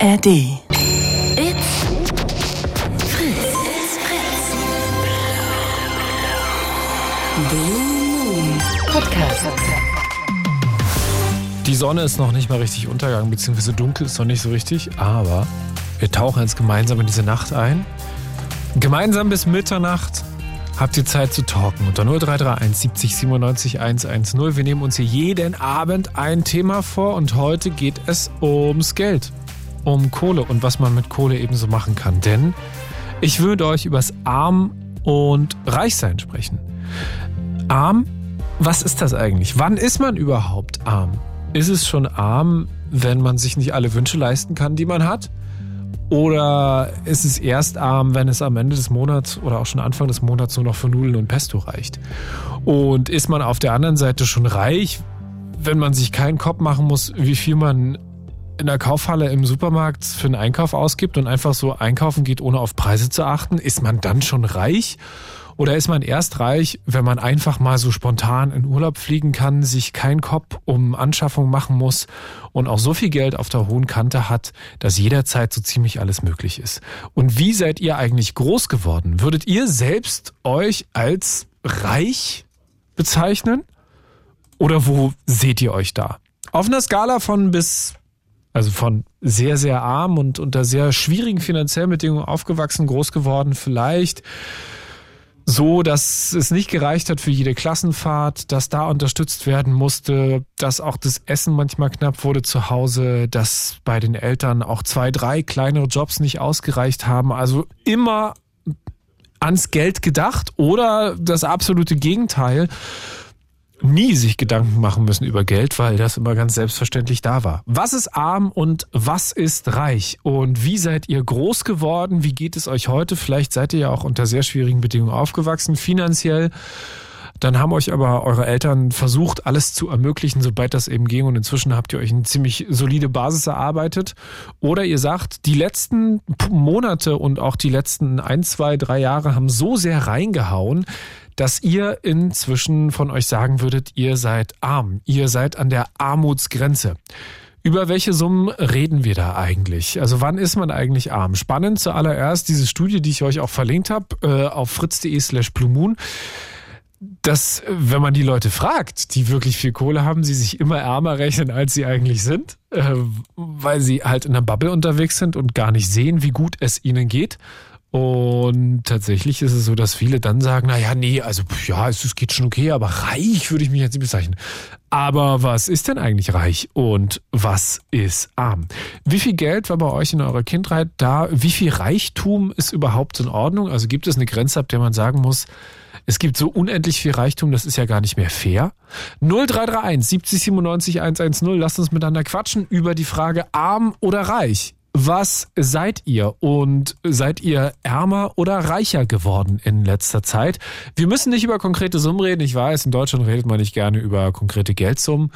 ARD. It's Fritz. It's Fritz. Blue Moon Podcast. Die Sonne ist noch nicht mal richtig untergegangen, beziehungsweise dunkel ist noch nicht so richtig, aber wir tauchen jetzt gemeinsam in diese Nacht ein. Gemeinsam bis Mitternacht habt ihr Zeit zu talken unter 0331 70 97 110. Wir nehmen uns hier jeden Abend ein Thema vor und heute geht es ums Geld, um Kohle und was man mit Kohle ebenso machen kann. Denn ich würde euch übers Arm und Reichsein sprechen. Arm, was ist das eigentlich? Wann ist man überhaupt arm? Ist es schon arm, wenn man sich nicht alle Wünsche leisten kann, die man hat? Oder ist es erst arm, wenn es am Ende des Monats oder auch schon Anfang des Monats nur noch für Nudeln und Pesto reicht? Und ist man auf der anderen Seite schon reich, wenn man sich keinen Kopf machen muss, wie viel man in der Kaufhalle im Supermarkt für einen Einkauf ausgibt und einfach so einkaufen geht, ohne auf Preise zu achten? Ist man dann schon reich? Oder ist man erst reich, wenn man einfach mal so spontan in Urlaub fliegen kann, sich keinen Kopf um Anschaffung machen muss und auch so viel Geld auf der hohen Kante hat, dass jederzeit so ziemlich alles möglich ist? Und wie seid ihr eigentlich groß geworden? Würdet ihr selbst euch als reich bezeichnen? Oder wo seht ihr euch da? Auf einer Skala von bis also von sehr, sehr arm und unter sehr schwierigen finanziellen Bedingungen aufgewachsen, groß geworden, vielleicht so, dass es nicht gereicht hat für jede Klassenfahrt, dass da unterstützt werden musste, dass auch das Essen manchmal knapp wurde zu Hause, dass bei den Eltern auch zwei, drei kleinere Jobs nicht ausgereicht haben. Also immer ans Geld gedacht oder das absolute Gegenteil nie sich Gedanken machen müssen über Geld, weil das immer ganz selbstverständlich da war. Was ist arm und was ist reich? Und wie seid ihr groß geworden? Wie geht es euch heute? Vielleicht seid ihr ja auch unter sehr schwierigen Bedingungen aufgewachsen, finanziell. Dann haben euch aber eure Eltern versucht, alles zu ermöglichen, sobald das eben ging. Und inzwischen habt ihr euch eine ziemlich solide Basis erarbeitet. Oder ihr sagt, die letzten Monate und auch die letzten ein, zwei, drei Jahre haben so sehr reingehauen, dass ihr inzwischen von euch sagen würdet, ihr seid arm, ihr seid an der Armutsgrenze. Über welche Summen reden wir da eigentlich? Also wann ist man eigentlich arm? Spannend zuallererst diese Studie, die ich euch auch verlinkt habe, äh, auf fritz.de slash blumoon dass, wenn man die Leute fragt, die wirklich viel Kohle haben, sie sich immer ärmer rechnen, als sie eigentlich sind, äh, weil sie halt in einer Bubble unterwegs sind und gar nicht sehen, wie gut es ihnen geht. Und tatsächlich ist es so, dass viele dann sagen, na ja, nee, also ja, es, es geht schon okay, aber reich würde ich mich jetzt nicht bezeichnen. Aber was ist denn eigentlich reich und was ist arm? Wie viel Geld war bei euch in eurer Kindheit da? Wie viel Reichtum ist überhaupt in Ordnung? Also gibt es eine Grenze, ab der man sagen muss, es gibt so unendlich viel Reichtum, das ist ja gar nicht mehr fair. 0331 70 97 110, lasst uns miteinander quatschen über die Frage arm oder reich. Was seid ihr und seid ihr ärmer oder reicher geworden in letzter Zeit? Wir müssen nicht über konkrete Summen reden. Ich weiß, in Deutschland redet man nicht gerne über konkrete Geldsummen.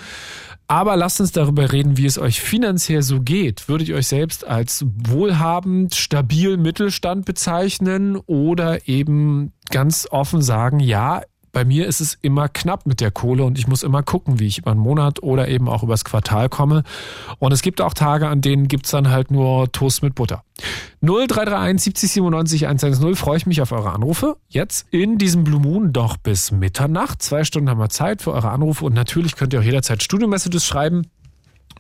Aber lasst uns darüber reden, wie es euch finanziell so geht. Würdet ihr euch selbst als wohlhabend, stabil Mittelstand bezeichnen oder eben ganz offen sagen, ja, bei mir ist es immer knapp mit der Kohle und ich muss immer gucken, wie ich über einen Monat oder eben auch übers Quartal komme. Und es gibt auch Tage, an denen gibt's dann halt nur Toast mit Butter. 0331 70 97 110 freue ich mich auf eure Anrufe. Jetzt in diesem Blue Moon doch bis Mitternacht. Zwei Stunden haben wir Zeit für eure Anrufe und natürlich könnt ihr auch jederzeit Studio-Messages schreiben.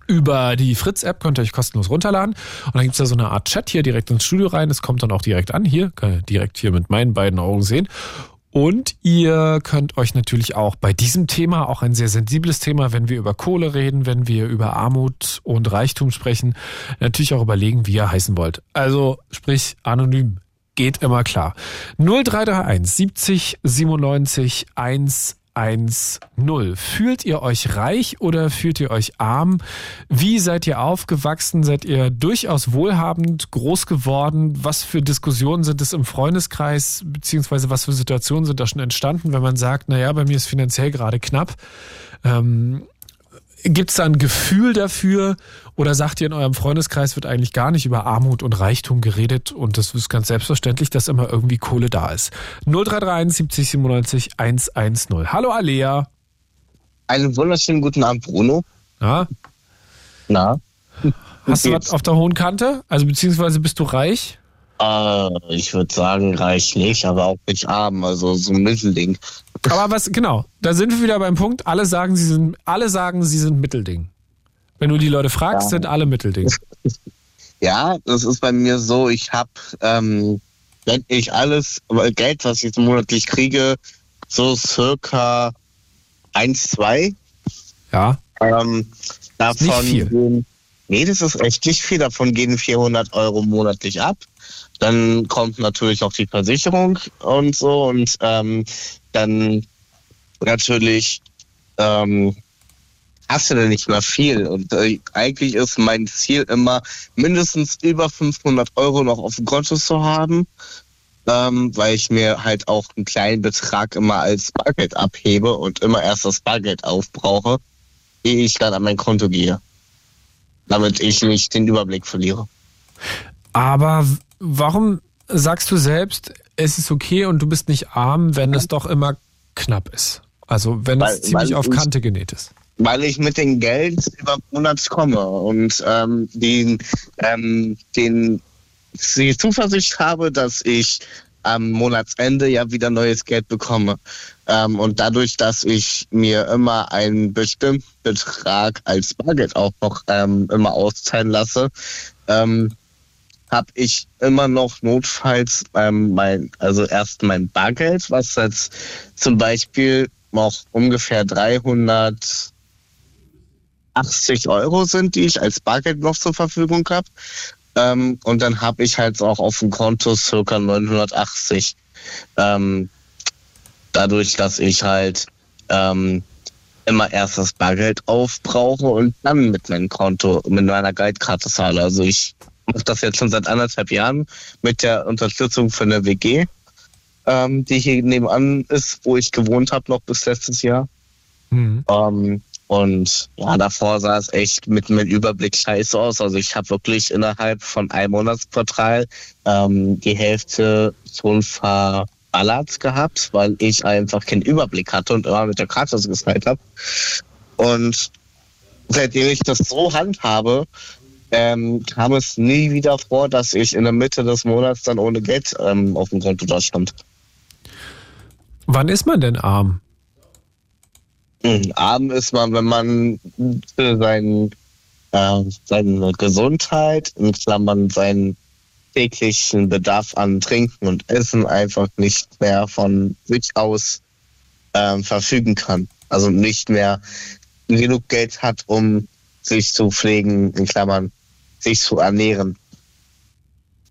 Über die Fritz-App könnt ihr euch kostenlos runterladen. Und dann gibt's da so eine Art Chat hier direkt ins Studio rein. Das kommt dann auch direkt an. Hier, ihr direkt hier mit meinen beiden Augen sehen. Und ihr könnt euch natürlich auch bei diesem Thema, auch ein sehr sensibles Thema, wenn wir über Kohle reden, wenn wir über Armut und Reichtum sprechen, natürlich auch überlegen, wie ihr heißen wollt. Also sprich anonym. Geht immer klar. 0331 70 97 1 1-0. Fühlt ihr euch reich oder fühlt ihr euch arm? Wie seid ihr aufgewachsen? Seid ihr durchaus wohlhabend, groß geworden? Was für Diskussionen sind es im Freundeskreis? Beziehungsweise was für Situationen sind da schon entstanden, wenn man sagt, naja, bei mir ist finanziell gerade knapp? Ähm, Gibt es da ein Gefühl dafür oder sagt ihr in eurem Freundeskreis wird eigentlich gar nicht über Armut und Reichtum geredet und das ist ganz selbstverständlich, dass immer irgendwie Kohle da ist? 0331 70 97 110. Hallo Alea. Einen wunderschönen guten Abend, Bruno. Na? Na? Hast du was auf der hohen Kante? Also beziehungsweise bist du reich? Äh, ich würde sagen, reich nicht, aber auch nicht arm. Also so ein Mittelding. Aber was, genau, da sind wir wieder beim Punkt, alle sagen, sie sind, alle sagen, sie sind Mittelding. Wenn du die Leute fragst, Ja. sind alle Mittelding. Ja, das ist bei mir so, ich habe, ähm, wenn ich alles, Geld, was ich monatlich kriege, so circa 1, 2. Ja. Ähm, davon nicht viel. Gehen, nee, das ist echt nicht viel. Davon gehen 400 Euro monatlich ab. Dann kommt natürlich noch die Versicherung und so und ähm, dann natürlich ähm, hast du dann nicht mehr viel. Und äh, eigentlich ist mein Ziel immer, mindestens über 500 Euro noch auf dem Konto zu haben, ähm, weil ich mir halt auch einen kleinen Betrag immer als Bargeld abhebe und immer erst das Bargeld aufbrauche, ehe ich dann an mein Konto gehe. Damit ich nicht den Überblick verliere. Aber warum sagst du selbst, es ist okay und du bist nicht arm, wenn es doch immer knapp ist? Also wenn Weil- es ziemlich auf Kante genäht ist. weil ich mit dem Geld über Monats komme und ähm, den, ähm, den die Zuversicht habe, dass ich am Monatsende ja wieder neues Geld bekomme. Ähm, und dadurch, dass ich mir immer einen bestimmten Betrag als Bargeld auch noch ähm, immer auszahlen lasse, ähm, habe ich immer noch notfalls ähm, mein, also erst mein Bargeld, was jetzt zum Beispiel noch ungefähr 300 80 Euro sind, die ich als Bargeld noch zur Verfügung habe. Ähm, und dann habe ich halt auch auf dem Konto circa 980. Ähm, dadurch, dass ich halt ähm, immer erst das Bargeld aufbrauche und dann mit meinem Konto, mit meiner Geldkarte zahle. Also ich mache das jetzt schon seit anderthalb Jahren mit der Unterstützung von der WG, ähm, die hier nebenan ist, wo ich gewohnt habe noch bis letztes Jahr. Mhm. Ähm, und ja, davor sah es echt mit mit Überblick scheiße aus. Also ich habe wirklich innerhalb von einem Monatsportal ähm, die Hälfte schon verballert gehabt, weil ich einfach keinen Überblick hatte und immer mit der Karte gezahlt habe. Und seitdem ich das so handhabe, ähm, kam es nie wieder vor, dass ich in der Mitte des Monats dann ohne Geld ähm, auf dem Konto da stand. Wann ist man denn arm? Mhm. Arm ist man, wenn man für sein, äh, seine Gesundheit, in Klammern seinen täglichen Bedarf an Trinken und Essen einfach nicht mehr von sich aus ähm, verfügen kann. Also nicht mehr genug Geld hat, um sich zu pflegen, in Klammern, sich zu ernähren.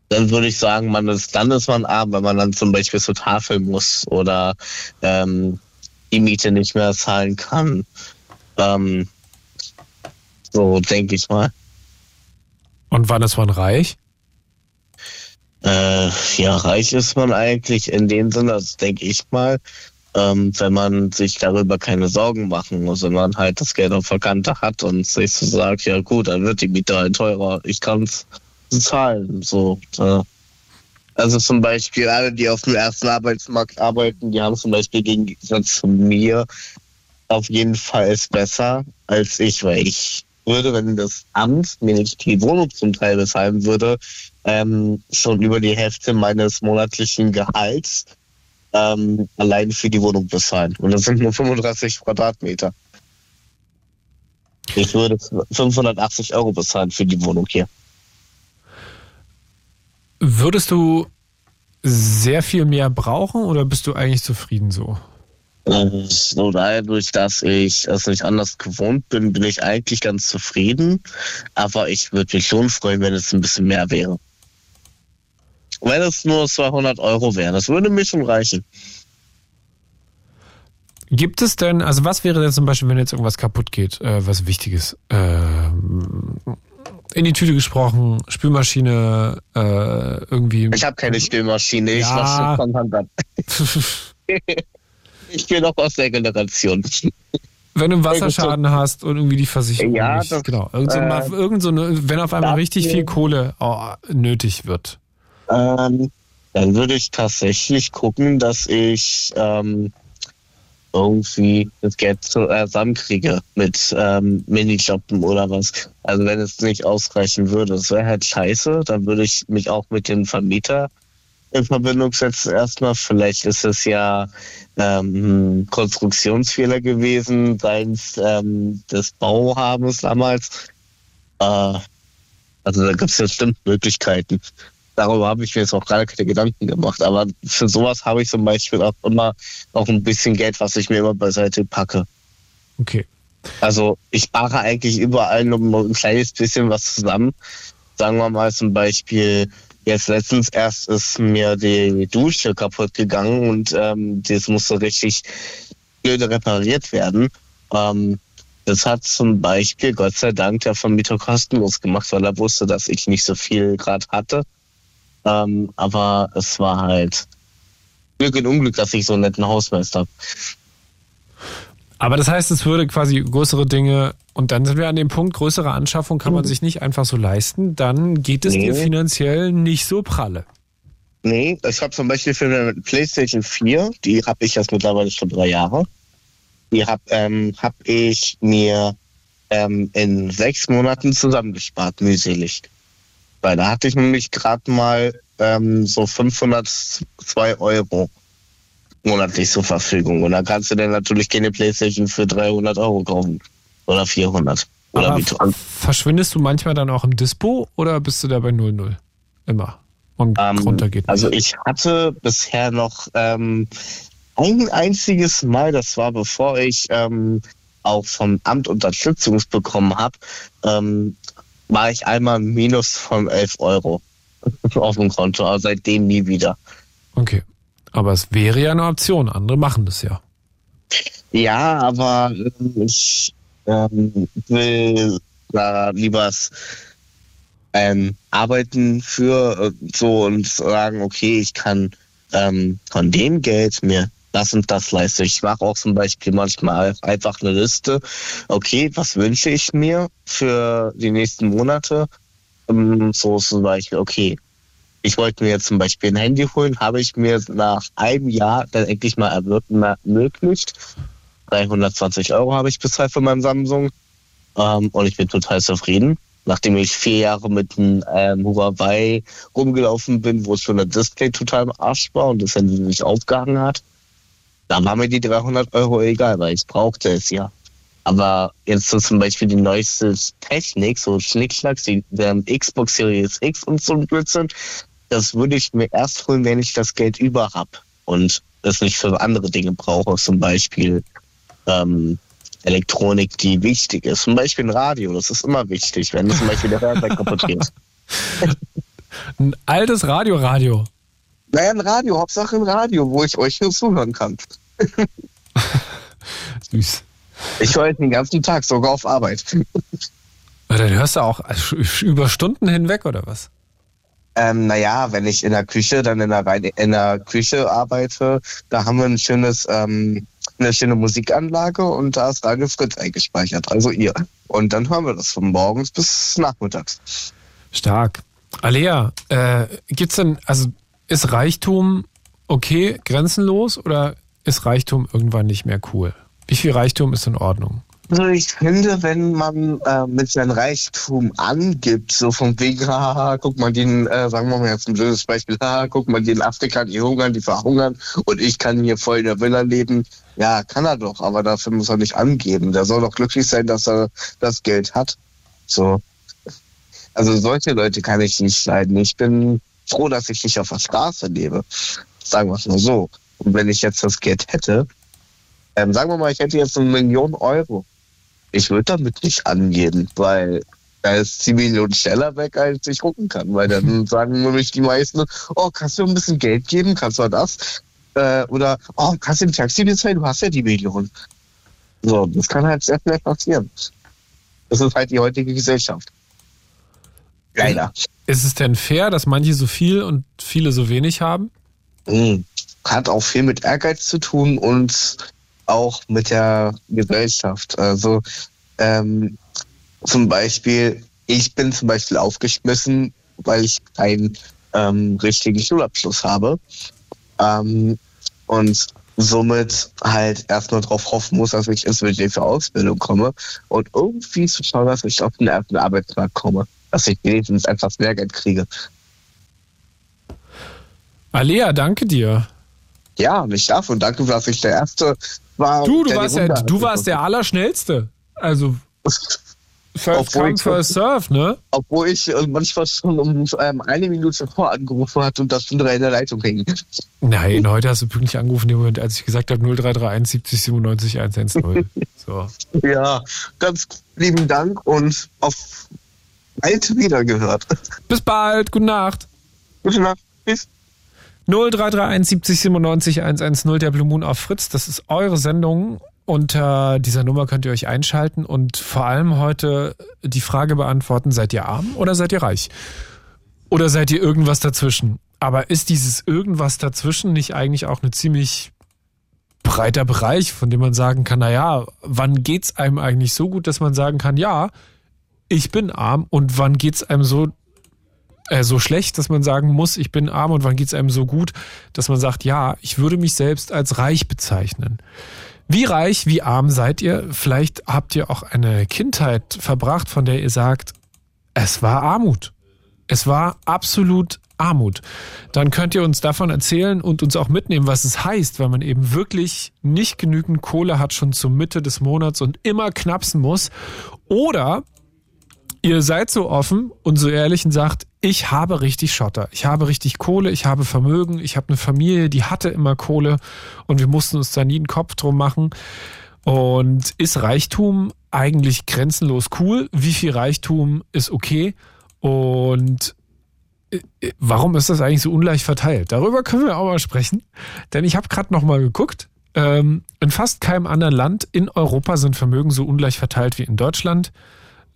Dann würde ich sagen, man ist, dann ist man arm, wenn man dann zum Beispiel zur Tafel muss oder ähm, die Miete nicht mehr zahlen kann. Ähm, so denke ich mal. Und wann ist man reich? Äh, ja, reich ist man eigentlich in dem Sinne, das denke ich mal, ähm, wenn man sich darüber keine Sorgen machen muss, wenn man halt das Geld auf der Kante hat und sich so sagt, ja gut, dann wird die Miete halt teurer, ich kann es zahlen. So, äh. Also zum Beispiel alle, die auf dem ersten Arbeitsmarkt arbeiten, die haben zum Beispiel im Gegensatz zu mir auf jeden Fall es besser als ich, weil ich würde, wenn das Amt mir nicht die Wohnung zum Teil bezahlen würde, ähm, schon über die Hälfte meines monatlichen Gehalts ähm, allein für die Wohnung bezahlen. Und das sind nur 35 Quadratmeter. Ich würde 580 Euro bezahlen für die Wohnung hier. Würdest du sehr viel mehr brauchen oder bist du eigentlich zufrieden so? Äh, So dadurch, dass ich es nicht anders gewohnt bin, bin ich eigentlich ganz zufrieden. Aber ich würde mich schon freuen, wenn es ein bisschen mehr wäre. Wenn es nur 200 Euro wären, das würde mir schon reichen. Gibt es denn, also was wäre denn zum Beispiel, wenn jetzt irgendwas kaputt geht, äh, was Wichtiges? Ähm, in die Tüte gesprochen, Spülmaschine, äh, irgendwie. Ich habe keine Spülmaschine, ich Ja. wasche von Hand ab. Ich bin noch aus der Generation. wenn du einen Wasserschaden hast und irgendwie die Versicherung Ja, nicht. das, genau. Irgend so, äh, irgend so eine, wenn auf einmal richtig viel Kohle oh, nötig wird. Ähm, dann würde ich tatsächlich gucken, dass ich ähm, irgendwie das Geld zusammenkriege mit ähm, Minijobben oder was. Also wenn es nicht ausreichen würde, das wäre halt scheiße. Dann würde ich mich auch mit dem Vermieter in Verbindung setzen. Erstmal, vielleicht ist es ja ähm, Konstruktionsfehler gewesen seitens ähm, des Bauhabens damals. Äh, also da gibt es ja bestimmt Möglichkeiten. Darüber habe ich mir jetzt auch gerade keine Gedanken gemacht. Aber für sowas habe ich zum Beispiel auch immer noch ein bisschen Geld, was ich mir immer beiseite packe. Okay. Also ich spare eigentlich überall nur ein kleines bisschen was zusammen. Sagen wir mal zum Beispiel, jetzt letztens erst ist mir die Dusche kaputt gegangen und ähm, das musste richtig blöde repariert werden. Ähm, das hat zum Beispiel Gott sei Dank der Vermieter kostenlos gemacht, weil er wusste, dass ich nicht so viel gerade hatte. Ähm, aber es war halt Glück und Unglück, dass ich so einen netten Hausmeister habe. Aber das heißt, es würde quasi größere Dinge, und dann sind wir an dem Punkt, größere Anschaffung kann man sich nicht einfach so leisten, dann geht es Nee. dir finanziell nicht so pralle. Nee, ich habe zum Beispiel für eine PlayStation 4, die habe ich jetzt mittlerweile schon drei Jahre. Die habe ähm, hab ich mir ähm, in sechs Monaten zusammengespart, mühselig. Weil da hatte ich nämlich gerade mal ähm, so 502 Euro monatlich zur Verfügung. Und da kannst du dann natürlich keine PlayStation für 300 Euro kaufen. Oder 400. Oder wie verschwindest du manchmal dann auch im Dispo oder bist du da bei 0,0? Immer. Und Ähm, runter geht also ich hatte bisher noch ähm, ein einziges Mal, das war bevor ich ähm, auch vom Amt Unterstützung bekommen habe, ähm, war ich einmal Minus von 11 Euro auf dem Konto, aber seitdem nie wieder. Okay. Aber es wäre ja eine Option. Andere machen das ja. Ja, aber ähm, ich ähm, will da lieber ähm, arbeiten für äh, so und sagen, okay, ich kann ähm, von dem Geld mir das und das leisten. Ich mache auch zum Beispiel manchmal einfach eine Liste. Okay, was wünsche ich mir für die nächsten Monate? Ähm, so zum Beispiel, okay, ich wollte mir jetzt zum Beispiel ein Handy holen, habe ich mir nach einem Jahr dann endlich mal ermöglicht. 320 Euro habe ich bezahlt für meinen Samsung ähm, und ich bin total zufrieden. Nachdem ich vier Jahre mit einem ähm, Huawei rumgelaufen bin, wo schon das Display total im Arsch war und das Handy nicht aufgehangen hat, da war mir die 300 Euro egal, weil ich brauchte es ja. Aber jetzt so zum Beispiel die neueste Technik, so Schnickschnacks, die ähm, Xbox Series X und so ein Blödsinn, das würde ich mir erst holen, wenn ich das Geld über hab und es nicht für andere Dinge brauche, zum Beispiel ähm, Elektronik, die wichtig ist. Zum Beispiel ein Radio, das ist immer wichtig, wenn zum Beispiel der Fernseher kaputt geht. Ein altes Radio-Radio. Naja, ein Radio, Hauptsache ein Radio, wo ich euch nur zuhören kann. Süß. Ich höre den ganzen Tag, sogar auf Arbeit. Dann hörst du auch über Stunden hinweg oder was? Ähm, naja, wenn ich in der Küche, dann in der, in der Küche arbeite, da haben wir ein schönes, ähm, eine schöne Musikanlage und da ist Radio Fritz eingespeichert, also ihr. Und dann hören wir das von morgens bis nachmittags. Stark. Alea, äh, gibt's denn, also ist Reichtum okay, grenzenlos oder ist Reichtum irgendwann nicht mehr cool? Wie viel Reichtum ist in Ordnung? Also ich finde, wenn man äh, mit seinem Reichtum angibt, so von wegen, haha, guck mal, den, äh, sagen wir mal jetzt ein blödes Beispiel, haha, guck mal, die in Afrika, die hungern, die verhungern und ich kann hier voll in der Villa leben. Ja, kann er doch, aber dafür muss er nicht angeben. Der soll doch glücklich sein, dass er das Geld hat. So. Also solche Leute kann ich nicht leiden. Ich bin froh, dass ich nicht auf der Straße lebe. Sagen wir es nur so. Und wenn ich jetzt das Geld hätte, ähm, sagen wir mal, ich hätte jetzt eine Million Euro. Ich würde damit nicht angeben, weil da ist die Million schneller weg, als ich gucken kann. Weil dann sagen nämlich die meisten, oh, kannst du ein bisschen Geld geben? Kannst du das? Äh, oder, oh, kannst du im Taxi bezahlen? Du hast ja die Million. So, das kann halt sehr schnell passieren. Das ist halt die heutige Gesellschaft. Leider. Ist es denn fair, dass manche so viel und viele so wenig haben? Mhm. Hat auch viel mit Ehrgeiz zu tun und auch mit der Gesellschaft. Also ähm, zum Beispiel, ich bin zum Beispiel aufgeschmissen, weil ich keinen ähm, richtigen Schulabschluss habe. Ähm, und somit halt erstmal darauf hoffen muss, dass ich ins Budget für Ausbildung komme und irgendwie zu schauen, dass ich auf den ersten Arbeitsmarkt komme, dass ich wenigstens etwas mehr Geld kriege. Alea, danke dir. Ja, nicht dafür. Danke, dass ich der Erste war. Du, du warst, ja, du warst der Allerschnellste. Also, first Obwohl come, ich- first serve, ne? Obwohl ich äh, manchmal schon um ähm, eine Minute vor angerufen hatte und das schon drei in der Leitung hing. Nein, heute hast du pünktlich angerufen, dem Moment, als ich gesagt habe 0331 70 97 110. So. Ja, ganz lieben Dank und auf bald wieder gehört. Bis bald, gute Nacht. Gute Nacht. Tschüss. 0331 70 97 110, der Blue Moon auf Fritz. Das ist eure Sendung. Unter dieser Nummer könnt ihr euch einschalten und vor allem heute die Frage beantworten, seid ihr arm oder seid ihr reich? Oder seid ihr irgendwas dazwischen? Aber ist dieses irgendwas dazwischen nicht eigentlich auch eine ziemlich breiter Bereich, von dem man sagen kann, naja, wann geht's einem eigentlich so gut, dass man sagen kann, ja, ich bin arm und wann geht's einem so äh, so schlecht, dass man sagen muss, ich bin arm und wann geht's einem so gut, dass man sagt, ja, ich würde mich selbst als reich bezeichnen. Wie reich, wie arm seid ihr? Vielleicht habt ihr auch eine Kindheit verbracht, von der ihr sagt, es war Armut. Es war absolut Armut. Dann könnt ihr uns davon erzählen und uns auch mitnehmen, was es heißt, weil man eben wirklich nicht genügend Kohle hat schon zur Mitte des Monats und immer knapsen muss. Oder ihr seid so offen und so ehrlich und sagt, ich habe richtig Schotter, ich habe richtig Kohle, ich habe Vermögen, ich habe eine Familie, die hatte immer Kohle und wir mussten uns da nie einen Kopf drum machen. Und ist Reichtum eigentlich grenzenlos cool? Wie viel Reichtum ist okay? Und äh, äh, warum ist das eigentlich so ungleich verteilt? Darüber können wir auch mal sprechen. Denn ich habe gerade noch mal geguckt. Ähm, in fast keinem anderen Land in Europa sind Vermögen so ungleich verteilt wie in Deutschland.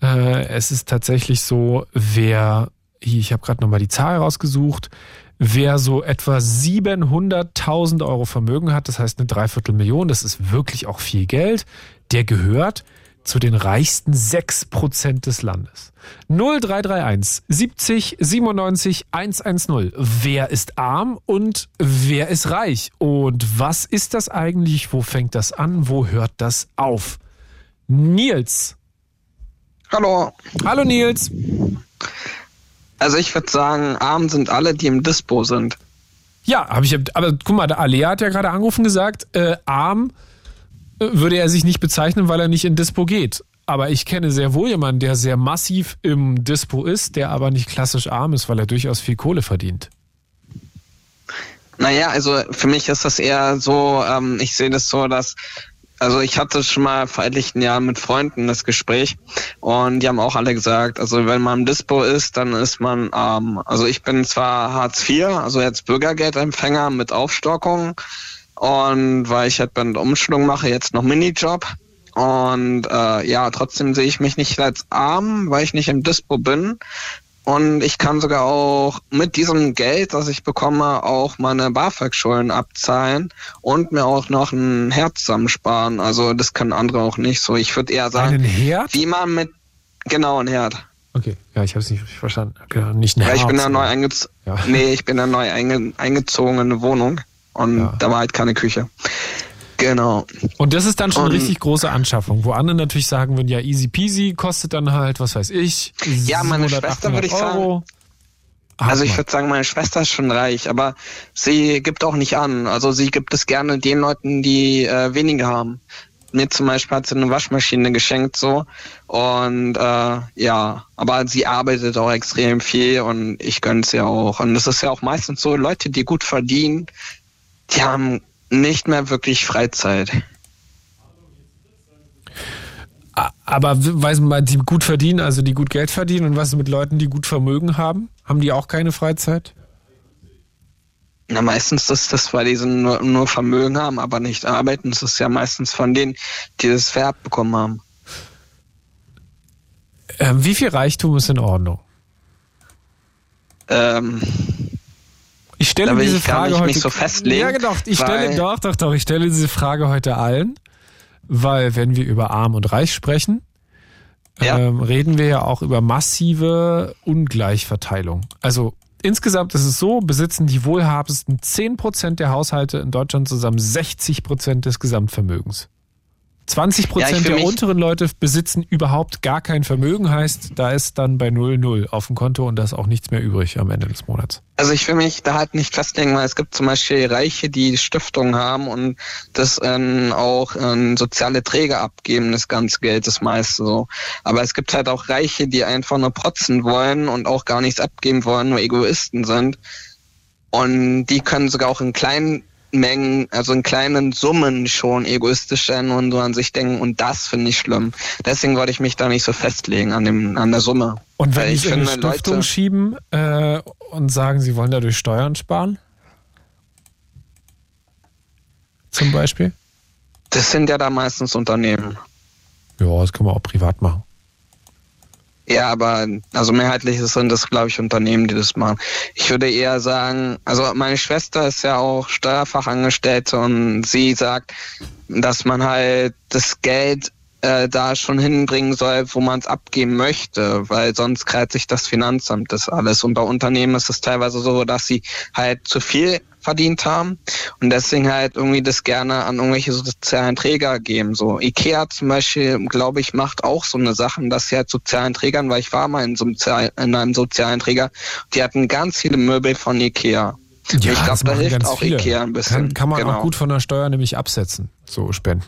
Äh, es ist tatsächlich so, wer, ich habe gerade nochmal die Zahl rausgesucht, wer so etwa 700.000 Euro Vermögen hat, das heißt eine Dreiviertelmillion, das ist wirklich auch viel Geld, der gehört zu den reichsten 6% des Landes. 0331 70 97 110. Wer ist arm und wer ist reich? Und was ist das eigentlich? Wo fängt das an? Wo hört das auf? Nils. Hallo. Hallo Nils. Also ich würde sagen, arm sind alle, die im Dispo sind. Ja, habe ich. Aber guck mal, der Alea hat ja gerade angerufen gesagt, äh, arm äh, würde er sich nicht bezeichnen, weil er nicht in Dispo geht. Aber ich kenne sehr wohl jemanden, der sehr massiv im Dispo ist, der aber nicht klassisch arm ist, weil er durchaus viel Kohle verdient. Naja, also für mich ist das eher so, ähm, ich sehe das so, dass, also ich hatte schon mal vor etlichen Jahren mit Freunden das Gespräch und die haben auch alle gesagt, also wenn man im Dispo ist, dann ist man arm. Also ich bin zwar Hartz IV, also jetzt Bürgergeldempfänger mit Aufstockung und weil ich halt bei der Umschulung mache, jetzt noch Minijob. Und äh, ja, trotzdem sehe ich mich nicht als arm, weil ich nicht im Dispo bin. Und ich kann sogar auch mit diesem Geld, das ich bekomme, auch meine BAföG-Schulden abzahlen und mir auch noch ein Herd zusammensparen. Also das können andere auch nicht so. Ich würde eher sagen, wie man mit genau ein Herd. Okay, ja, ich habe es nicht richtig verstanden. Okay, nicht ein Weil ich bin da Herz, neu eingezogen. Ja. Nee, ich bin da neu einge eingezogen in eine Wohnung und Ja. da war halt keine Küche. Genau. Und das ist dann schon eine Und- richtig große Anschaffung, wo andere natürlich sagen würden, ja, easy peasy, kostet dann halt, was weiß ich, Ja, meine 700, Schwester würde ich 800 Euro. Also ich würde sagen, meine Schwester ist schon reich, aber sie gibt auch nicht an. Also sie gibt es gerne den Leuten, die äh, weniger haben. Mir zum Beispiel hat sie eine Waschmaschine geschenkt so und äh, ja, aber sie arbeitet auch extrem viel und ich gönn's ihr auch. Und es ist ja auch meistens so, Leute, die gut verdienen, die haben nicht mehr wirklich Freizeit. Aber weiß man, die gut verdienen, also die gut Geld verdienen und was mit Leuten, die gut Vermögen haben? Haben die auch keine Freizeit? Na, meistens ist das, weil die so nur, nur Vermögen haben, aber nicht arbeiten. Das ist ja meistens von denen, die das vererbt bekommen haben. Ähm, wie viel Reichtum ist in Ordnung? Ähm, Ich stelle Da will diese ich gar Frage nicht heute. mich so festlegen, Ja, doch, ich stelle, doch, doch, doch, ich stelle diese Frage heute allen, weil wenn wir über Arm und Reich sprechen, Ja. ähm, reden wir ja auch über massive Ungleichverteilung. Also insgesamt ist es so, besitzen die wohlhabendsten 10% der Haushalte in Deutschland zusammen 60% des Gesamtvermögens. 20 Ja, ich Prozent für der unteren Leute besitzen überhaupt gar kein Vermögen, heißt, da ist dann bei 0,0 auf dem Konto und da ist auch nichts mehr übrig am Ende des Monats. Also ich will mich da halt nicht festlegen, weil es gibt zum Beispiel Reiche, die Stiftungen haben und das ähm, auch ähm, soziale Träger abgeben, das ganze Geld, das meiste so. Aber es gibt halt auch Reiche, die einfach nur protzen wollen und auch gar nichts abgeben wollen, nur Egoisten sind. Und die können sogar auch in kleinen Mengen, also in kleinen Summen schon egoistisch sein und so an sich denken und das finde ich schlimm. Deswegen wollte ich mich da nicht so festlegen an dem, an der Summe. Und wenn Weil ich in eine Stiftung Leute- schieben äh, und sagen, sie wollen dadurch Steuern sparen? Zum Beispiel? Das sind ja da meistens Unternehmen. Ja, das kann man auch privat machen. Ja, aber also mehrheitlich sind das, glaube ich, Unternehmen, die das machen. Ich würde eher sagen, also meine Schwester ist ja auch Steuerfachangestellte und sie sagt, dass man halt das Geld äh, da schon hinbringen soll, wo man es abgeben möchte, weil sonst kreiert sich das Finanzamt das alles. Und bei Unternehmen ist es teilweise so, dass sie halt zu viel verdient haben und deswegen halt irgendwie das gerne an irgendwelche sozialen Träger geben. So Ikea zum Beispiel, glaube ich, macht auch so eine Sachen, dass sie halt sozialen Trägern, weil ich war mal in, Sozial- in einem sozialen Träger, die hatten ganz viele Möbel von Ikea. ich das glaube, da hilft auch viele. Ikea ein bisschen. Kann, kann man genau. auch gut von der Steuer nämlich absetzen, so Spenden.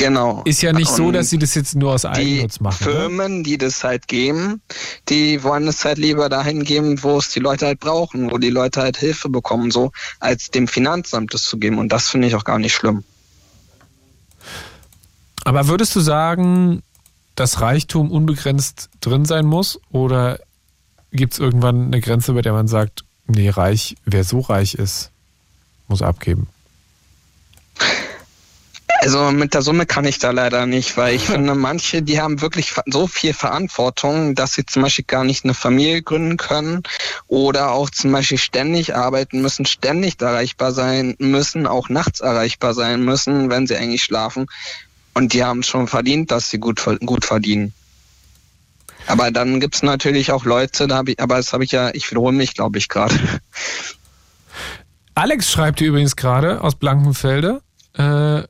Genau. Ist ja nicht so, Und dass sie das jetzt nur aus die Eigennutz machen. Ne? Firmen, die das halt geben, die wollen es halt lieber dahin geben, wo es die Leute halt brauchen, wo die Leute halt Hilfe bekommen, so als dem Finanzamt das zu geben. Und das finde ich auch gar nicht schlimm. Aber würdest du sagen, dass Reichtum unbegrenzt drin sein muss? Oder gibt es irgendwann eine Grenze, bei der man sagt, nee, reich, wer so reich ist, muss abgeben? Also mit der Summe kann ich da leider nicht, weil ich finde, manche, die haben wirklich so viel Verantwortung, dass sie zum Beispiel gar nicht eine Familie gründen können oder auch zum Beispiel ständig arbeiten müssen, ständig erreichbar sein müssen, auch nachts erreichbar sein müssen, wenn sie eigentlich schlafen. Und die haben schon verdient, dass sie gut, gut verdienen. Aber dann gibt's natürlich auch Leute, da ich, aber das habe ich ja, ich wiederhole mich, glaube ich, gerade. Alex schreibt übrigens gerade aus Blankenfelde. Äh,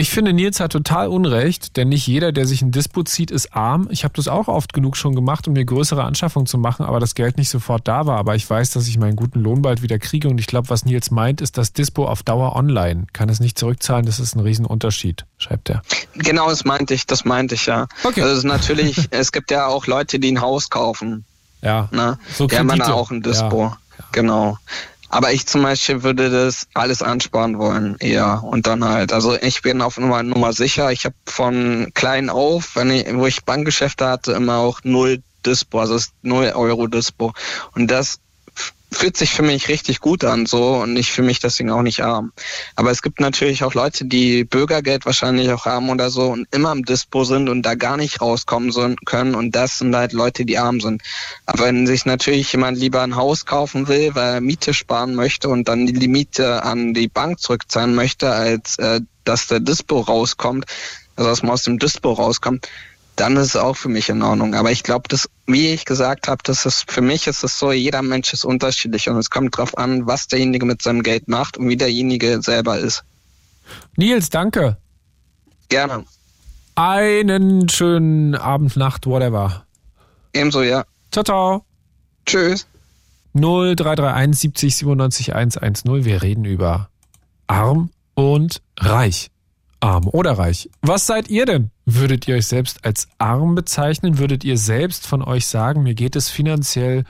ich finde, Nils hat total Unrecht, denn nicht jeder, der sich ein Dispo zieht, ist arm. Ich habe das auch oft genug schon gemacht, um mir größere Anschaffungen zu machen, aber das Geld nicht sofort da war. Aber ich weiß, dass ich meinen guten Lohn bald wieder kriege und ich glaube, was Nils meint, ist das Dispo auf Dauer online. Kann es nicht zurückzahlen, das ist ein Riesenunterschied, schreibt er. Genau, das meinte ich, das meinte ich ja. Okay. Also es ist natürlich, es gibt ja auch Leute, die ein Haus kaufen. Ja, Ne? So die haben Kredite. auch ein Dispo. Genau. Aber ich zum Beispiel würde das alles ansparen wollen, eher. Und dann halt, also ich bin auf Nummer, Nummer sicher. Ich habe von klein auf, wenn ich, wo ich Bankgeschäfte hatte, immer auch null Dispo, also null Euro Dispo. Und das fühlt sich für mich richtig gut an, so, und ich fühle mich deswegen auch nicht arm. Aber es gibt natürlich auch Leute, die Bürgergeld wahrscheinlich auch haben oder so und immer im Dispo sind und da gar nicht rauskommen sollen, können. Und das sind halt Leute, die arm sind. Aber wenn sich natürlich jemand lieber ein Haus kaufen will, weil er Miete sparen möchte und dann die Miete an die Bank zurückzahlen möchte, als äh, dass der Dispo rauskommt, also dass man aus dem Dispo rauskommt, dann ist es auch für mich in Ordnung. Aber ich glaube, das, wie ich gesagt habe, das ist für mich ist es so, jeder Mensch ist unterschiedlich und es kommt drauf an, was derjenige mit seinem Geld macht und wie derjenige selber ist. Nils, danke. Gerne. Einen schönen Abend, Nacht, whatever. Ebenso, ja. Ciao, ciao. Tschüss. 0331 70 97 110. Wir reden über arm und reich. Arm oder reich. Was seid ihr denn? Würdet ihr euch selbst als arm bezeichnen? Würdet ihr selbst von euch sagen, mir geht es finanziell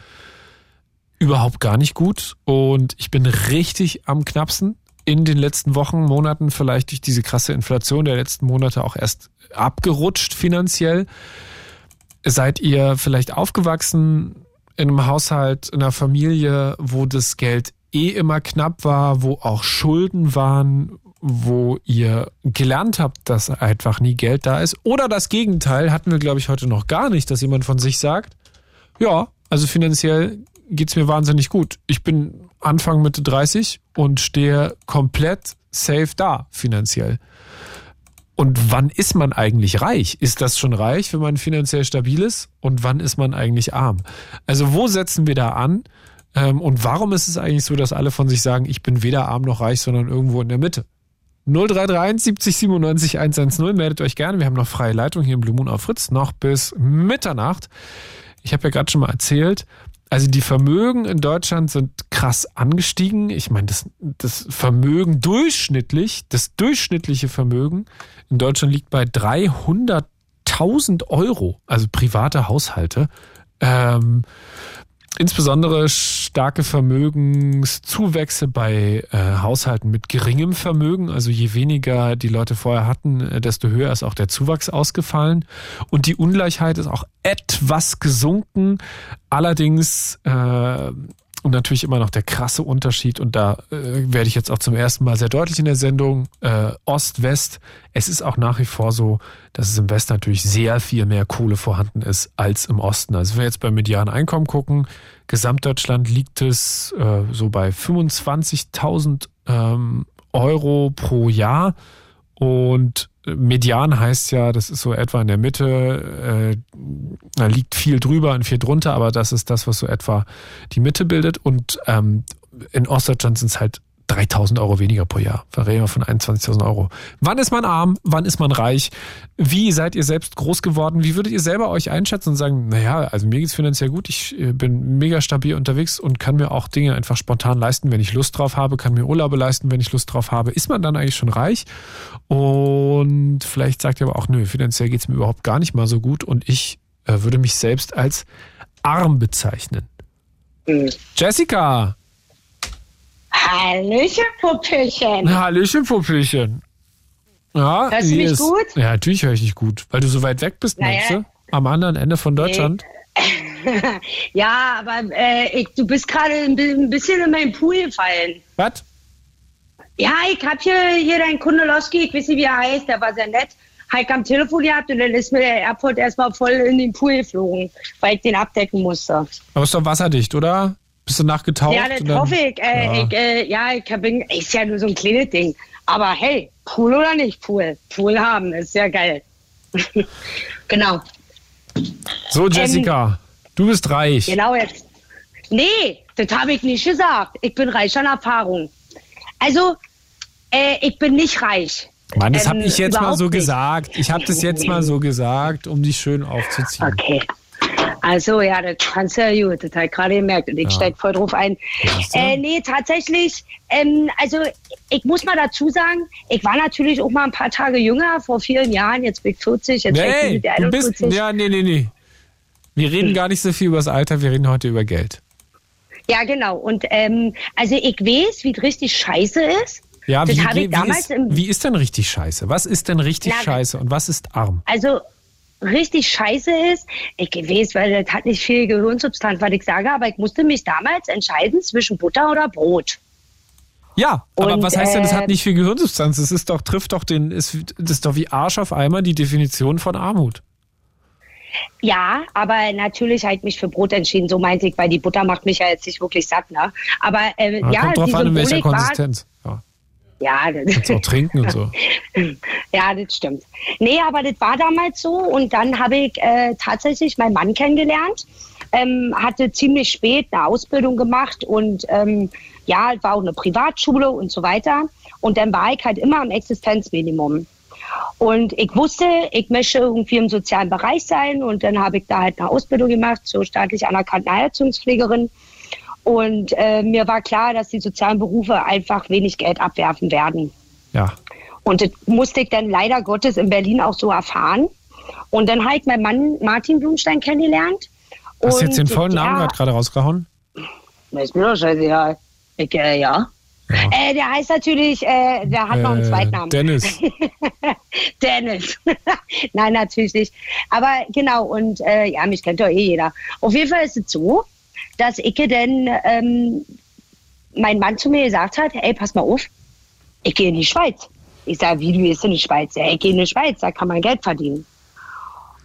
überhaupt gar nicht gut und ich bin richtig am knappsten? In den letzten Wochen, Monaten vielleicht durch diese krasse Inflation der letzten Monate auch erst abgerutscht finanziell. Seid ihr vielleicht aufgewachsen in einem Haushalt, in einer Familie, wo das Geld eh immer knapp war, wo auch Schulden waren, wo ihr gelernt habt, dass einfach nie Geld da ist? Oder das Gegenteil hatten wir, glaube ich, heute noch gar nicht, dass jemand von sich sagt, ja, also finanziell geht's mir wahnsinnig gut. Ich bin Anfang Mitte 30 und stehe komplett safe da finanziell. und wann ist man eigentlich reich? Ist das schon reich, wenn man finanziell stabil ist? Und wann ist man eigentlich arm? Also wo setzen wir da an? Ähm, und warum ist es eigentlich so, dass alle von sich sagen, ich bin weder arm noch reich, sondern irgendwo in der Mitte? 0331 70 97 110. Meldet euch gerne. Wir haben noch freie Leitung hier im Blue Moon auf Fritz noch bis Mitternacht. Ich habe ja gerade schon mal erzählt, also die Vermögen in Deutschland sind krass angestiegen. Ich meine, das, das Vermögen durchschnittlich, das durchschnittliche Vermögen in Deutschland liegt bei 300.000 Euro, also private Haushalte. Ähm, insbesondere starke Vermögenszuwächse bei äh, Haushalten mit geringem Vermögen. Also je weniger die Leute vorher hatten, äh, desto höher ist auch der Zuwachs ausgefallen. Und die Ungleichheit ist auch etwas gesunken. Allerdings äh, und natürlich immer noch der krasse Unterschied, und da äh, werde ich jetzt auch zum ersten Mal sehr deutlich in der Sendung, äh, Ost-West. Es ist auch nach wie vor so, dass es im Westen natürlich sehr viel mehr Kohle vorhanden ist als im Osten. Also wenn wir jetzt beim medianen Einkommen gucken, Gesamtdeutschland liegt es äh, so bei 25.000 ähm, Euro pro Jahr. Und Median heißt ja, das ist so etwa in der Mitte, äh, da liegt viel drüber und viel drunter, aber das ist das, was so etwa die Mitte bildet. Und ähm, in Ostdeutschland sind es halt 3000 Euro weniger pro Jahr. Da reden wir von 21.000 Euro. Wann ist man arm? Wann ist man reich? Wie seid ihr selbst groß geworden? Wie würdet ihr selber euch einschätzen und sagen, naja, also mir geht's finanziell gut, ich äh, bin mega stabil unterwegs und kann mir auch Dinge einfach spontan leisten, wenn ich Lust drauf habe, kann mir Urlaube leisten, wenn ich Lust drauf habe. Ist man dann eigentlich schon reich? Und vielleicht sagt ihr aber auch, nö, finanziell geht's mir überhaupt gar nicht mal so gut und ich äh, würde mich selbst als arm bezeichnen. Mhm. Jessica! Hallöchen, Puppelchen. Hallöchen, Puppelchen. Ja, Hörst du mich ist- gut? Ja, natürlich höre ich dich gut, weil du so weit weg bist, Naja. meinst du? Am anderen Ende von Deutschland. ja, aber äh, ich, du bist gerade ein bi- ein bisschen in meinen Pool gefallen. Was? Ja, ich hab hier, hier deinen Kundelowski, ich weiß nicht, wie er heißt, der war sehr nett. Ich am Telefon gehabt und dann ist mir der Airport erstmal voll in den Pool geflogen, weil ich den abdecken musste. Aber ist doch wasserdicht, oder? Bist du nachgetaucht? ja, das hoffe ich. Äh, Ja. ich äh, ja, ich hab, ist ja nur so ein kleines Ding. Aber hey, Pool oder nicht Pool? Pool haben, ist ja geil. genau. So, Jessica, du bist reich. Genau jetzt. Nee, das habe ich nicht gesagt. Ich bin reich an Erfahrung. Also, äh, ich bin nicht reich. Mann, das Ähm, habe ich jetzt mal so nicht. gesagt. Ich habe das jetzt mal so gesagt, um dich schön aufzuziehen. Okay. Also, ja, das kannst du ja gut. Das habe ich gerade gemerkt und ich Ja. steig voll drauf ein. Äh, nee, tatsächlich, ähm, also ich muss mal dazu sagen, ich war natürlich auch mal ein paar Tage jünger, vor vielen Jahren. Jetzt bin ich 40, jetzt Nee, bin ich du bist. 41. Ja, nee, nee, nee. Wir reden gar nicht so viel über das Alter, wir reden heute über Geld. Ja, genau. Und ähm, also ich weiß, wie es richtig scheiße ist. Ja, Das wie, habe ich wie, damals ist, im- wie ist denn richtig scheiße? Was ist denn richtig Na, scheiße und was ist arm? also richtig scheiße ist, ich weiß, weil das hat nicht viel Gehirnsubstanz, was ich sage, aber ich musste mich damals entscheiden zwischen Butter oder Brot. Ja, aber Und, was heißt denn, das hat nicht viel Gehirnsubstanz? Das ist doch, trifft doch den, ist, das ist doch wie Arsch auf Eimer die Definition von Armut. Ja, aber natürlich habe ich mich für Brot entschieden, so meinte ich, weil die Butter macht mich ja jetzt nicht wirklich satt, ne? Aber äh, Ja, kommt drauf an, in welcher Konsistenz. Ja, kannst auch trinken und so. ja, das stimmt. Nee, aber das war damals so und dann habe ich äh, tatsächlich meinen Mann kennengelernt, ähm, hatte ziemlich spät eine Ausbildung gemacht und ähm, ja, war auch eine Privatschule und so weiter. Und dann war ich halt immer am Existenzminimum. Und ich wusste, ich möchte irgendwie im sozialen Bereich sein und dann habe ich da halt eine Ausbildung gemacht zur staatlich anerkannten Heizungspflegerin. Und äh, mir war klar, dass die sozialen Berufe einfach wenig Geld abwerfen werden. Ja. Und das musste ich dann leider Gottes in Berlin auch so erfahren. Und dann habe ich meinen Mann Martin Blumstein kennengelernt. Hast du jetzt den vollen Namen der- gerade gerade rausgehauen? Ist mir doch scheißegal. Ich, äh, ja. Äh, der heißt natürlich, äh, der hat noch einen Äh, Zweitnamen. Dennis. Dennis. Nein, natürlich nicht. Aber genau, und äh, ja, mich kennt doch eh jeder. Auf jeden Fall ist es so, dass Icke denn ähm, mein Mann zu mir gesagt hat, ey, pass mal auf, ich gehe in die Schweiz. Ich sage, wie, du gehst in die Schweiz? Ja, ich gehe in die Schweiz, da kann man Geld verdienen.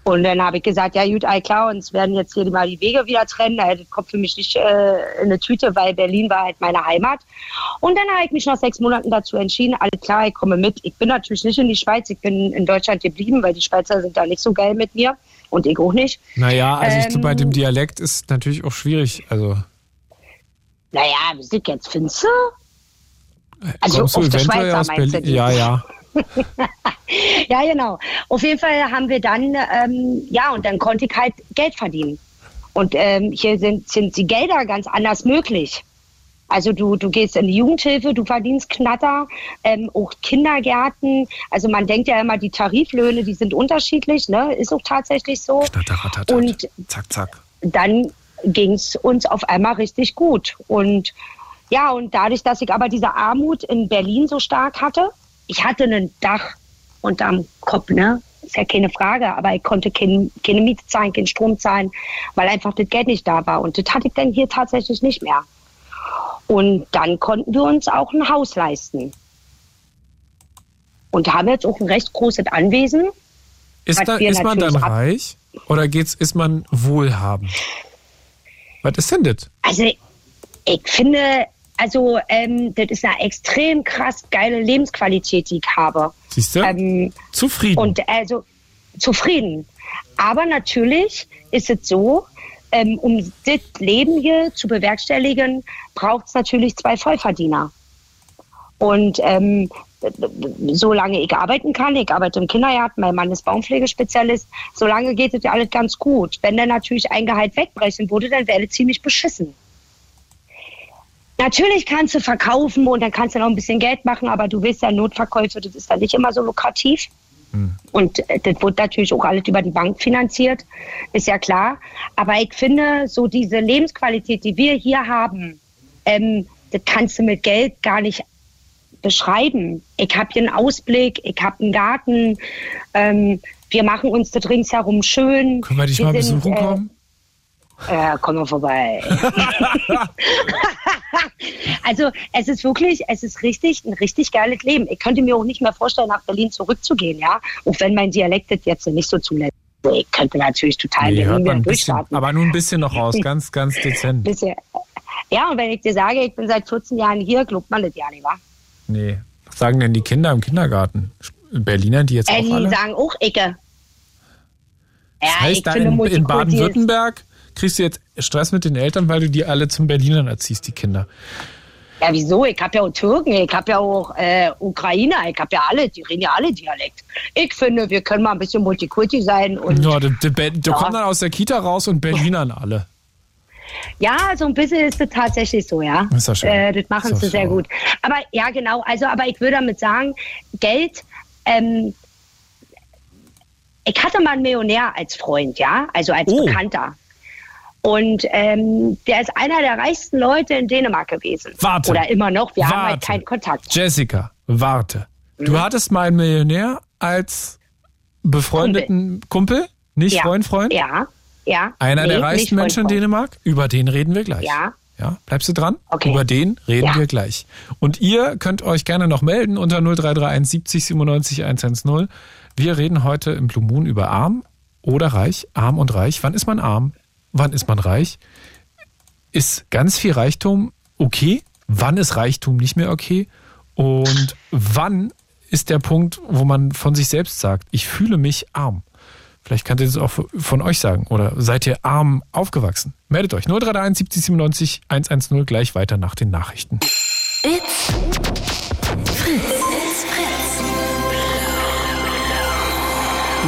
Und dann habe ich gesagt, ja gut, all klar, uns werden jetzt hier mal die Wege wieder trennen. Das kommt für mich nicht äh, in eine Tüte, weil Berlin war halt meine Heimat. Und dann habe ich mich nach sechs Monaten dazu entschieden, alles klar, ich komme mit. Ich bin natürlich nicht in die Schweiz, ich bin in Deutschland geblieben, weil die Schweizer sind da nicht so geil mit mir. Und ich auch nicht. Naja, also ich, Ähm, bei dem Dialekt ist natürlich auch schwierig. Also Naja, wie sieht jetzt, findest du? Also kommst auf der Schweizer aus meinst du? Ja, ja. Ja, genau. Auf jeden Fall haben wir dann, ähm, ja, und dann konnte ich halt Geld verdienen. Und ähm, hier sind, sind die Gelder ganz anders möglich. Also du, du gehst in die Jugendhilfe, du verdienst Knatter, ähm, auch Kindergärten. Also man denkt ja immer, die Tariflöhne, die sind unterschiedlich, ne? Ist auch tatsächlich so. Knatteratatat. Und zack, zack. dann ging es uns auf einmal richtig gut. Und ja, und dadurch, dass ich aber diese Armut in Berlin so stark hatte, ich hatte ein Dach unterm Kopf, ne? Ist ja keine Frage, aber ich konnte kein, keine Miete zahlen, keinen Strom zahlen, weil einfach das Geld nicht da war. Und das hatte ich dann hier tatsächlich nicht mehr. Und dann konnten wir uns auch ein Haus leisten. Und haben jetzt auch ein recht großes Anwesen. Ist, da, ist man dann reich oder geht's, ist man wohlhabend? Was ist denn das? Also ich finde, also ähm, das ist eine extrem krass geile Lebensqualität, die ich habe. Siehst du? Ähm, Zufrieden. und also zufrieden. Aber natürlich ist es so, ähm, um das Leben hier zu bewerkstelligen, braucht es natürlich zwei Vollverdiener. Und ähm, solange ich arbeiten kann, ich arbeite im Kindergarten, mein Mann ist Baumpflegespezialist, solange geht es ja alles ganz gut. Wenn dann natürlich ein Gehalt wegbrechen würde, dann wäre das ziemlich beschissen. Natürlich kannst du verkaufen und dann kannst du noch ein bisschen Geld machen, aber du willst ja Notverkäufe, das ist dann nicht immer so lukrativ. Und äh, das wird natürlich auch alles über die Bank finanziert, ist ja klar. Aber ich finde, so diese Lebensqualität, die wir hier haben, ähm, das kannst du mit Geld gar nicht beschreiben. Ich habe hier einen Ausblick, ich habe einen Garten, ähm, wir machen uns das ringsherum schön. Können wir dich Wir mal sind, besuchen äh, kommen? Äh, komm mal vorbei. also es ist wirklich, es ist richtig, ein richtig geiles Leben. Ich könnte mir auch nicht mehr vorstellen, nach Berlin zurückzugehen, ja. Auch wenn mein Dialekt das jetzt nicht so zulässt. Ich könnte natürlich total Nee, Berlin hört wieder man ein bisschen, durchstarten. aber nur ein bisschen noch raus, ganz, ganz dezent. Bisschen. Ja, und wenn ich dir sage, ich bin seit 14 Jahren hier, glaubt man das ja nicht, wa? Nee. Was sagen denn die Kinder im Kindergarten? Berliner, die jetzt Äh, auch die alle? sagen auch Ecke. Ja, Das heißt, ich da in, in Baden-Württemberg kriegst du jetzt Stress mit den Eltern, weil du die alle zum Berlinern erziehst, die Kinder. Ja, wieso? Ich habe ja auch Türken, ich habe ja auch äh, Ukrainer, ich habe ja alle, die reden ja alle Dialekt. Ich finde, wir können mal ein bisschen Multikulti sein und Ja, du, du, du Ja. kommst dann aus der Kita raus und Berlinern alle. Ja, so ein bisschen ist es tatsächlich so, ja. Ist ja schön. Äh, das machen Ist sie sehr schön. gut. Aber ja, genau. Also, aber ich würde damit sagen, Geld. Ähm, ich hatte mal einen Millionär als Freund, ja, also als Oh. Bekannter. Und ähm, der ist einer der reichsten Leute in Dänemark gewesen. Warte. Oder immer noch. Wir haben halt Warte. keinen Kontakt. Jessica, warte. Mhm. Du hattest mal einen Millionär als befreundeten Kumpel, nicht Ja. Freund, Freund? Ja, ja. Einer Nee, der reichsten Freund, Menschen in. Dänemark? Über den reden wir gleich. Ja. Ja, bleibst du dran? Okay. Über den reden Ja. wir gleich. Und ihr könnt euch gerne noch melden unter 0331 70 97 110. Wir reden heute im Blue Moon über arm oder reich, arm und reich. Wann ist man arm? Wann ist man reich? Ist ganz viel Reichtum okay? Wann ist Reichtum nicht mehr okay? Und wann ist der Punkt, wo man von sich selbst sagt, ich fühle mich arm? Vielleicht könnt ihr das auch von euch sagen. Oder seid ihr arm aufgewachsen? Meldet euch 0331 70 97 110 gleich weiter nach den Nachrichten. It's Fritz. It's Fritz.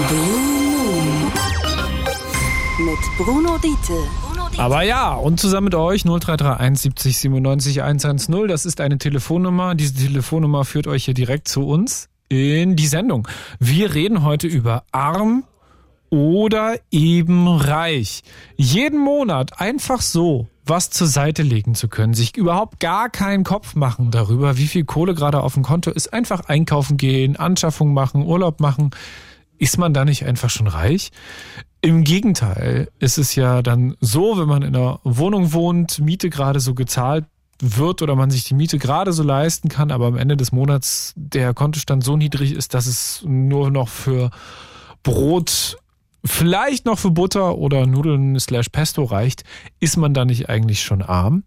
Blue Bruno Diete. Aber ja, und zusammen mit euch 0331 70 97 110. Das ist eine Telefonnummer. Diese Telefonnummer führt euch hier direkt zu uns in die Sendung. Wir reden heute über arm oder eben reich. Jeden Monat einfach so was zur Seite legen zu können, sich überhaupt gar keinen Kopf machen darüber, wie viel Kohle gerade auf dem Konto ist, einfach einkaufen gehen, Anschaffung machen, Urlaub machen. Ist man da nicht einfach schon reich? Im Gegenteil ist es ja dann so, wenn man in einer Wohnung wohnt, Miete gerade so gezahlt wird oder man sich die Miete gerade so leisten kann, aber am Ende des Monats der Kontostand so niedrig ist, dass es nur noch für Brot vielleicht noch für Butter oder Nudeln slash Pesto reicht, ist man da nicht eigentlich schon arm?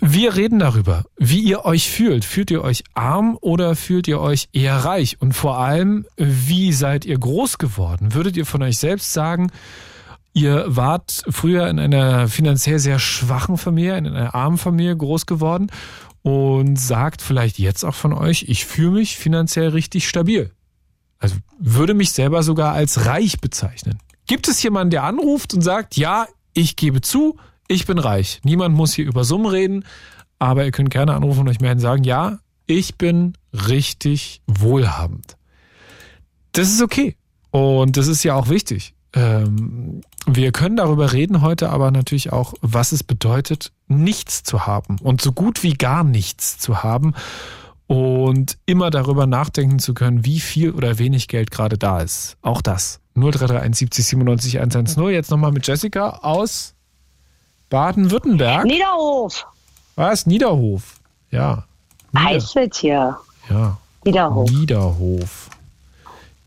Wir reden darüber, wie ihr euch fühlt. Fühlt ihr euch arm oder fühlt ihr euch eher reich? Und vor allem, wie seid ihr groß geworden? Würdet ihr von euch selbst sagen, ihr wart früher in einer finanziell sehr schwachen Familie, in einer armen Familie groß geworden und sagt vielleicht jetzt auch von euch, ich fühle mich finanziell richtig stabil. Also würde mich selber sogar als reich bezeichnen. Gibt es jemanden, der anruft und sagt, ja, ich gebe zu, ich bin reich. Niemand muss hier über Summen reden, aber ihr könnt gerne anrufen und euch melden und sagen, ja, ich bin richtig wohlhabend. Das ist okay. Und das ist ja auch wichtig. Ähm, wir können darüber reden heute aber natürlich auch, was es bedeutet, nichts zu haben und so gut wie gar nichts zu haben und immer darüber nachdenken zu können, wie viel oder wenig Geld gerade da ist. Auch das. 0331 70 97 110. Jetzt nochmal mit Jessica aus Baden-Württemberg. Niederhof. Was? Niederhof. Ja. Nieder Heißt es hier. ja. Niederhof. Niederhof.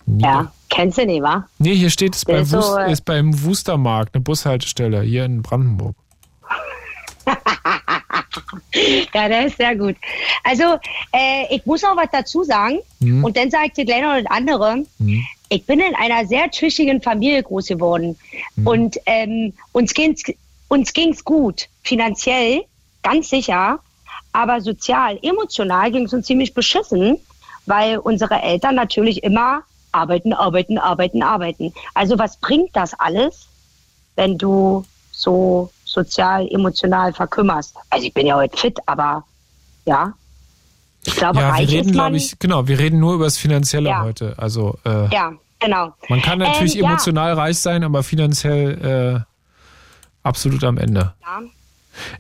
Nieder Ja. Kennst du nicht, wa? Nee, hier steht es Der bei ist so, äh, ist beim Wustermarkt, eine Bushaltestelle hier in Brandenburg. Ja, der ist sehr gut. Also, äh, ich muss noch was dazu sagen. Mhm. Und dann sage ich dir gleich noch das andere. Mhm. Ich bin in einer sehr tüchtigen Familie groß geworden. Mhm. Und ähm, uns ging's uns ging's gut. Finanziell, ganz sicher. Aber sozial, emotional ging es uns ziemlich beschissen, weil unsere Eltern natürlich immer arbeiten, arbeiten, arbeiten, arbeiten. Also was bringt das alles, wenn du so sozial, emotional verkümmerst? Also ich bin ja heute fit, aber ja. Ich glaube, Ja, wir reden, glaube ich, genau, wir reden nur über das Finanzielle Ja. heute. Also äh, Ja, genau. man kann natürlich Ähm, ja. emotional reich sein, aber finanziell äh, absolut am Ende. Ja.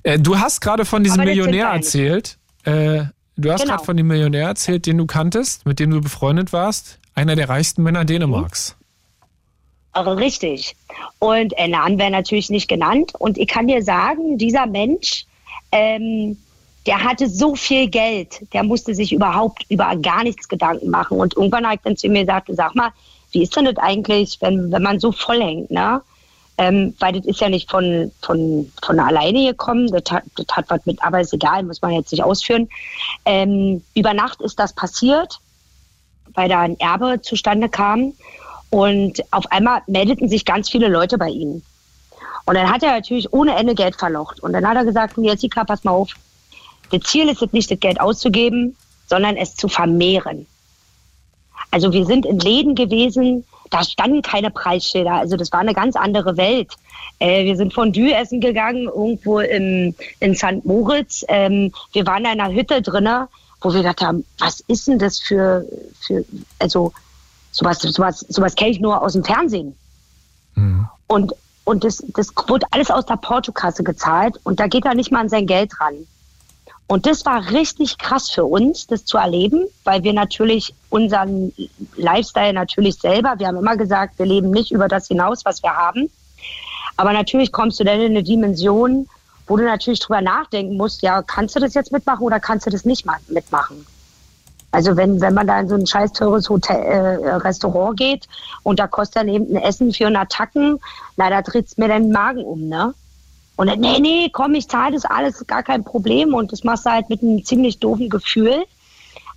Äh, du hast gerade von diesem Millionär erzählt. Äh, du hast Genau. gerade von dem Millionär erzählt, den du kanntest, mit dem du befreundet warst. Einer der reichsten Männer Dänemarks. Richtig. Und äh, Namen werden natürlich nicht genannt. Und ich kann dir sagen, dieser Mensch, ähm, der hatte so viel Geld, der musste sich überhaupt über gar nichts Gedanken machen. Und irgendwann hat er dann zu mir gesagt, sag mal, wie ist denn das eigentlich, wenn, wenn man so voll hängt, ne? Ähm, weil das ist ja nicht von, von, von alleine gekommen, das hat, das hat was mit, aber ist egal, muss man jetzt nicht ausführen. Ähm, über Nacht ist das passiert, weil da ein Erbe zustande kam. Und auf einmal meldeten sich ganz viele Leute bei ihm. Und dann hat er natürlich ohne Ende Geld verlocht. Und dann hat er gesagt, Jessica, pass mal auf. Das Ziel ist es nicht, das Geld auszugeben, sondern es zu vermehren. Also wir sind in Läden gewesen, da standen keine Preisschilder. Also das war eine ganz andere Welt. Äh, wir sind Fondue essen gegangen, irgendwo im, in St. Moritz. Ähm, wir waren in einer Hütte drinne, wo wir gedacht haben, was ist denn das für, für also sowas, sowas, sowas kenne ich nur aus dem Fernsehen. Und, und das, das wurde alles aus der Portokasse gezahlt und da geht er nicht mal an sein Geld ran. Und das war richtig krass für uns, das zu erleben, weil wir natürlich unseren Lifestyle natürlich selber, wir haben immer gesagt, wir leben nicht über das hinaus, was wir haben. Aber natürlich kommst du dann in eine Dimension, wo du natürlich drüber nachdenken musst, ja, kannst du das jetzt mitmachen oder kannst du das nicht mitmachen? Also wenn, wenn man da in so ein scheiß teures Hotel, äh, Restaurant geht und da kostet dann eben ein Essen 400 Tacken, na, da dreht's mir den Magen um, ne? Und dann, nee, nee, komm, ich zahle das alles, gar kein Problem. Und das machst du halt mit einem ziemlich doofen Gefühl.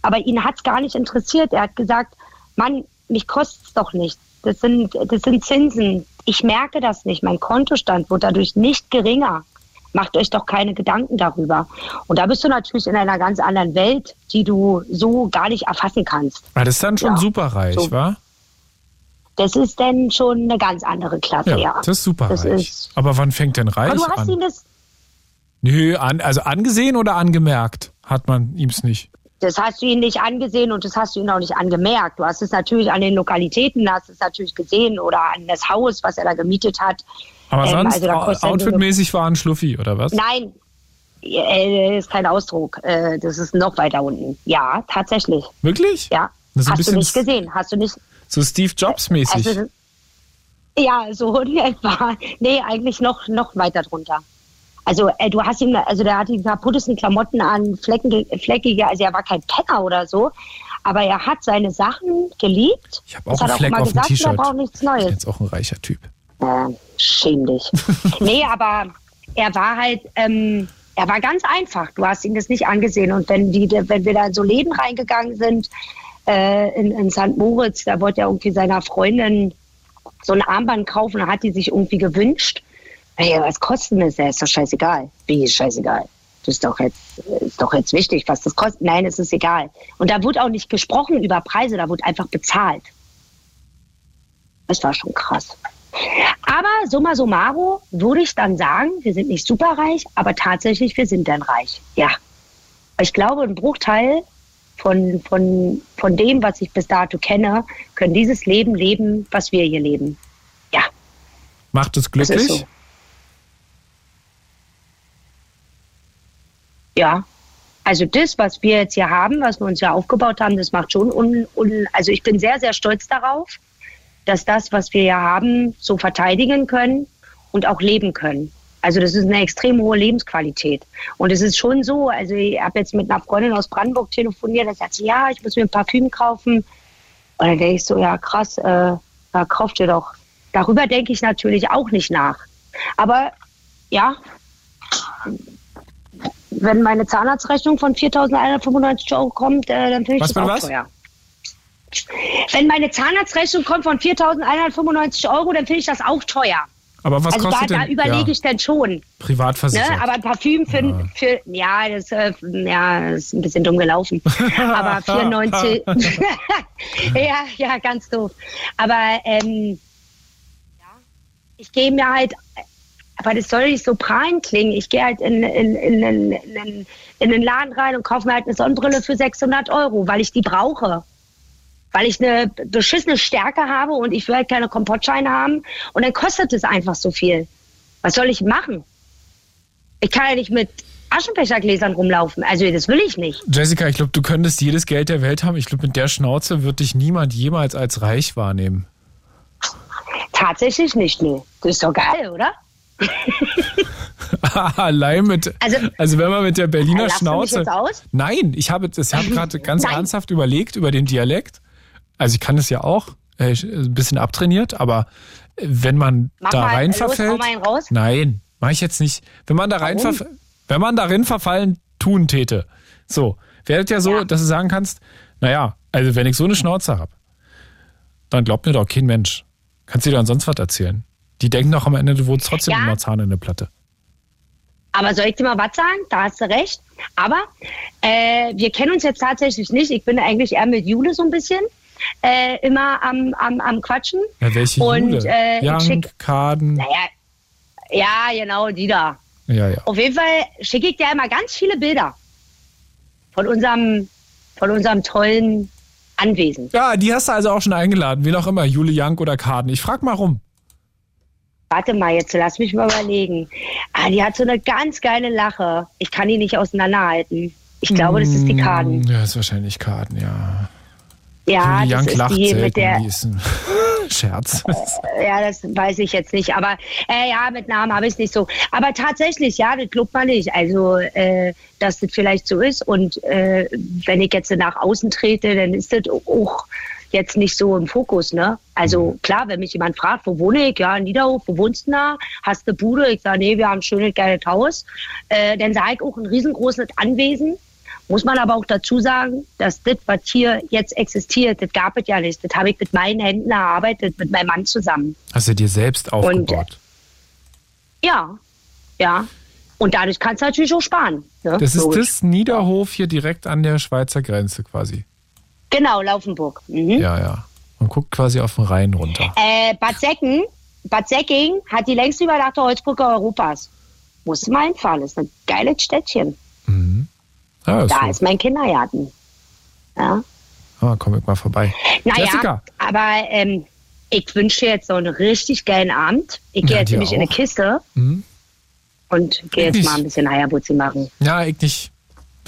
Aber ihn hat's gar nicht interessiert. Er hat gesagt, Mann, mich kostet's doch nicht. Das sind, das sind Zinsen. Ich merke das nicht. Mein Kontostand wird dadurch nicht geringer. Macht euch doch keine Gedanken darüber. Und da bist du natürlich in einer ganz anderen Welt, die du so gar nicht erfassen kannst. Ah, das ist dann schon Ja. superreich, So. wa? Das ist dann schon eine ganz andere Klasse, Ja, ja. das ist superreich. Das ist- Aber wann fängt denn reich Aber du hast an? ihn das, Nö, an, also angesehen oder angemerkt hat man ihm's nicht. das hast du ihn nicht angesehen und das hast du ihn auch nicht angemerkt. Du hast es natürlich an den Lokalitäten, hast es natürlich gesehen oder an das Haus, was er da gemietet hat. Aber Ähm, sonst, also er outfitmäßig war ein Schluffi, oder was? Nein, äh, ist kein Ausdruck. Äh, das ist noch weiter unten. Ja, tatsächlich. Wirklich? Ja. Das hast du nicht gesehen? Hast du nicht? So Steve Jobs-mäßig. Also, ja, so in etwa. Nee, eigentlich noch, noch weiter drunter. Also äh, du hast ihm, also der hatte die kaputtesten Klamotten an, fleckige, also er war kein Penner oder so, aber er hat seine Sachen geliebt. Ich habe auch Das einen hat Fleck immer auf dem gesagt, T-Shirt. Er braucht nichts Ich bin Neues. jetzt auch ein reicher Typ. Äh, schäm dich. nee, aber er war halt, ähm, er war ganz einfach. Du hast ihn das nicht angesehen. Und wenn, die, wenn wir da in so Läden reingegangen sind, äh, in, in St. Moritz, da wollte er irgendwie seiner Freundin so ein Armband kaufen, da hat die sich irgendwie gewünscht. Ey, was kostet das? Ja, ist doch scheißegal. Wie ist scheißegal? Das ist doch jetzt, ist doch jetzt wichtig, was das kostet. Nein, es ist egal. Und da wurde auch nicht gesprochen über Preise, da wurde einfach bezahlt. Das war schon krass. Aber summa summarum würde ich dann sagen, wir sind nicht superreich, aber tatsächlich, wir sind dann reich. Ja. Ich glaube, ein Bruchteil von, von, von dem, was ich bis dato kenne, können dieses Leben leben, was wir hier leben. Ja, Macht es glücklich? so. Ja. Also das, was wir jetzt hier haben, was wir uns ja aufgebaut haben, das macht schon un, un, also ich bin sehr, sehr stolz darauf, dass das, was wir hier haben, so verteidigen können und auch leben können. Also das ist eine extrem hohe Lebensqualität. Und es ist schon so, also ich habe jetzt mit einer Freundin aus Brandenburg telefoniert, da sagt sie, ja, ich muss mir ein Parfüm kaufen. Und dann denke ich so, ja krass, äh, ja, kauft ihr doch. Darüber denke ich natürlich auch nicht nach. Aber ja, wenn meine Zahnarztrechnung von 4.195 Euro kommt, äh, dann finde ich Was das auch was? teuer. Wenn meine Zahnarztrechnung kommt von 4.195 Euro, dann finde ich das auch teuer. Aber was also da, kostet da denn überlege ja, ich dann schon. privat Ne? Aber ein Parfüm für, Ja. für ja, das, äh, ja, das ist ein bisschen dumm gelaufen. Aber 94, ja, ja, ganz doof. Aber ähm, ja, ich gehe mir halt, aber das soll nicht so prahlend klingen. Ich gehe halt in, in, in, in, in, in den Laden rein und kaufe mir halt eine Sonnenbrille für 600 Euro, weil ich die brauche. Weil ich eine beschissene Stärke habe und ich will halt keine Kompottscheine haben. Und dann kostet es einfach so viel. Was soll ich machen? Ich kann ja nicht mit Aschenbechergläsern rumlaufen. Also das will ich nicht. Jessica, ich glaube, du könntest jedes Geld der Welt haben. Ich glaube, mit der Schnauze wird dich niemand jemals als reich wahrnehmen. Tatsächlich nicht, nee. Das ist doch geil, oder? Allein mit, also, Also- wenn man mit der Berliner Schnauze. jetzt aus? Nein, ich habe habe gerade ganz Nein. ernsthaft überlegt über den Dialekt. Also ich kann es ja auch, äh, ein bisschen abtrainiert, aber äh, wenn man Mach da mal, rein los, verfällt. raus. Nein, mache ich jetzt nicht. Wenn man da rein verf- wenn man darin verfallen tun täte. So, das ja so, Ja. dass du sagen kannst, naja, also wenn ich so eine Schnauze habe, dann glaubt mir doch kein Mensch. Kannst du dir dann sonst was erzählen? Die denken doch am Ende, du wurdest trotzdem Ja. immer Zahn in der Platte. Aber soll ich dir mal was sagen? Da hast du recht. Aber äh, wir kennen uns jetzt tatsächlich nicht. Ich bin eigentlich eher mit Jule so ein bisschen äh, immer am, am, am Quatschen. Ja, welche Und, Jule? äh, ich Young, schick- Kaden. Naja, ja, genau, die da. Ja, ja. Auf jeden Fall schicke ich dir immer ganz viele Bilder von unserem, von unserem tollen Anwesen. Ja, die hast du also auch schon eingeladen, wen auch immer, Jule Young oder Kaden. Ich frag mal rum. Warte mal, jetzt lass mich mal überlegen. Ah, die hat so eine ganz geile Lache. Ich kann die nicht auseinanderhalten. Ich glaube, das ist die Kaden. Ja, ist wahrscheinlich Kaden, ja. Ja, Jule das ist die mit der. Scherz. Ja, das weiß ich jetzt nicht. Aber äh, ja, mit Namen habe ich es nicht so. Aber tatsächlich, ja, das glaubt man nicht. Also, äh, dass das vielleicht so ist. Und äh, wenn ich jetzt nach außen trete, dann ist das auch jetzt nicht so im Fokus, ne? Also klar, wenn mich jemand fragt, wo wohne ich? Ja, in Niederhof, wo wohnst du da? Hast du Bude? Ich sage, nee, wir haben ein schönes, geiles Haus. Äh, dann sage ich auch ein riesengroßes Anwesen. Muss man aber auch dazu sagen, dass das, was hier jetzt existiert, das gab es ja nicht. Das habe ich mit meinen Händen erarbeitet, mit meinem Mann zusammen. Hast du dir selbst aufgebaut. Ja, ja. Und dadurch kannst du natürlich auch sparen. Ne? das ist Logisch. das Niederhof hier direkt an der Schweizer Grenze quasi. Genau, Laufenburg. Mhm. Ja, ja. Man guckt quasi auf den Rhein runter. Äh, Bad Säcken, Bad Säcking hat die längst überdachte Holzbrücke Europas. Muss mal hinfahren, ist ein geiles Städtchen. Ja, ist Da so. ist mein Kindergarten. Ja. Ah, komm ich mal vorbei. Naja, Jessica. aber ähm, ich wünsche dir jetzt so einen richtig geilen Abend. Ich gehe Ja, jetzt nämlich in eine auch. Kiste Mhm. und gehe jetzt Nicht. mal ein bisschen Eierbutzi machen. Ja, ich nicht.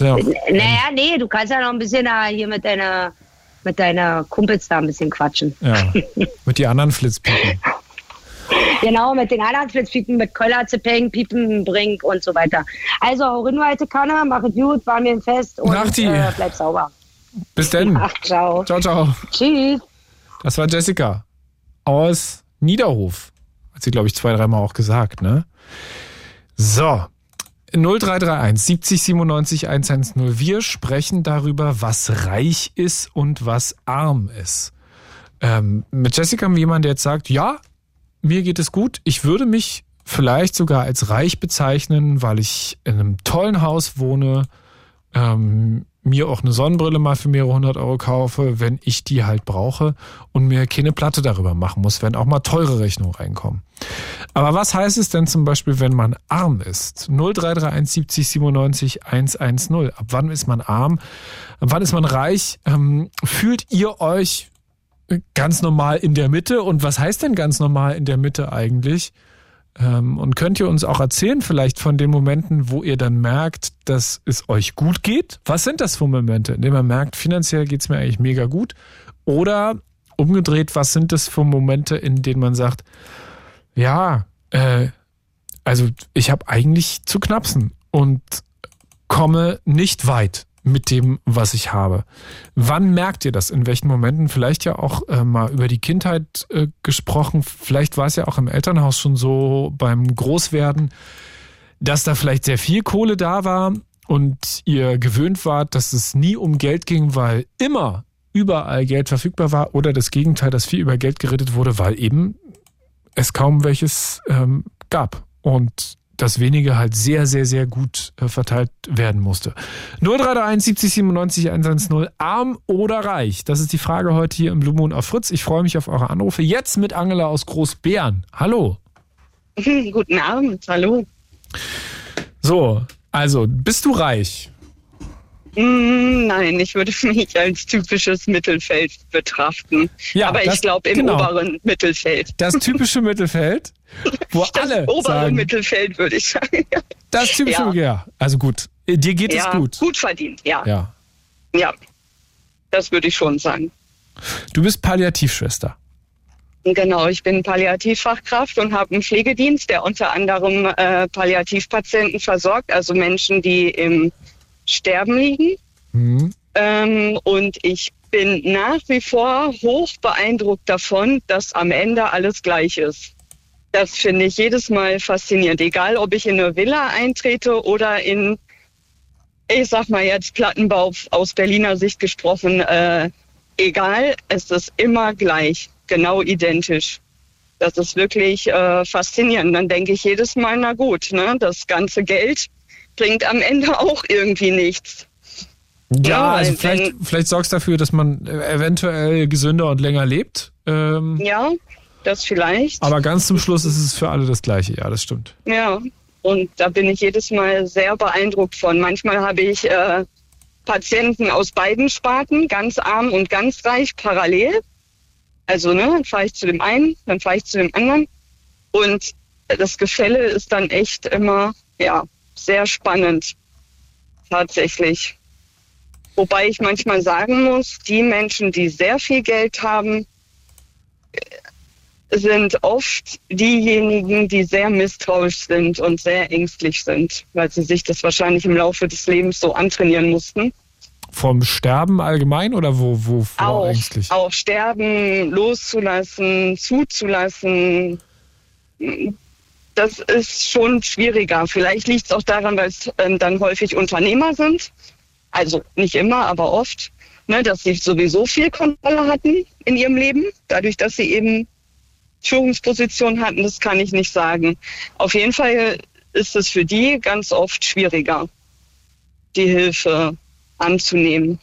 Ja. Naja, nee, du kannst ja noch ein bisschen hier mit deiner, mit deiner Kumpels da ein bisschen quatschen. ja. Mit die anderen Flitzpicken. Genau, mit den anderen Flitzpiepen, mit Köller, Zipping, Piepenbrink und so weiter. Also, hau rein, weite Kanne, mach es gut, war mir ein Fest und Nachti. äh, bleib sauber. Bis denn. Ach, ciao. Ciao, ciao. Tschüss. Das war Jessica aus Niederhof. Hat sie, glaube ich, zwei, dreimal auch gesagt, ne? So. 0331 70 97 110. Wir sprechen darüber, was reich ist und was arm ist. Ähm, mit Jessica haben wir jemanden, der jetzt sagt, ja, mir geht es gut. Ich würde mich vielleicht sogar als reich bezeichnen, weil ich in einem tollen Haus wohne, ähm, mir auch eine Sonnenbrille mal für mehrere hundert Euro kaufe, wenn ich die halt brauche und mir keine Platte darüber machen muss, wenn auch mal teure Rechnungen reinkommen. Aber was heißt es denn zum Beispiel, wenn man arm ist? 0331 70 97 110. Ab wann ist man arm? Ab wann ist man reich? Ähm, fühlt ihr euch ganz normal in der Mitte? Und was heißt denn ganz normal in der Mitte eigentlich? Ähm, und könnt ihr uns auch erzählen, vielleicht von den Momenten, wo ihr dann merkt, dass es euch gut geht? Was sind das für Momente, in denen man merkt, finanziell geht es mir eigentlich mega gut? Oder umgedreht, was sind das für Momente, in denen man sagt, ja, äh, also ich habe eigentlich zu knapsen und komme nicht weit mit dem, was ich habe. Wann merkt ihr das? In welchen Momenten? Vielleicht ja auch äh, mal über die Kindheit äh, gesprochen. Vielleicht war es ja auch im Elternhaus schon so beim Großwerden, dass da vielleicht sehr viel Kohle da war und ihr gewöhnt wart, dass es nie um Geld ging, weil immer überall Geld verfügbar war oder das Gegenteil, dass viel über Geld geredet wurde, weil eben es kaum welches ähm, gab. Und das wenige halt sehr, sehr, sehr gut äh, verteilt werden musste. 0331 70 97 110, arm oder reich? Das ist die Frage heute hier im Blue Moon auf Fritz. Ich freue mich auf eure Anrufe. Jetzt mit Angela aus Großbären. Hallo. Guten Abend, hallo. So, also, bist du reich? Mm, Nein, ich würde mich als typisches Mittelfeld betrachten. Ja, Aber das- ich glaube im genau. oberen Mittelfeld. Das typische Mittelfeld, wo Das alle obere sagen, Mittelfeld, würde ich sagen. das typische, ja. Ja. Also gut, dir geht ja, es gut. gut verdient, ja. ja. Ja. das würde ich schon sagen. Du bist Palliativschwester. Genau, ich bin Palliativfachkraft und habe einen Pflegedienst, der unter anderem äh, Palliativpatienten versorgt, also Menschen, die im Sterben liegen. Hm. Ähm, und ich bin nach wie vor hoch beeindruckt davon, dass am Ende alles gleich ist. Das finde ich jedes Mal faszinierend. Egal, ob ich in eine Villa eintrete oder in, ich sag mal jetzt Plattenbau aus Berliner Sicht gesprochen, äh, egal, es ist immer gleich, genau identisch. Das ist wirklich äh, faszinierend. Dann denke ich jedes Mal, na gut, ne, das ganze Geld bringt am Ende auch irgendwie nichts. Ja, also wenn- vielleicht, vielleicht sorgst du dafür, dass man eventuell gesünder und länger lebt. Ähm, Ja, das vielleicht. Aber ganz zum Schluss ist es für alle das Gleiche. Ja, das stimmt. Ja, und da bin ich jedes Mal sehr beeindruckt von. Manchmal habe ich äh, Patienten aus beiden Sparten, ganz arm und ganz reich, parallel. Also, ne, dann fahre ich zu dem einen, dann fahre ich zu dem anderen. Und das Gefälle ist dann echt immer, ja, sehr spannend. Tatsächlich. Wobei ich manchmal sagen muss, die Menschen, die sehr viel Geld haben, sind oft diejenigen, die sehr misstrauisch sind und sehr ängstlich sind, weil sie sich das wahrscheinlich im Laufe des Lebens so antrainieren mussten. Vom Sterben allgemein oder wo, wo Auch, ängstlich? auch sterben, loszulassen, zuzulassen. Das ist schon schwieriger. Vielleicht liegt es auch daran, weil es ähm, dann häufig Unternehmer sind. Also nicht immer, aber oft. Ne, dass sie sowieso viel Kontrolle hatten in ihrem Leben, dadurch, dass sie eben Führungsposition hatten, das kann ich nicht sagen. Auf jeden Fall ist es für die ganz oft schwieriger, die Hilfe anzunehmen.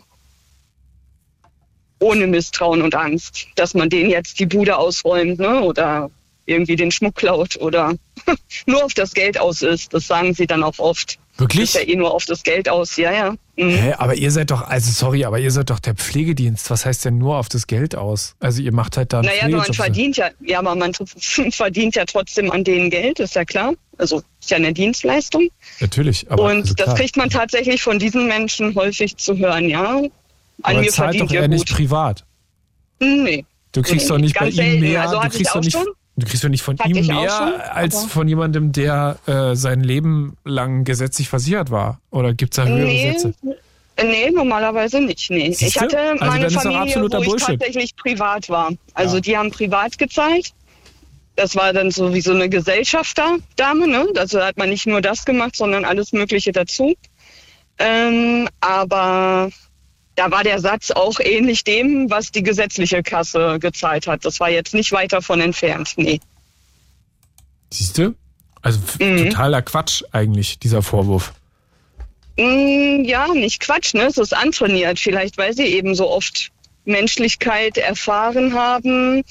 Ohne Misstrauen und Angst, dass man denen jetzt die Bude ausräumt ne? oder irgendwie den Schmuck klaut oder nur auf das Geld aus ist. Das sagen sie dann auch oft. Wirklich? Ist ja eh nur auf das Geld aus, ja, ja. Mhm. Hä, aber ihr seid doch, also sorry, aber ihr seid doch der Pflegedienst. Was heißt denn nur auf das Geld aus? Also ihr macht halt da einen Naja, man verdient ja, ja, aber man verdient ja trotzdem an denen Geld, ist ja klar. Also ist ja eine Dienstleistung. Natürlich, aber und also das kriegt man tatsächlich von diesen Menschen häufig zu hören, ja. An aber mir zahlt verdient doch ihr nicht privat. Nee. Du kriegst Nee, doch nicht bei ihm mehr, Also du kriegst doch nicht, schon. Du kriegst ja nicht von Hatte ihm mehr schon, als von jemandem, der äh, sein Leben lang gesetzlich versichert war. Oder gibt es da höhere Nee, Sätze? nee, normalerweise nicht. Nee. Siehste? Ich hatte Also meine Familie, wo ich Bullshit. tatsächlich privat war. Also Ja. die haben privat gezahlt. Das war dann so wie so eine Gesellschafterdame. Ne? Also hat man nicht nur das gemacht, sondern alles Mögliche dazu. Ähm, aber da war der Satz auch ähnlich dem, was die gesetzliche Kasse gezahlt hat. Das war jetzt nicht weit davon entfernt. Nee. Siehst du? Also Mhm. totaler Quatsch eigentlich, dieser Vorwurf. Mm, Ja, nicht Quatsch, ne? Es ist antrainiert. Vielleicht, weil sie eben so oft Menschlichkeit erfahren haben,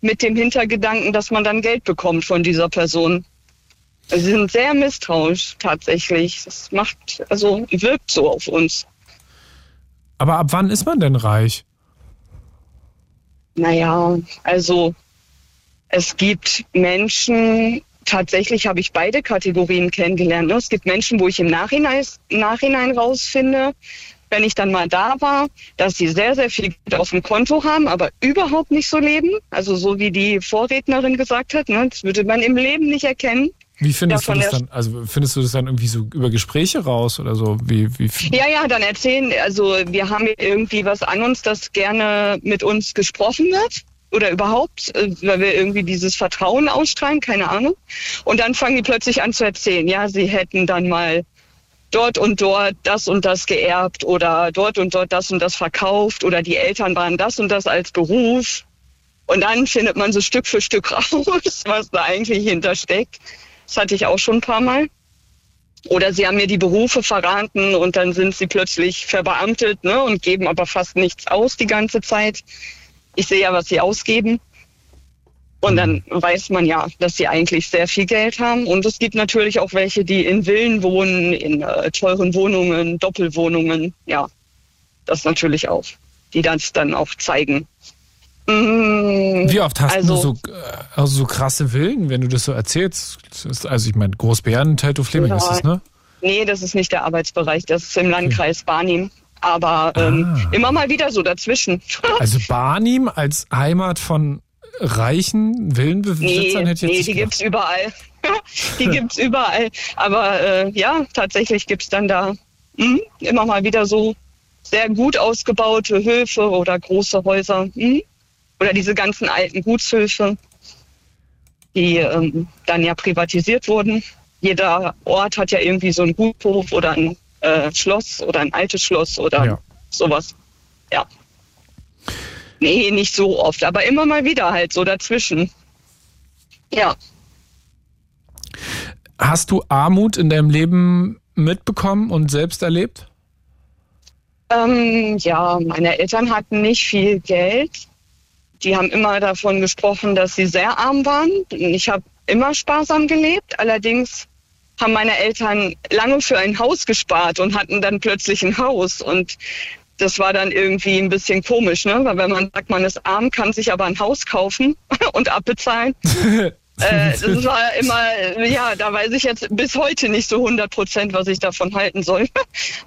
mit dem Hintergedanken, dass man dann Geld bekommt von dieser Person. Also Sie sind sehr misstrauisch, tatsächlich. Das macht, also wirkt so auf uns. Aber ab wann ist man denn reich? Naja, also es gibt Menschen, tatsächlich habe ich beide Kategorien kennengelernt. ne? Es gibt Menschen, wo ich im Nachhinein, Nachhinein rausfinde, wenn ich dann mal da war, dass sie sehr, sehr viel Geld auf dem Konto haben, aber überhaupt nicht so leben. Also so wie die Vorrednerin gesagt hat, ne, das würde man im Leben nicht erkennen. Wie findest du das dann? Also findest du das dann irgendwie so über Gespräche raus oder so? Wie, wie, Ja, ja, dann erzählen, also wir haben irgendwie was an uns, das gerne mit uns gesprochen wird oder überhaupt, äh, weil wir irgendwie dieses Vertrauen ausstrahlen, keine Ahnung. Und dann fangen die plötzlich an zu erzählen, ja, sie hätten dann mal dort und dort das und das geerbt oder dort und dort das und das verkauft oder die Eltern waren das und das als Beruf. Und dann findet man so Stück für Stück raus, was da eigentlich hintersteckt. Das hatte ich auch schon ein paar Mal. Oder sie haben mir die Berufe verraten und dann sind sie plötzlich verbeamtet ne, und geben aber fast nichts aus die ganze Zeit. Ich sehe ja, was sie ausgeben. Und dann weiß man ja, dass sie eigentlich sehr viel Geld haben. Und es gibt natürlich auch welche, die in Villen wohnen, in äh, teuren Wohnungen, Doppelwohnungen. Ja, das natürlich auch. Die das dann auch zeigen. Wie oft hast also, du so, äh, also so krasse Villen, wenn du das so erzählst? Also ich meine, Großbären, Teltow-Fleming Ja. ist das, ne? Nee, das ist nicht der Arbeitsbereich, das ist im Landkreis Barnim. Aber ähm, Ah. immer mal wieder so dazwischen. Also Barnim als Heimat von reichen Nee, Villenbesitzern hätte ich nee jetzt die nicht gibt's überall. die gibt's überall. Aber äh, ja, tatsächlich gibt's dann da hm, immer mal wieder so sehr gut ausgebaute Höfe oder große Häuser. Hm? Oder diese ganzen alten Gutshöfe, die ähm, dann ja privatisiert wurden. Jeder Ort hat ja irgendwie so einen Guthof oder ein äh, Schloss oder ein altes Schloss oder Ja. sowas. Ja. Nee, nicht so oft, aber immer mal wieder halt so dazwischen. Ja. Hast du Armut in deinem Leben mitbekommen und selbst erlebt? Ähm, ja, meine Eltern hatten nicht viel Geld. Die haben immer davon gesprochen, dass sie sehr arm waren. Ich habe immer sparsam gelebt. Allerdings haben meine Eltern lange für ein Haus gespart und hatten dann plötzlich ein Haus. Und das war dann irgendwie ein bisschen komisch, ne? Weil wenn man sagt, man ist arm, kann sich aber ein Haus kaufen und abbezahlen. äh, das war immer, ja, da weiß ich jetzt bis heute nicht so 100 Prozent, was ich davon halten soll.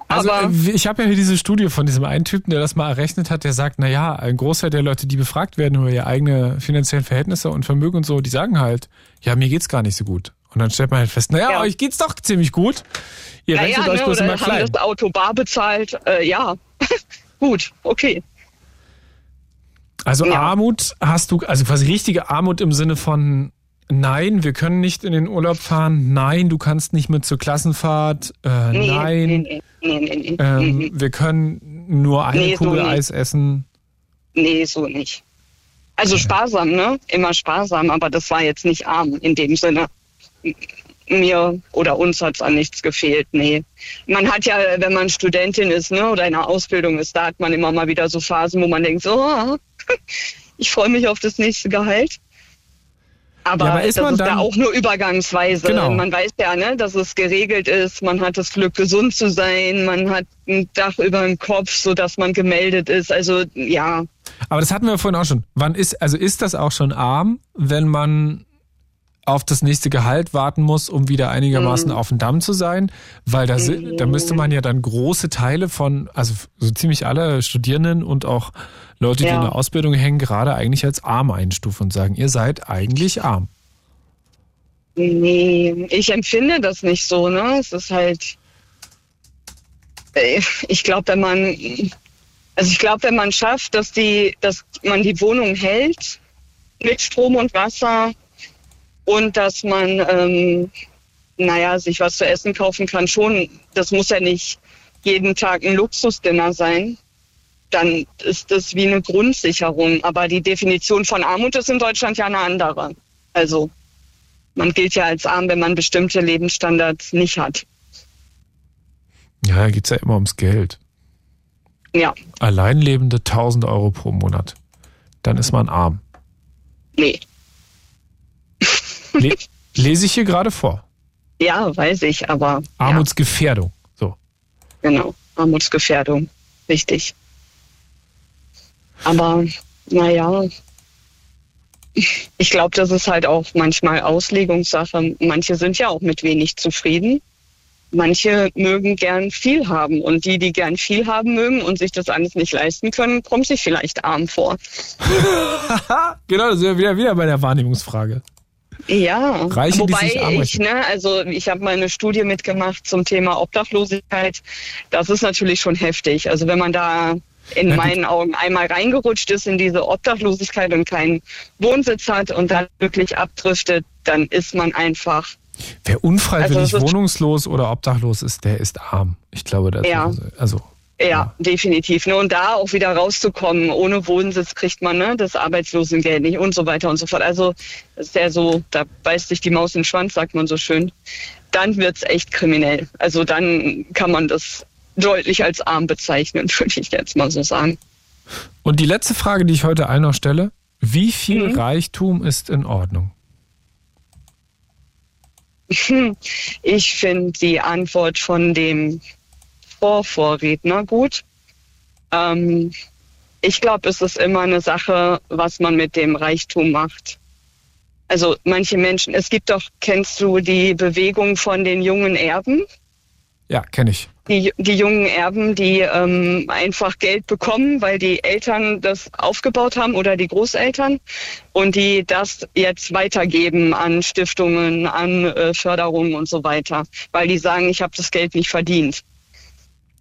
Also aber äh, ich habe ja hier diese Studie von diesem einen Typen, der das mal errechnet hat, der sagt, na ja, ein Großteil der Leute, die befragt werden über ihre eigenen finanziellen Verhältnisse und Vermögen und so, die sagen halt, ja, mir geht's gar nicht so gut. Und dann stellt man halt fest, naja, Ja. euch geht's doch ziemlich gut. Ihr Ja, rechnet ja, euch ne, bloß immer haben klein. das Auto bar bezahlt. Äh, ja, gut, okay. Also Ja. Armut hast du, also quasi richtige Armut im Sinne von Nein, wir können nicht in den Urlaub fahren. Nein, du kannst nicht mit zur Klassenfahrt. Äh, Nee, nein, nee, nee, ähm, wir können nur eine so Kugel nicht. Eis essen. nee, so nicht. Also sparsam, ne? Immer sparsam, aber das war jetzt nicht arm in dem Sinne. Mir oder uns hat's an nichts gefehlt, nee. Man hat ja, wenn man Studentin ist, ne, oder in einer Ausbildung ist, da hat man immer mal wieder so Phasen, wo man denkt, so, ah, ich freue mich auf das nächste Gehalt. Aber, Ja, aber ist man ist da dann- auch nur übergangsweise. Genau. Man weiß ja, ne, dass es geregelt ist. Man hat das Glück, gesund zu sein. Man hat ein Dach über dem Kopf, so dass man gemeldet ist. Also ja, Aber das hatten wir vorhin auch schon. Wann ist, also ist das auch schon arm, wenn man auf das nächste Gehalt warten muss, um wieder einigermaßen auf dem Damm zu sein, weil da, da müsste man ja dann große Teile von, also so ziemlich alle Studierenden und auch Leute, die Ja. in der Ausbildung hängen, gerade eigentlich als arm einstufen und sagen, ihr seid eigentlich arm. Nee, ich empfinde das nicht so, ne? Es ist halt, äh, ich glaube, wenn man, also ich glaube, wenn man schafft, dass die, dass man die Wohnung hält mit Strom und Wasser und dass man, ähm, naja, sich was zu essen kaufen kann, schon, das muss ja nicht jeden Tag ein Luxusdinner sein. Dann ist das wie eine Grundsicherung. Aber die Definition von Armut ist in Deutschland ja eine andere. Also man gilt ja als arm, wenn man bestimmte Lebensstandards nicht hat. Ja, da geht's ja immer ums Geld. Ja, Alleinlebende 1000 Euro pro Monat. Dann ist man arm. nee. Le lese ich hier gerade vor. Ja, weiß ich, aber Armutsgefährdung. So. ja, genau. Armutsgefährdung. Richtig. Aber naja, ich glaube, das ist halt auch manchmal Auslegungssache. Manche sind ja auch mit wenig zufrieden. Manche mögen gern viel haben und die, die gern viel haben mögen und sich das alles nicht leisten können, kommen sich vielleicht arm vor. Genau, da sind wir wieder, wieder bei der Wahrnehmungsfrage. Ja, Reiche, die wobei ich, ne, also ich habe mal eine Studie mitgemacht zum Thema Obdachlosigkeit. Das ist natürlich schon heftig. Also wenn man da in meinen Augen einmal reingerutscht ist in diese Obdachlosigkeit und keinen Wohnsitz hat und dann wirklich abdriftet, dann ist man einfach, Wer unfreiwillig Also es wohnungslos oder obdachlos ist, der ist arm. Ich glaube, das Ja. ist, also ja, Ja. definitiv. Ne? Und da auch wieder rauszukommen, ohne Wohnsitz kriegt man ne, das Arbeitslosengeld nicht und so weiter und so fort. Also das ist ja so, da beißt sich die Maus in den Schwanz, sagt man so schön. Dann wird's echt kriminell. Also dann kann man das deutlich als arm bezeichnen, würde ich jetzt mal so sagen. Und die letzte Frage, die ich heute allen noch stelle: Wie viel Mhm. Reichtum ist in Ordnung? Ich finde die Antwort von dem Vorvorredner gut. Ähm, ich glaube, es ist immer eine Sache, was man mit dem Reichtum macht. Also manche Menschen, es gibt doch, kennst du die Bewegung von den jungen Erben? Ja, kenne ich. Die, die jungen Erben, die ähm, einfach Geld bekommen, weil die Eltern das aufgebaut haben oder die Großeltern und die das jetzt weitergeben an Stiftungen, an äh, Förderungen und so weiter, weil die sagen, ich habe das Geld nicht verdient.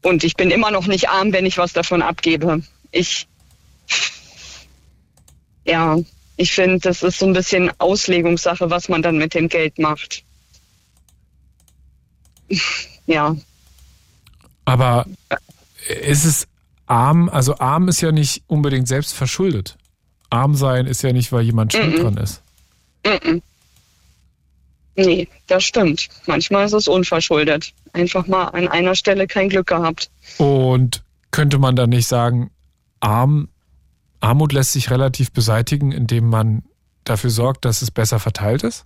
Und ich bin immer noch nicht arm, wenn ich was davon abgebe. Ich, ja, ich finde, das ist so ein bisschen Auslegungssache, was man dann mit dem Geld macht. Ja, Aber ist es arm? Also arm ist ja nicht unbedingt selbst verschuldet. Arm sein ist ja nicht, weil jemand schuld Mhm. dran ist. Mm-mm. Nee, das stimmt. Manchmal ist es unverschuldet. Einfach mal an einer Stelle kein Glück gehabt. Und könnte man dann nicht sagen, arm, Armut lässt sich relativ beseitigen, indem man dafür sorgt, dass es besser verteilt ist?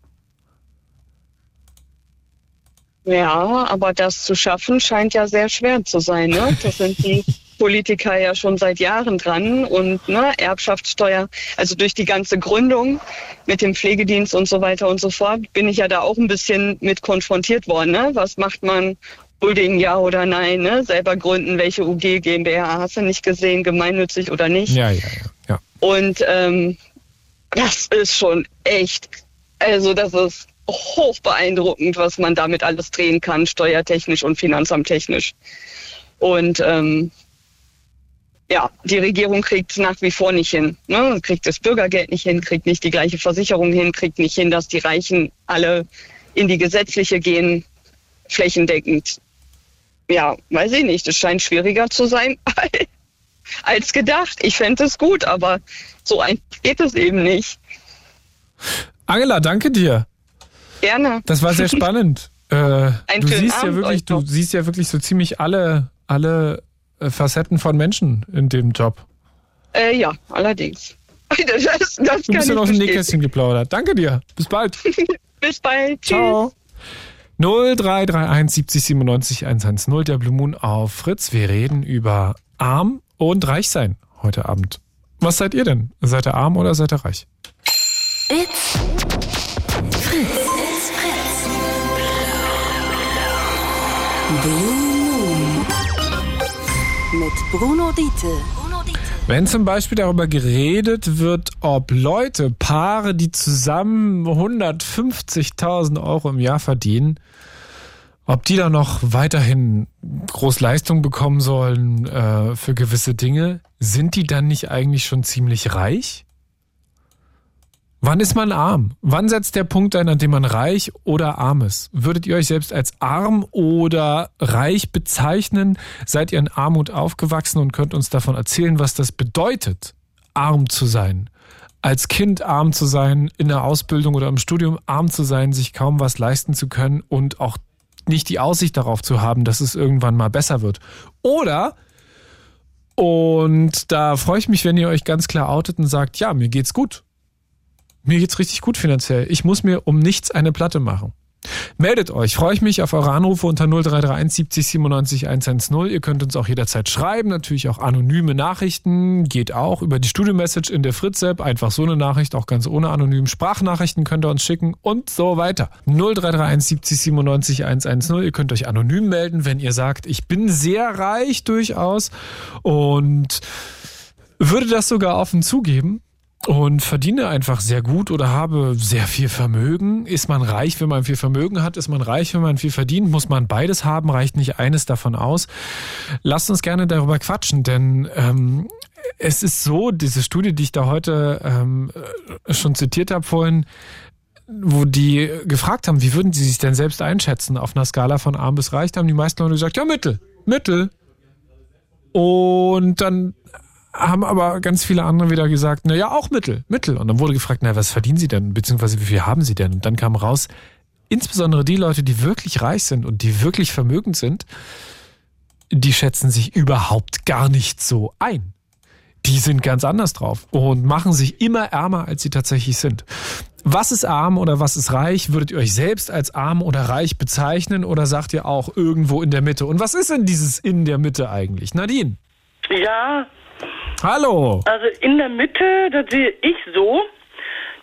Ja, aber das zu schaffen scheint ja sehr schwer zu sein. Ne? Das sind die Politiker ja schon seit Jahren dran und ne, Erbschaftssteuer, also durch die ganze Gründung mit dem Pflegedienst und so weiter und so fort, bin ich ja da auch ein bisschen mit konfrontiert worden. Ne? Was macht man? Holding ja oder nein, ne? selber gründen, welche UG, GmbH hast du nicht gesehen, gemeinnützig oder nicht. Ja, ja, ja. ja. Und ähm, das ist schon echt, also das ist hoch beeindruckend, was man damit alles drehen kann, steuertechnisch und finanzamttechnisch. Und ähm, ja, die Regierung kriegt es nach wie vor nicht hin. Ne? Kriegt das Bürgergeld nicht hin, kriegt nicht die gleiche Versicherung hin, kriegt nicht hin, dass die Reichen alle in die gesetzliche gehen, flächendeckend. Ja, weiß ich nicht. Das scheint schwieriger zu sein als gedacht. Ich fände es gut, aber so einfach geht es eben nicht. Angela, danke dir. Gerne. Das war sehr spannend. äh, du siehst ja Abend wirklich, euch noch. du siehst ja wirklich so ziemlich alle, alle äh, Facetten von Menschen in dem Job. Äh, ja, allerdings. Das, das Du kann bist ich ja aus dem bestätigen. Nähkästchen geplaudert. Danke dir. Bis bald. Bis bald. Tschüss. Ciao. 0331 70 97 110 der Blue Moon auf Fritz. Wir reden über arm und reich sein heute Abend. Was seid ihr denn? Seid ihr arm oder seid ihr reich? It's Mit Bruno Diete. Wenn zum Beispiel darüber geredet wird, ob Leute, Paare, die zusammen 150.000 Euro im Jahr verdienen, ob die da noch weiterhin groß Leistung bekommen sollen äh, für gewisse Dinge, sind die dann nicht eigentlich schon ziemlich reich? Wann ist man arm? Wann setzt der Punkt ein, an dem man reich oder arm ist? Würdet ihr euch selbst als arm oder reich bezeichnen? Seid ihr in Armut aufgewachsen und könnt uns davon erzählen, was das bedeutet, arm zu sein? Als Kind arm zu sein, in der Ausbildung oder im Studium arm zu sein, sich kaum was leisten zu können und auch nicht die Aussicht darauf zu haben, dass es irgendwann mal besser wird. Oder und da freue ich mich, wenn ihr euch ganz klar outet und sagt, ja, mir geht's gut. Mir geht's richtig gut finanziell. Ich muss mir um nichts eine Platte machen. Meldet euch, freue ich mich auf eure Anrufe unter 0331 70 97 110. Ihr könnt uns auch jederzeit schreiben, natürlich auch anonyme Nachrichten, geht auch über die Studio-Message in der Fritz-App, einfach so eine Nachricht, auch ganz ohne anonym. Sprachnachrichten könnt ihr uns schicken und so weiter. 0331 70 97 110. Ihr könnt euch anonym melden, wenn ihr sagt, ich bin sehr reich durchaus und würde das sogar offen zugeben und verdiene einfach sehr gut oder habe sehr viel Vermögen. Ist man reich, wenn man viel Vermögen hat? Ist man reich, wenn man viel verdient? Muss man beides haben? Reicht nicht eines davon aus? Lasst uns gerne darüber quatschen, denn ähm, es ist so, diese Studie, die ich da heute ähm, schon zitiert habe vorhin, wo die gefragt haben, wie würden sie sich denn selbst einschätzen auf einer Skala von arm bis reich, da haben die meisten Leute gesagt, ja, Mittel, Mittel. Und dann haben aber ganz viele andere wieder gesagt, na ja, auch Mittel, Mittel. Und dann wurde gefragt, na, was verdienen Sie denn, beziehungsweise wie viel haben Sie denn? Und dann kam raus, insbesondere die Leute, die wirklich reich sind und die wirklich vermögend sind, die schätzen sich überhaupt gar nicht so ein. Die sind ganz anders drauf und machen sich immer ärmer, als sie tatsächlich sind. Was ist arm oder was ist reich? Würdet ihr euch selbst als arm oder reich bezeichnen oder sagt ihr auch irgendwo in der Mitte? Und was ist denn dieses in der Mitte eigentlich? Nadine? Ja, Hallo. also in der Mitte, das sehe ich so,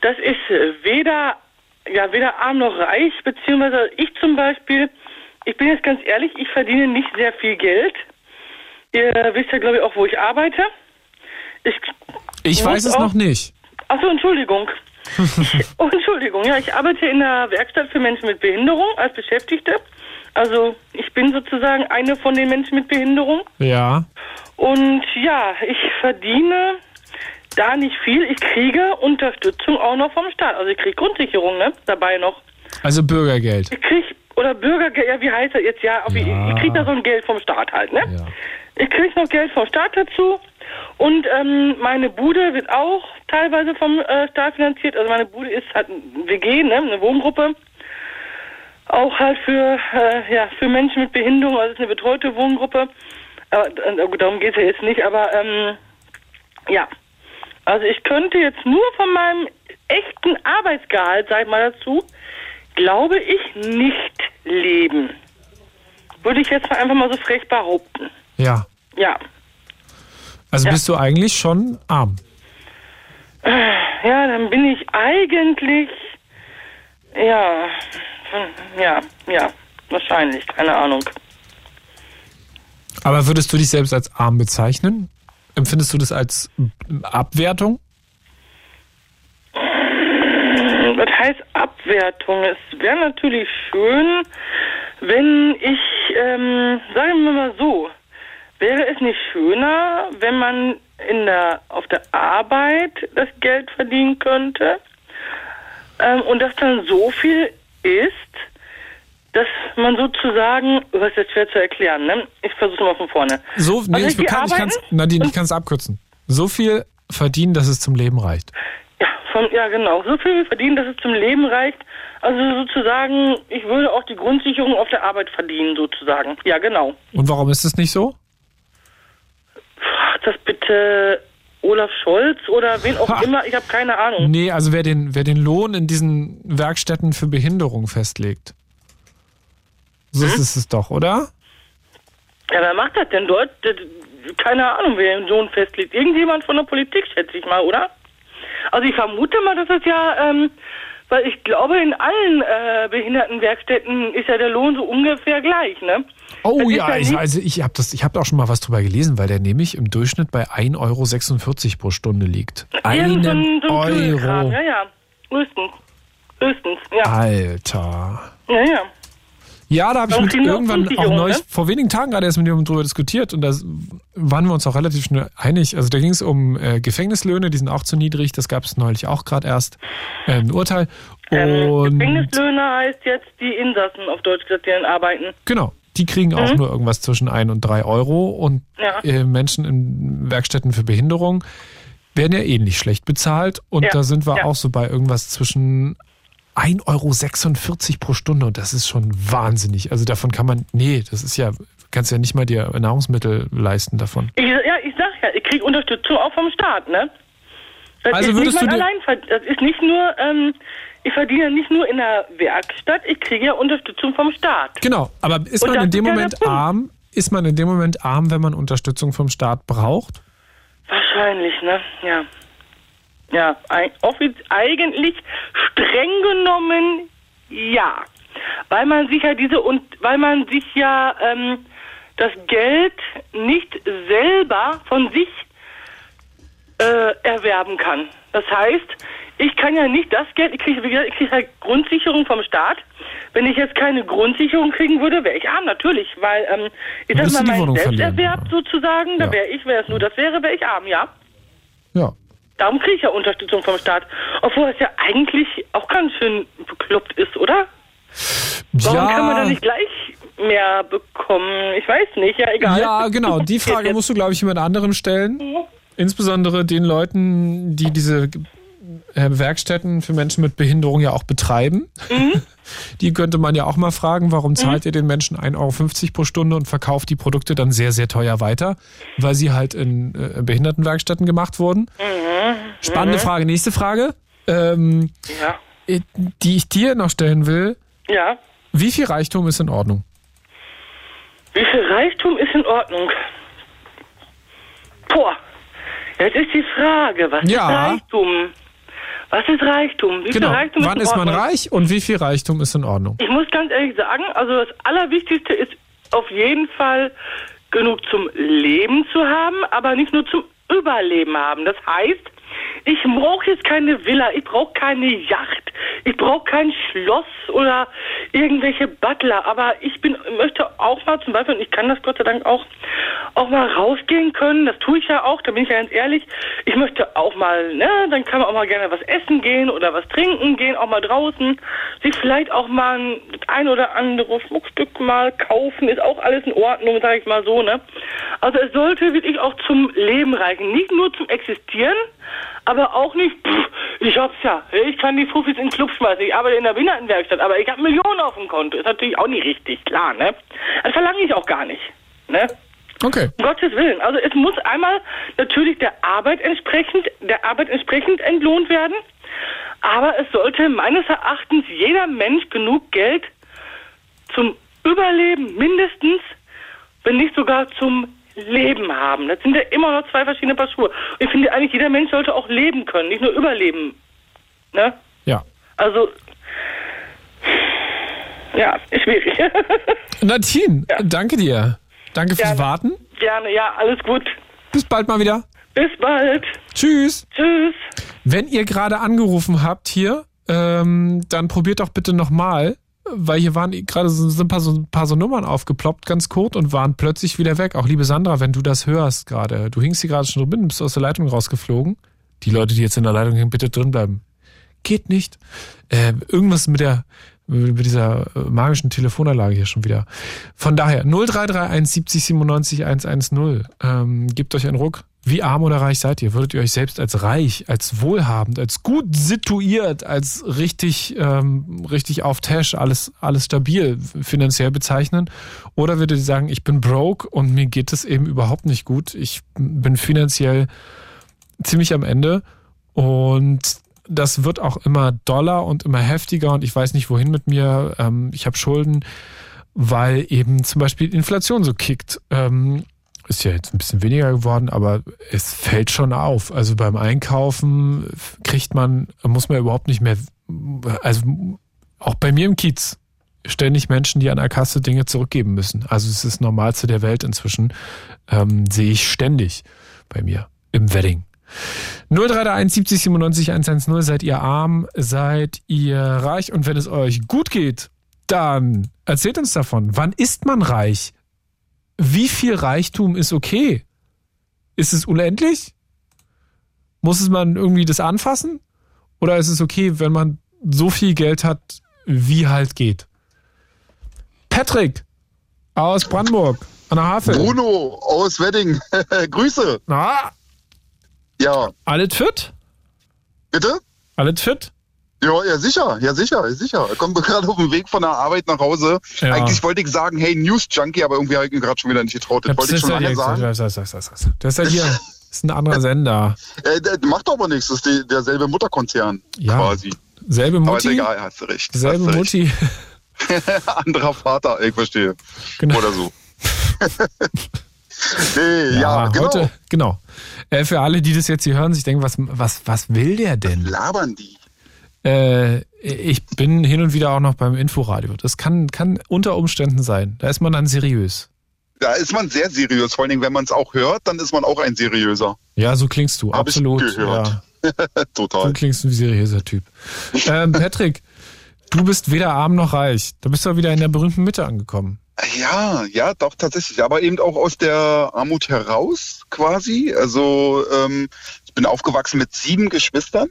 das ist äh, weder, ja, weder arm noch reich, beziehungsweise ich zum Beispiel, ich bin jetzt ganz ehrlich, ich verdiene nicht sehr viel Geld. Ihr wisst ja, glaube ich, auch, wo ich arbeite. Ich, Ich weiß es auch- noch nicht. Achso, Entschuldigung. Ich, oh, Entschuldigung, ja, ich arbeite in der Werkstatt für Menschen mit Behinderung als Beschäftigte. Also ich bin sozusagen eine von den Menschen mit Behinderung. Ja. Und ja, ich verdiene da nicht viel. Ich kriege Unterstützung auch noch vom Staat. Also ich kriege Grundsicherung, ne? Dabei noch. Also Bürgergeld. Ich kriege, oder Bürgergeld, ja, wie heißt das jetzt? Ja, Ja. ich kriege da so ein Geld vom Staat halt, ne? Ja. Ich kriege noch Geld vom Staat dazu. Und ähm, meine Bude wird auch teilweise vom äh, Staat finanziert. Also meine Bude ist halt ein WG, ne? eine Wohngruppe. Auch halt für, äh, ja, für Menschen mit Behinderung, also es ist eine betreute Wohngruppe. Aber, äh, gut, darum geht es ja jetzt nicht, aber ähm, ja. Also ich könnte jetzt nur von meinem echten Arbeitsgehalt, sag ich mal dazu, glaube ich, nicht leben. Würde ich jetzt mal einfach mal so frech behaupten. Ja. Ja. Also Ja. bist du eigentlich schon arm. Ja, dann bin ich eigentlich, ja, ja, ja, wahrscheinlich, keine Ahnung. Aber würdest du dich selbst als arm bezeichnen? Empfindest du das als Abwertung? Das heißt Abwertung. Es wäre natürlich schön, wenn ich, ähm, sagen wir mal so, wäre es nicht schöner, wenn man in der, auf der Arbeit das Geld verdienen könnte ähm, und das dann so viel ist, dass man sozusagen, was jetzt schwer zu erklären, ne? Ich versuche mal von vorne. So, nee, Also ich kann ich kann's, Nadine, ich kann es abkürzen. So viel verdienen, dass es zum Leben reicht. Ja, von, ja, genau. So viel verdienen, dass es zum Leben reicht. Also sozusagen, ich würde auch die Grundsicherung auf der Arbeit verdienen, sozusagen. Ja, genau. Und warum ist es nicht so? Das bitte Olaf Scholz oder wen auch Ha. immer? Ich habe keine Ahnung. Nee, also wer den, wer den Lohn in diesen Werkstätten für Behinderung festlegt. So Hm? ist es doch, oder? Ja, wer macht das denn dort? Keine Ahnung, wer den Lohn festlegt. Irgendjemand von der Politik, schätze ich mal, oder? Also ich vermute mal, dass es ja ähm, Weil ich glaube, in allen äh, Behindertenwerkstätten ist ja der Lohn so ungefähr gleich, ne? Oh Das ja, ich, also ich habe das, ich habe auch schon mal was drüber gelesen, weil der nämlich im Durchschnitt bei 1,46 Euro pro Stunde liegt. Einen so ein, so ein Euro. Ja, ja. Höchstens. Höchstens, ja. Alter. Ja, ja. Ja, da habe ich mit irgendwann auch neulich, ne? vor wenigen Tagen gerade erst mit jemandem drüber diskutiert und da waren wir uns auch relativ schnell einig. Also da ging es um äh, Gefängnislöhne, die sind auch zu niedrig, das gab es neulich auch gerade erst, äh, ein Urteil. Ähm, Und Gefängnislöhne heißt jetzt die Insassen auf Deutsch gesagt, die dann arbeiten. genau, die kriegen auch Mhm. nur irgendwas zwischen ein und drei Euro und Ja. äh, Menschen in Werkstätten für Behinderung werden ja ähnlich schlecht bezahlt und Ja, da sind wir ja. auch so bei irgendwas zwischen 1,46 Euro pro Stunde und das ist schon wahnsinnig. Also davon kann man, nee, das ist ja, kannst ja nicht mal dir Nahrungsmittel leisten davon. Ich, ja, ich sag ja, ich kriege Unterstützung auch vom Staat, ne? Das Also ist würdest nicht du mein Alleinverd- Das ist nicht nur, ähm, ich verdiene ja nicht nur in der Werkstatt, ich kriege ja Unterstützung vom Staat. Genau, aber ist Und man in dem Moment arm? Ist man in dem Moment arm, wenn man Unterstützung vom Staat braucht? Wahrscheinlich, ne? Ja. Ja, eigentlich streng genommen ja. Weil man sich ja diese und weil man sich ja ähm, das Geld nicht selber von sich äh, erwerben kann. Das heißt, ich kann ja nicht das Geld, ich kriege, ich kriege halt Grundsicherung vom Staat. Wenn ich jetzt keine Grundsicherung kriegen würde, wäre ich arm, natürlich, weil ähm, ich sag mal, mein verlieren, Selbsterwerb ja. sozusagen, da Ja. wäre ich, wäre es nur das wäre, wäre ich arm, ja. Ja. Darum kriege ich ja Unterstützung vom Staat. Obwohl es ja eigentlich auch ganz schön bekloppt ist, oder? Warum ja, kann man da nicht gleich mehr bekommen? Ich weiß nicht, ja, egal. ja, genau. Die Frage musst du, glaube ich, jemand anderem stellen. Insbesondere den Leuten, die diese äh, Werkstätten für Menschen mit Behinderung ja auch betreiben. Mhm. Die könnte man ja auch mal fragen, warum zahlt ihr den Menschen 1,50 Euro pro Stunde und verkauft die Produkte dann sehr, sehr teuer weiter, weil sie halt in äh, Behindertenwerkstätten gemacht wurden. Mhm. Spannende Frage. Nächste Frage, ähm, Ja. die ich dir noch stellen will. Ja. Wie viel Reichtum ist in Ordnung? Wie viel Reichtum ist in Ordnung? Boah, jetzt ist die Frage, was Ja. ist Reichtum? Was ist Reichtum? Wie Genau. viel Reichtum Wann ist ist man reich und wie viel Reichtum ist in Ordnung? Ich muss ganz ehrlich sagen, also das Allerwichtigste ist auf jeden Fall genug zum Leben zu haben, aber nicht nur zum Überleben haben. Das heißt, ich brauche jetzt keine Villa, ich brauche keine Yacht, ich brauche kein Schloss oder irgendwelche Butler, aber ich bin möchte auch mal zum Beispiel, und ich kann das Gott sei Dank auch, auch mal rausgehen können, das tue ich ja auch, da bin ich ja ganz ehrlich, ich möchte auch mal, ne, dann kann man auch mal gerne was essen gehen oder was trinken gehen, auch mal draußen, sich vielleicht auch mal ein, das ein oder andere Schmuckstück mal kaufen, ist auch alles in Ordnung, sage ich mal so, ne. Also es sollte wirklich auch zum Leben reichen, nicht nur zum Existieren, aber auch nicht, pff, ich hab's ja, ich kann die Fuffis in den Club schmeißen, ich arbeite in der Behindertenwerkstatt, aber ich habe Millionen auf dem Konto, ist natürlich auch nicht richtig, klar, ne. Das verlange ich auch gar nicht, ne. Okay. Um Gottes Willen. Also es muss einmal natürlich der Arbeit entsprechend, der Arbeit entsprechend entlohnt werden. Aber es sollte meines Erachtens jeder Mensch genug Geld zum Überleben mindestens, wenn nicht sogar zum Leben haben. Das sind ja immer noch zwei verschiedene Paar Schuhe. Und ich finde eigentlich, jeder Mensch sollte auch leben können, nicht nur überleben. Ne? Ja. Also, ja, ist schwierig. Nadine, danke dir. Danke fürs Gerne. Warten. Gerne, ja, alles gut. Bis bald mal wieder. Bis bald. Tschüss. Tschüss. Wenn ihr gerade angerufen habt hier, ähm, dann probiert doch bitte nochmal, weil hier waren gerade so, sind ein paar, so, ein paar so Nummern aufgeploppt, ganz kurz und waren plötzlich wieder weg. Auch liebe Sandra, wenn du das hörst gerade, du hingst hier gerade schon drin, bist aus der Leitung rausgeflogen. Die Leute, die jetzt in der Leitung hängen, bitte drin bleiben. Geht nicht. Äh, irgendwas mit der mit dieser äh, magischen Telefonanlage hier schon wieder. Von daher 0331 70 97 110. Ähm, gebt euch einen Ruck. Wie arm oder reich seid ihr? Würdet ihr euch selbst als reich, als wohlhabend, als gut situiert, als richtig, ähm, richtig auf Tash, alles, alles stabil finanziell bezeichnen? Oder würdet ihr sagen, ich bin broke und mir geht es eben überhaupt nicht gut. Ich bin finanziell ziemlich am Ende und das wird auch immer doller und immer heftiger und ich weiß nicht wohin mit mir. Ähm, ich habe Schulden, weil eben zum Beispiel Inflation so kickt. Ähm, ist ja jetzt ein bisschen weniger geworden, aber es fällt schon auf. Also beim Einkaufen kriegt man, muss man überhaupt nicht mehr also auch bei mir im Kiez, ständig Menschen, die an der Kasse Dinge zurückgeben müssen. Also es ist das Normalste der Welt inzwischen. Ähm, sehe ich ständig bei mir im Wedding. 0331 70 97 110. Seid ihr arm? Seid ihr reich? Und wenn es euch gut geht, dann erzählt uns davon. Wann ist man reich? Wie viel Reichtum ist okay? Ist es unendlich? Muss es man irgendwie das anfassen? Oder ist es okay, wenn man so viel Geld hat, wie halt geht? Patrick aus Brandenburg an der Havel. Bruno aus Wedding. Grüße. Na, Ja, alles fit? bitte? Alles fit? Ja, ja, sicher, ja, sicher, sicher. Ich komme gerade auf dem Weg von der Arbeit nach Hause. Ja. Eigentlich wollte ich sagen, hey, News Junkie, aber irgendwie habe ich mir gerade schon wieder nicht getraut. Das wollte ich schon lange sagen. Das, das, das, das, das. ist ja hier das ist ein anderer Sender. Äh, macht aber nichts, das ist die, derselbe Mutterkonzern Ja. quasi. Selbe Aber Mutti, egal, hast du recht. selbe hast Mutti. Recht. Anderer Vater, ich verstehe. Genau. Oder so. nee, ja, genau. heute, genau. Äh, für alle, die das jetzt hier hören, sich denken, was, was, was will der denn? Labern die. Äh, ich bin hin und wieder auch noch beim Inforadio. Das kann, kann unter Umständen sein. Da ist man dann seriös. Da ist man sehr seriös. Vor allen Dingen, wenn man es auch hört, dann ist man auch ein seriöser. Ja, so klingst du, Hab ich absolut. gehört. Ja, du Total. klingst wie ein seriöser Typ. Ähm, Patrick, du bist weder arm noch reich. Da bist du wieder in der berühmten Mitte angekommen. Ja, ja, doch, tatsächlich. Aber eben auch aus der Armut heraus quasi. Also ähm, ich bin aufgewachsen mit sieben Geschwistern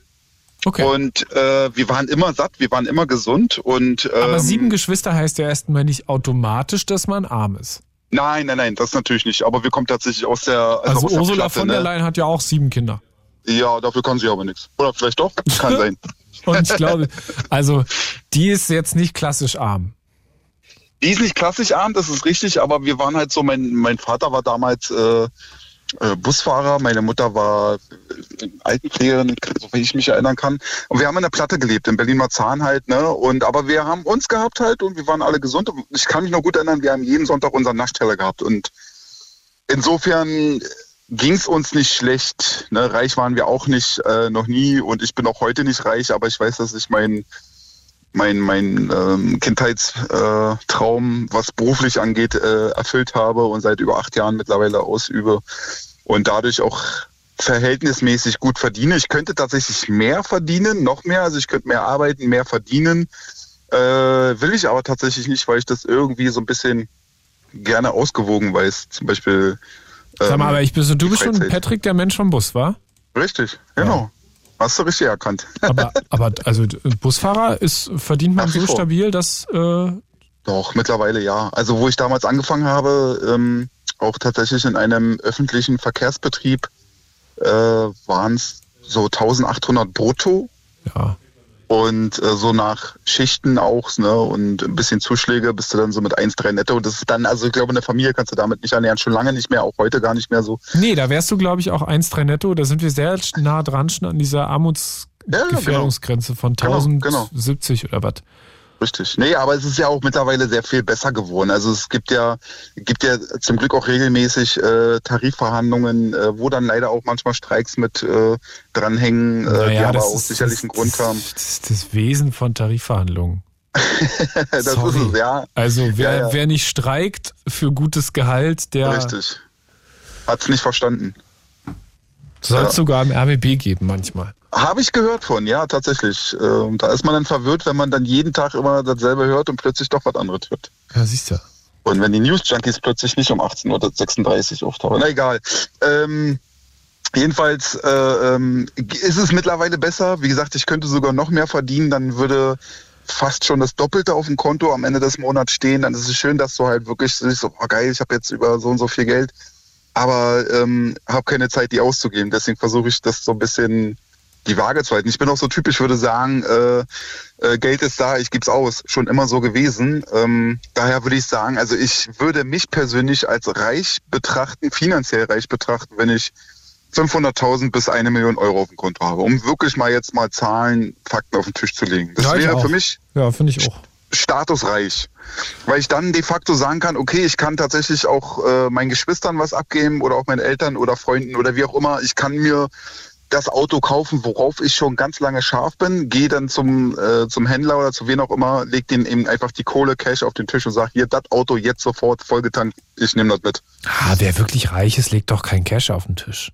Okay. und äh, wir waren immer satt, wir waren immer gesund und ähm, Aber sieben Geschwister heißt ja erstmal nicht automatisch, dass man arm ist. Nein, nein, nein, das natürlich nicht. Aber wir kommen tatsächlich aus der also, Also aus der Ursula Platte, von der ne? Leyen hat ja auch sieben Kinder. Ja, dafür kann sie aber nichts. Oder vielleicht doch? Kann sein. Und ich glaube, also die ist jetzt nicht klassisch arm. Die ist nicht klassisch arm, das ist richtig, aber wir waren halt so, mein, mein Vater war damals äh, Busfahrer, meine Mutter war äh, Altenpflegerin, soweit ich mich erinnern kann. Und wir haben in der Platte gelebt, in Berlin-Marzahn halt, ne? Und aber wir haben uns gehabt halt und wir waren alle gesund. Ich kann mich noch gut erinnern, wir haben jeden Sonntag unseren Naschteller gehabt. Und insofern ging es uns nicht schlecht. Ne? Reich waren wir auch nicht, äh, noch nie. Und ich bin auch heute nicht reich, aber ich weiß, dass ich mein mein, mein ähm, Kindheitstraum, äh, was beruflich angeht, äh, erfüllt habe und seit über acht Jahren mittlerweile ausübe und dadurch auch verhältnismäßig gut verdiene. Ich könnte tatsächlich mehr verdienen, noch mehr. Also ich könnte mehr arbeiten, mehr verdienen. Äh, will ich aber tatsächlich nicht, weil ich das irgendwie so ein bisschen gerne ausgewogen weiß. Zum Beispiel. Sag mal, ähm, aber ich bin so, du bist schon. Patrick, der Mensch vom Bus, war? Richtig, genau. Hast du richtig erkannt. Aber, aber also Busfahrer ist, verdient man Nach so stabil, dass äh, Doch, mittlerweile ja. Also wo ich damals angefangen habe, ähm, auch tatsächlich in einem öffentlichen Verkehrsbetrieb, äh, waren es so 1800 brutto ja. Und äh, so nach Schichten auch ne, und ein bisschen Zuschläge bist du dann so mit 1,3 netto. Und das ist dann, also ich glaube, eine Familie kannst du damit nicht ernähren, schon lange nicht mehr, auch heute gar nicht mehr so. Nee, da wärst du, glaube ich, auch 1,3 netto. Da sind wir sehr nah dran schon an dieser Armutsgefährdungsgrenze von Genau, 1070 oder was. Richtig. Nee, aber es ist ja auch mittlerweile sehr viel besser geworden. Also es gibt ja, gibt ja zum Glück auch regelmäßig äh, Tarifverhandlungen, äh, wo dann leider auch manchmal Streiks mit äh, dranhängen, äh, die aber auch sicherlich einen Grund das, haben. Das ist das Wesen von Tarifverhandlungen. das Sorry. ist es, ja. Also wer, Ja, ja. wer nicht streikt für gutes Gehalt, der Richtig. Hat's nicht verstanden. soll es Ja. sogar im RBB geben manchmal. Habe ich gehört von, ja, tatsächlich. Ähm, da ist man dann verwirrt, wenn man dann jeden Tag immer dasselbe hört und plötzlich doch was anderes hört. Ja, siehst du. Und wenn die News-Junkies plötzlich nicht um 18.36 Uhr auftauchen. Na egal. Ähm, jedenfalls äh, ähm, ist es mittlerweile besser. Wie gesagt, ich könnte sogar noch mehr verdienen. Dann würde fast schon das Doppelte auf dem Konto am Ende des Monats stehen. Dann ist es schön, dass du halt wirklich so, oh geil, ich habe jetzt über so und so viel Geld. Aber ähm, habe keine Zeit, die auszugeben. Deswegen versuche ich das so ein bisschen die Waage zu halten. Ich bin auch so typisch, würde sagen, äh, äh, Geld ist da, ich geb's aus. Schon immer so gewesen. Ähm, daher würde ich sagen, also ich würde mich persönlich als reich betrachten, finanziell reich betrachten, wenn ich 500.000 bis eine Million Euro auf dem Konto habe, um wirklich mal jetzt mal Zahlen, Fakten auf den Tisch zu legen. Das Ja, wäre auch. für mich Ja, finde ich auch. statusreich. Weil ich dann de facto sagen kann, okay, ich kann tatsächlich auch äh, meinen Geschwistern was abgeben oder auch meinen Eltern oder Freunden oder wie auch immer. Ich kann mir das Auto kaufen, worauf ich schon ganz lange scharf bin, gehe dann zum, äh, zum Händler oder zu wen auch immer, leg den eben einfach die Kohle Cash auf den Tisch und sag hier, das Auto jetzt sofort vollgetankt, ich nehme das mit. Ah, wer wirklich reich ist, legt doch kein Cash auf den Tisch.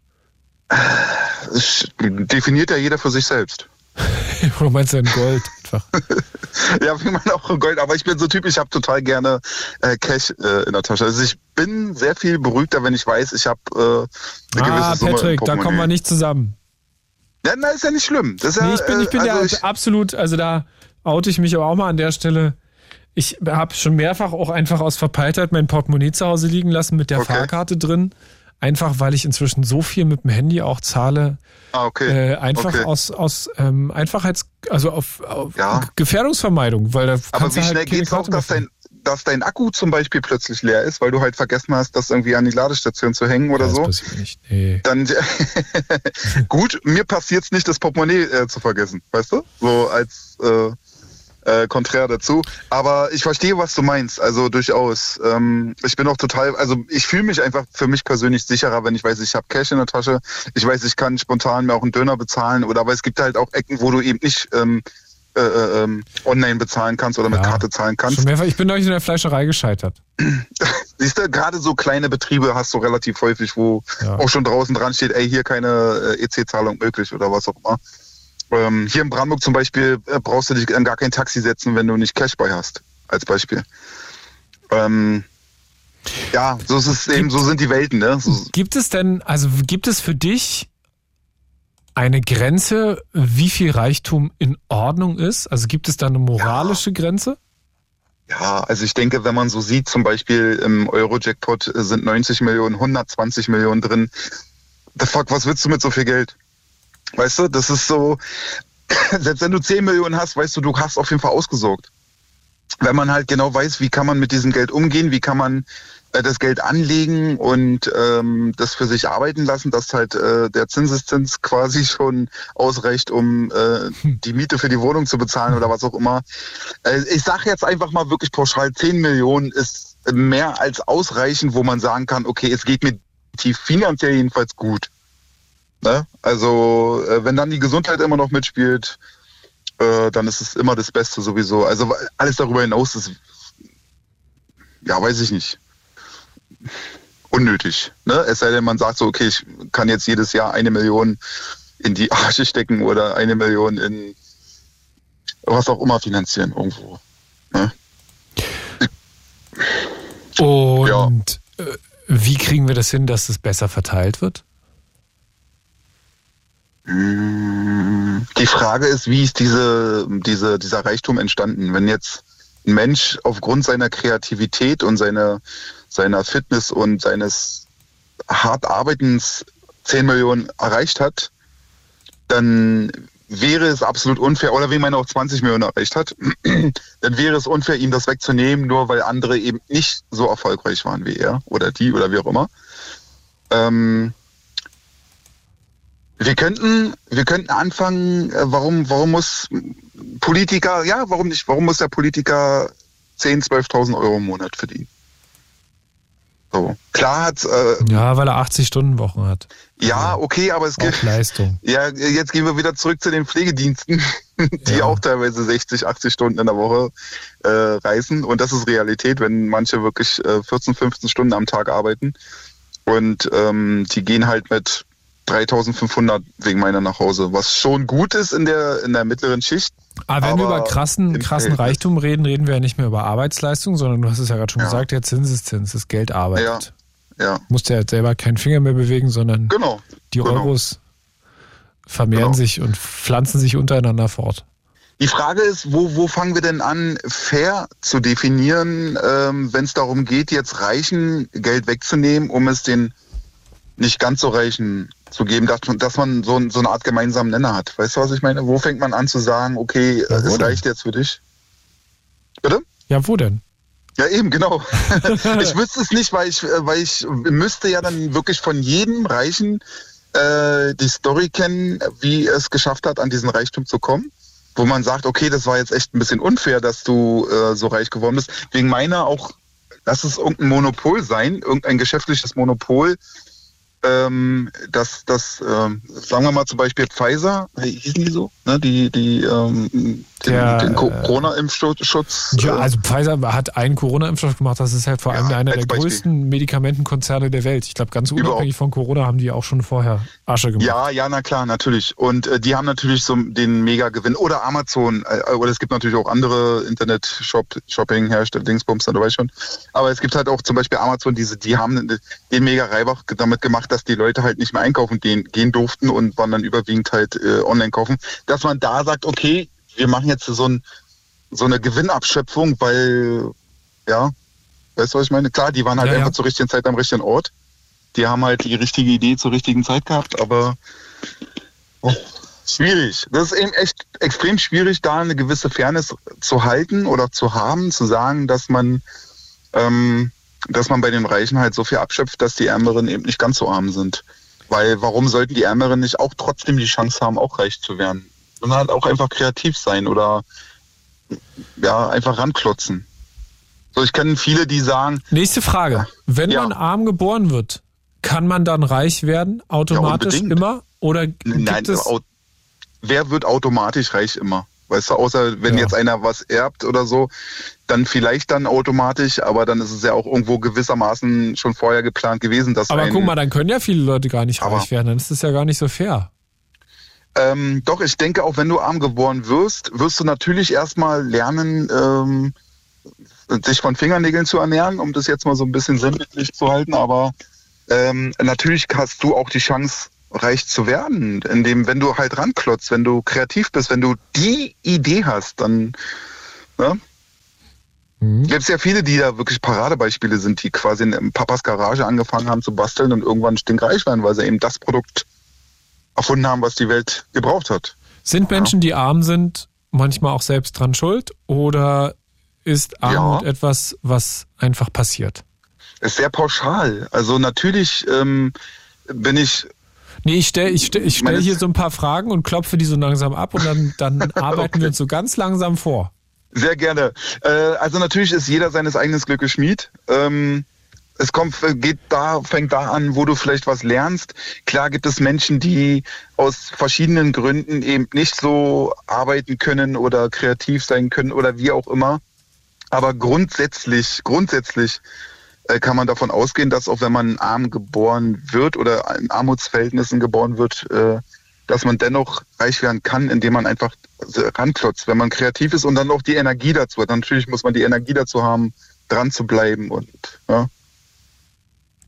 Das definiert ja jeder für sich selbst. Oder meinst du in Gold einfach? ja, wie man auch in Gold, aber ich bin so Typ, ich habe total gerne äh, Cash äh, in der Tasche. Also ich bin sehr viel beruhigter, wenn ich weiß, ich habe äh, eine ah, gewisse Summe im Patrick, da kommen wir nicht zusammen. Ja, na, ist ja nicht schlimm. Das ist ja, Nee, ich bin, ich bin äh, ja also ich, absolut, also da oute ich mich aber auch mal an der Stelle. Ich habe schon mehrfach auch einfach aus Verpeiltheit mein Portemonnaie zu Hause liegen lassen mit der Okay. Fahrkarte drin. Einfach weil ich inzwischen so viel mit dem Handy auch zahle. ah, okay. Äh, einfach okay. aus, aus ähm, Einfachheits-, also auf, auf Ja. Gefährdungsvermeidung, weil da Aber wie halt schnell geht's auch, dass dein, dass dein Akku zum Beispiel plötzlich leer ist, weil du halt vergessen hast, das irgendwie an die Ladestation zu hängen oder Ja, das so? passiert mir nicht. Nee. Dann gut, mir passiert's nicht, das Portemonnaie äh, zu vergessen, weißt du? So als äh, äh, konträr dazu. Aber ich verstehe, was du meinst. Also durchaus. Ähm, ich bin auch total, also ich fühle mich einfach für mich persönlich sicherer, wenn ich weiß, ich habe Cash in der Tasche. Ich weiß, ich kann spontan mir auch einen Döner bezahlen. Oder aber es gibt halt auch Ecken, wo du eben nicht ähm, äh, äh, ähm, online bezahlen kannst oder mit Ja. Karte zahlen kannst. Schon mehrfach, ich bin neulich in der Fleischerei gescheitert. Siehst du, gerade so kleine Betriebe hast du relativ häufig, wo Ja. auch schon draußen dran steht, ey, hier keine äh, EC-Zahlung möglich oder was auch immer. Ähm, hier in Brandenburg zum Beispiel äh, brauchst du dich an gar kein Taxi setzen, wenn du nicht Cash bei hast, als Beispiel. Ähm, ja, so ist es eben, so sind die Welten, ne? So, Gibt es denn, also gibt es für dich eine Grenze, wie viel Reichtum in Ordnung ist? Also gibt es da eine moralische Grenze? ja, also ich denke, wenn man so sieht, zum Beispiel im Euro-Jackpot äh, sind 90 Millionen, 120 Millionen drin. The fuck, was willst du mit so viel Geld? Weißt du, das ist so, selbst wenn du 10 Millionen hast, weißt du, du hast auf jeden Fall ausgesorgt. Wenn man halt genau weiß, wie kann man mit diesem Geld umgehen, wie kann man das Geld anlegen und ähm, das für sich arbeiten lassen, dass halt äh, der Zinseszins quasi schon ausreicht, um äh, die Miete für die Wohnung zu bezahlen oder was auch immer. Äh, ich sage jetzt einfach mal wirklich pauschal, 10 Millionen ist mehr als ausreichend, wo man sagen kann, okay, es geht mir tief finanziell jedenfalls gut. Ne? Also äh, wenn dann die Gesundheit immer noch mitspielt, äh, dann ist es immer das Beste sowieso. Also alles darüber hinaus ist, ja, weiß ich nicht, unnötig. Ne? Es sei denn, man sagt so, okay, ich kann jetzt jedes Jahr eine Million in die Arche stecken oder eine Million in was auch immer finanzieren irgendwo. Ne? Und äh, wie kriegen wir das hin, dass es besser verteilt wird? Mm, Die Frage ist, wie ist diese, diese, dieser Reichtum entstanden? Wenn jetzt ein Mensch aufgrund seiner Kreativität und seiner, seiner Fitness und seines hart Arbeitens 10 Millionen erreicht hat, dann wäre es absolut unfair, oder wenn man auch 20 Millionen erreicht hat, dann wäre es unfair, ihm das wegzunehmen, nur weil andere eben nicht so erfolgreich waren wie er oder die oder wie auch immer. Ähm, wir könnten, wir könnten anfangen, äh, warum, warum muss Politiker, ja, warum nicht, warum muss der Politiker 10.000, 12.000 Euro im Monat verdienen? So. Klar hat, äh, Ja, weil er 80 Stunden Wochen hat. ja, okay, aber es gibt, Leistung. ja, jetzt gehen wir wieder zurück zu den Pflegediensten, die Ja. auch teilweise 60, 80 Stunden in der Woche äh, reisen. Und das ist Realität, wenn manche wirklich äh, 14, 15 Stunden am Tag arbeiten. Und ähm, die gehen halt mit 3500 wegen meiner nach Hause, was schon gut ist in der, in der mittleren Schicht. Aber wenn wir Aber über krassen, krassen. Reichtum reden, reden wir ja nicht mehr über Arbeitsleistung, sondern du hast es ja gerade schon Ja. gesagt, der Zinseszins, das Geld arbeitet. Ja, Musst ja selber keinen Finger mehr bewegen, sondern genau. die genau. Euros vermehren Genau. sich und pflanzen sich untereinander fort. Die Frage ist, wo, wo fangen wir denn an, fair zu definieren, ähm, wenn es darum geht, jetzt Reichen Geld wegzunehmen, um es den nicht ganz so Reichen zu geben, dass man, dass man so, so eine Art gemeinsamen Nenner hat. Weißt du, was ich meine? Wo fängt man an zu sagen, okay, Ja, äh, wo es denn? reicht jetzt für dich? Bitte? Ja, wo denn? Ja, eben, genau. ich wüsste es nicht, weil ich, weil ich müsste ja dann wirklich von jedem Reichen äh, die Story kennen, wie es geschafft hat, an diesen Reichtum zu kommen. Wo man sagt, okay, das war jetzt echt ein bisschen unfair, dass du äh, so reich geworden bist. Wegen meiner auch, lass es irgendein Monopol sein, irgendein geschäftliches Monopol, ähm, dass, dass ähm, sagen wir mal zum Beispiel Pfizer, hießen die so, ne? die, die ähm, den, Der, den äh, Corona-Impfschutz. Ja, äh, also Pfizer hat einen Corona-Impfstoff gemacht. Das ist halt vor allem Ja, einer der Beispiel. größten Medikamentenkonzerne der Welt. Ich glaube, ganz unabhängig von Corona haben die auch schon vorher Asche gemacht. Ja, ja, na klar, natürlich. Und äh, die haben natürlich so den Mega-Gewinn. Oder Amazon. Äh, oder es gibt natürlich auch andere Internet-Shopping-Hersteller, Dingsbums, du weißt schon. Aber es gibt halt auch zum Beispiel Amazon, diese, die haben den Mega-Reibach damit gemacht, dass die Leute halt nicht mehr einkaufen gehen, gehen durften und waren dann überwiegend halt äh, online kaufen. Dass man da sagt, okay, wir machen jetzt so, ein, so eine Gewinnabschöpfung, weil, ja, weißt du, was ich meine? Klar, die waren halt Ja, ja. einfach zur richtigen Zeit am richtigen Ort. Die haben halt die richtige Idee zur richtigen Zeit gehabt, aber oh, schwierig. Das ist eben echt extrem schwierig, da eine gewisse Fairness zu halten oder zu haben, zu sagen, dass man, ähm, dass man bei den Reichen halt so viel abschöpft, dass die Ärmeren eben nicht ganz so arm sind. Weil warum sollten die Ärmeren nicht auch trotzdem die Chance haben, auch reich zu werden? Sondern halt auch einfach kreativ sein oder ja, einfach ranklotzen. So, ich kenne viele, die sagen, Nächste Frage. Wenn Ja. man arm geboren wird, kann man dann reich werden? Automatisch unbedingt. immer? Oder gibt Nein, es. wer wird automatisch reich immer? Weißt du, außer wenn Ja. jetzt einer was erbt oder so, dann vielleicht dann automatisch, aber dann ist es ja auch irgendwo gewissermaßen schon vorher geplant gewesen, dass Aber guck mal, dann können ja viele Leute gar nicht reich werden. Dann ist das ja gar nicht so fair. Ähm, doch, ich denke, auch wenn du arm geboren wirst, wirst du natürlich erstmal lernen, ähm, sich von Fingernägeln zu ernähren, um das jetzt mal so ein bisschen sinnbildlich zu halten. Aber ähm, natürlich hast du auch die Chance, reich zu werden, indem, wenn du halt ranklotzt, wenn du kreativ bist, wenn du die Idee hast, dann ne? Mhm. gibt es ja viele, die da wirklich Paradebeispiele sind, die quasi in Papas Garage angefangen haben zu basteln und irgendwann stinkreich werden, weil sie eben das Produkt erfunden haben, was die Welt gebraucht hat. Sind Menschen, die arm sind, manchmal auch selbst dran schuld? Oder ist Armut Ja. etwas, was einfach passiert? Ist sehr pauschal. Also natürlich ähm, bin ich, Nee, ich stelle ich stell, ich stell hier so ein paar Fragen und klopfe die so langsam ab und dann, dann arbeiten wir uns so ganz langsam vor. sehr gerne. Äh, also natürlich ist jeder seines eigenen Glückes Schmied. Ähm, es kommt, geht da, fängt da an, wo du vielleicht was lernst. Klar gibt es Menschen, die aus verschiedenen Gründen eben nicht so arbeiten können oder kreativ sein können oder wie auch immer. Aber grundsätzlich, grundsätzlich äh, kann man davon ausgehen, dass auch wenn man arm geboren wird oder in Armutsverhältnissen geboren wird, äh, dass man dennoch reich werden kann, indem man einfach ranklotzt, wenn man kreativ ist und dann auch die Energie dazu hat. Natürlich muss man die Energie dazu haben, dran zu bleiben und ja,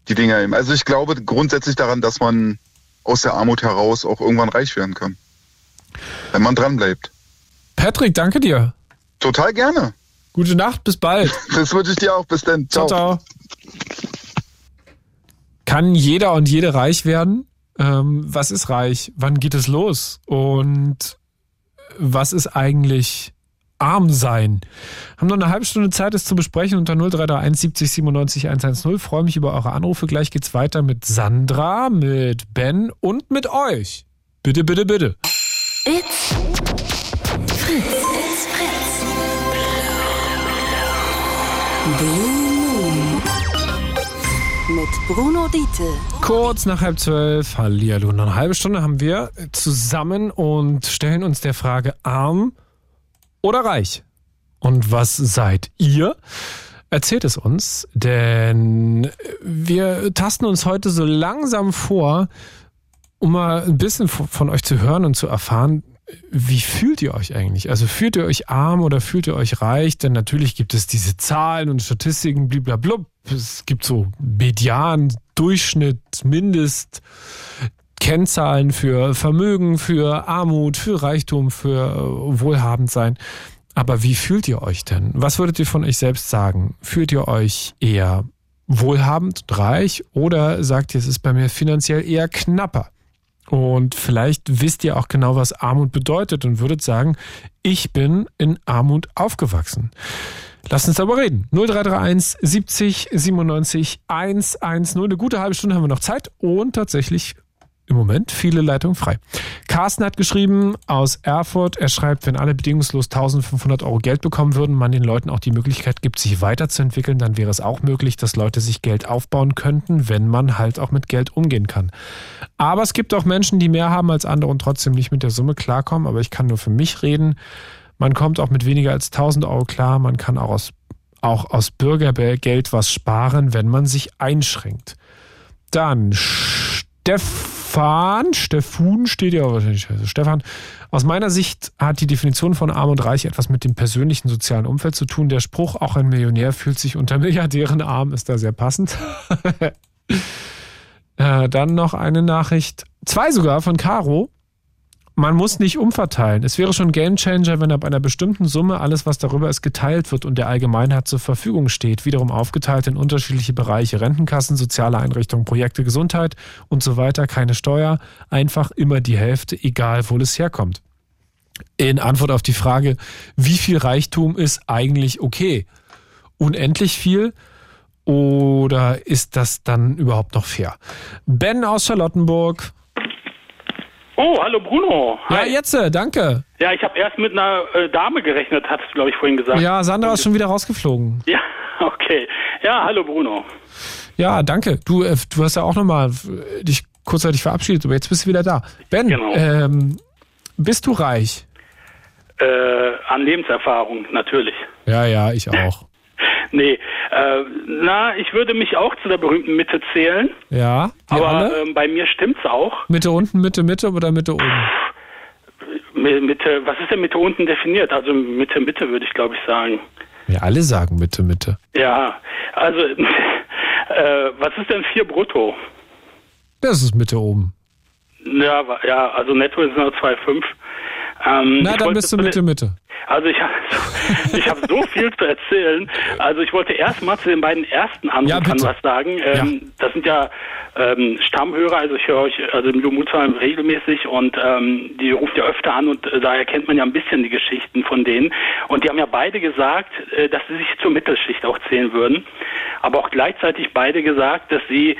die Dinge eben. Also ich glaube grundsätzlich daran, dass man aus der Armut heraus auch irgendwann reich werden kann. Wenn man dran bleibt. Patrick, danke dir. Total gerne. Gute Nacht, bis bald. Das wünsche ich dir auch. Bis dann. Ciao, ciao. Kann jeder und jede reich werden? Ähm, was ist reich? Wann geht es los? Und was ist eigentlich arm sein? Haben noch eine halbe Stunde Zeit, es zu besprechen unter 0331 70 97 110. Freue mich über eure Anrufe. Gleich geht's weiter mit Sandra, mit Ben und mit euch. Bitte, bitte, bitte. It's Fritz. It's Fritz. Blue Moon. Mit Bruno Diete. Kurz nach halb zwölf, hallihallo. Noch eine halbe Stunde haben wir zusammen und stellen uns der Frage arm oder reich? Und was seid ihr? Erzählt es uns, denn wir tasten uns heute so langsam vor, um mal ein bisschen von euch zu hören und zu erfahren, wie fühlt ihr euch eigentlich? Also fühlt ihr euch arm oder fühlt ihr euch reich? Denn natürlich gibt es diese Zahlen und Statistiken, bliblablub. Es gibt so Median, Durchschnitt, Mindest, Kennzahlen für Vermögen, für Armut, für Reichtum, für äh, Wohlhabendsein. Aber wie fühlt ihr euch denn? Was würdet ihr von euch selbst sagen? Fühlt ihr euch eher wohlhabend und reich oder sagt ihr, es ist bei mir finanziell eher knapper? Und vielleicht wisst ihr auch genau, was Armut bedeutet und würdet sagen, ich bin in Armut aufgewachsen. Lasst uns darüber reden. 0331 70 97 110. Eine gute halbe Stunde haben wir noch Zeit und tatsächlich im Moment viele Leitungen frei. Carsten hat geschrieben aus Erfurt, er schreibt, wenn alle bedingungslos 1500 Euro Geld bekommen würden, man den Leuten auch die Möglichkeit gibt, sich weiterzuentwickeln, dann wäre es auch möglich, dass Leute sich Geld aufbauen könnten, wenn man halt auch mit Geld umgehen kann. Aber es gibt auch Menschen, die mehr haben als andere und trotzdem nicht mit der Summe klarkommen. Aber ich kann nur für mich reden. Man kommt auch mit weniger als 1000 Euro klar. Man kann auch aus, auch aus Bürgergeld was sparen, wenn man sich einschränkt. Dann Stefan, Stefan steht ja wahrscheinlich, also Stefan. Aus meiner Sicht hat die Definition von Arm und Reich etwas mit dem persönlichen sozialen Umfeld zu tun. Der Spruch, auch ein Millionär fühlt sich unter Milliardären arm, ist da sehr passend. äh, dann noch eine Nachricht, zwei sogar von Caro man muss nicht umverteilen. Es wäre schon Gamechanger, wenn ab einer bestimmten Summe alles, was darüber ist, geteilt wird und der Allgemeinheit zur Verfügung steht. Wiederum aufgeteilt in unterschiedliche Bereiche. Rentenkassen, soziale Einrichtungen, Projekte, Gesundheit und so weiter. Keine Steuer. Einfach immer die Hälfte, egal wo es herkommt. In Antwort auf die Frage, wie viel Reichtum ist eigentlich okay? Unendlich viel? Oder ist das dann überhaupt noch fair? Ben aus Charlottenburg. Oh, hallo Bruno. Ja, jetzt, äh, danke. Ja, ich habe erst mit einer äh, Dame gerechnet, hattest du, glaube ich, vorhin gesagt. Ja, Sandra ist schon wieder rausgeflogen. Ja, okay. Ja, hallo Bruno. Ja, danke. Du, äh, du hast ja auch nochmal dich kurzzeitig verabschiedet, aber jetzt bist du wieder da. Ben, Genau. ähm, bist du reich? Äh, an Lebenserfahrung, natürlich. Ja, ja, ich auch. Nee, äh, na, ich würde mich auch zu der berühmten Mitte zählen, Ja, aber ähm, bei mir stimmt's auch. Mitte unten, Mitte, Mitte oder Mitte oben? Mi- Mitte, was ist denn Mitte unten definiert? Also Mitte, Mitte würde ich glaube ich sagen. Wir alle sagen Mitte, Mitte. Ja, also äh, was ist denn 4 brutto? Das ist Mitte oben. Ja, ja, also netto ist nur 2,5. Ähm, Na, dann bist du Mitte, Mitte. Also ich habe ich hab so viel zu erzählen. Also ich wollte erst mal zu den beiden ersten Anrufern bitte. was sagen. Ähm, Das sind ja ähm, Stammhörer, also ich höre euch, also im Mutzheim regelmäßig und ähm, die ruft ja öfter an und äh, daher kennt man ja ein bisschen die Geschichten von denen. Und die haben ja beide gesagt, äh, dass sie sich zur Mittelschicht auch zählen würden, aber auch gleichzeitig beide gesagt, dass sie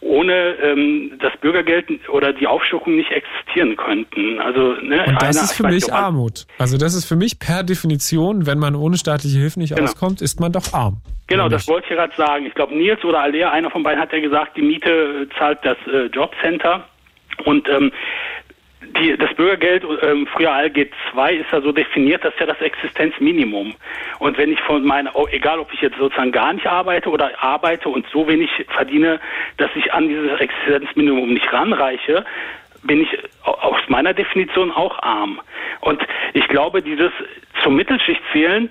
ohne ähm, das Bürgergeld oder die Aufstockung nicht existieren könnten. Also ne, Und das ist für mich Armut. Also das ist für mich per Definition, wenn man ohne staatliche Hilfe nicht Genau. auskommt, ist man doch arm. Genau, das wollte ich gerade sagen. Ich glaube, Nils oder Alea, einer von beiden hat ja gesagt, die Miete zahlt das äh, Jobcenter. Und ähm, die, das Bürgergeld, ähm, früher ALG 2, ist ja so definiert, das ist ja das Existenzminimum. Und wenn ich von meiner, oh, egal ob ich jetzt sozusagen gar nicht arbeite oder arbeite und so wenig verdiene, dass ich an dieses Existenzminimum nicht ranreiche, bin ich au- aus meiner Definition auch arm. Und ich glaube, dieses zur Mittelschicht zählen,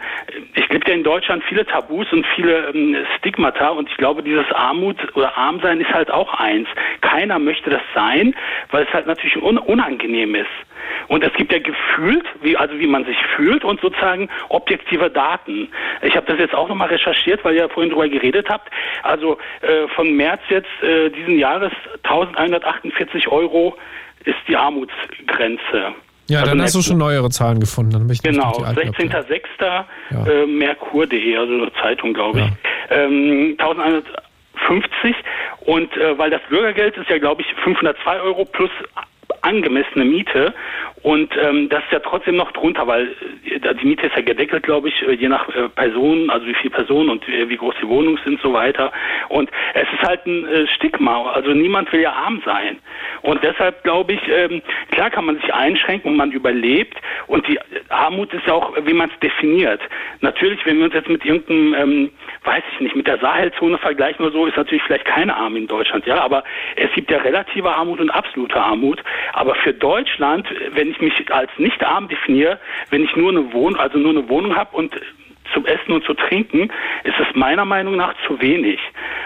ich gibt ja in Deutschland viele Tabus und viele ähm, Stigmata und ich glaube, dieses Armut oder Armsein ist halt auch eins. Keiner möchte das sein, weil es halt natürlich un unangenehm ist. Und es gibt ja gefühlt, wie, also wie man sich fühlt und sozusagen objektive Daten. Ich habe das jetzt auch nochmal recherchiert, weil ihr ja vorhin drüber geredet habt. Also äh, von März jetzt äh, diesen Jahres 1148 Euro ist die Armutsgrenze. Ja, Also dann hast du schon neuere Zahlen gefunden. Dann ich Genau, nicht die alten abgeben. 16.06. Ja. Äh, Merkur.de, also eine Zeitung, glaube ich. Ähm, 1150 und äh, weil das Bürgergeld ist ja, glaube ich, 502 Euro plus angemessene Miete und ähm, das ist ja trotzdem noch drunter, weil äh, die Miete ist ja gedeckelt, glaube ich, äh, je nach äh, Person, also wie viele Personen und äh, wie groß die Wohnungen sind und so weiter. Und es ist halt ein äh, Stigma, also niemand will ja arm sein. Und deshalb glaube ich, ähm, klar kann man sich einschränken und man überlebt und die Armut ist ja auch, wie man es definiert. Natürlich, wenn wir uns jetzt mit irgendeinem, ähm, weiß ich nicht, mit der Sahelzone vergleichen oder so, ist natürlich vielleicht keine Arm in Deutschland, ja, aber es gibt ja relative Armut und absolute Armut. Aber für Deutschland, wenn ich mich als nicht arm definiere, wenn ich nur eine Wohnung, also nur eine Wohnung habe und zum Essen und zu trinken, ist es meiner Meinung nach zu wenig.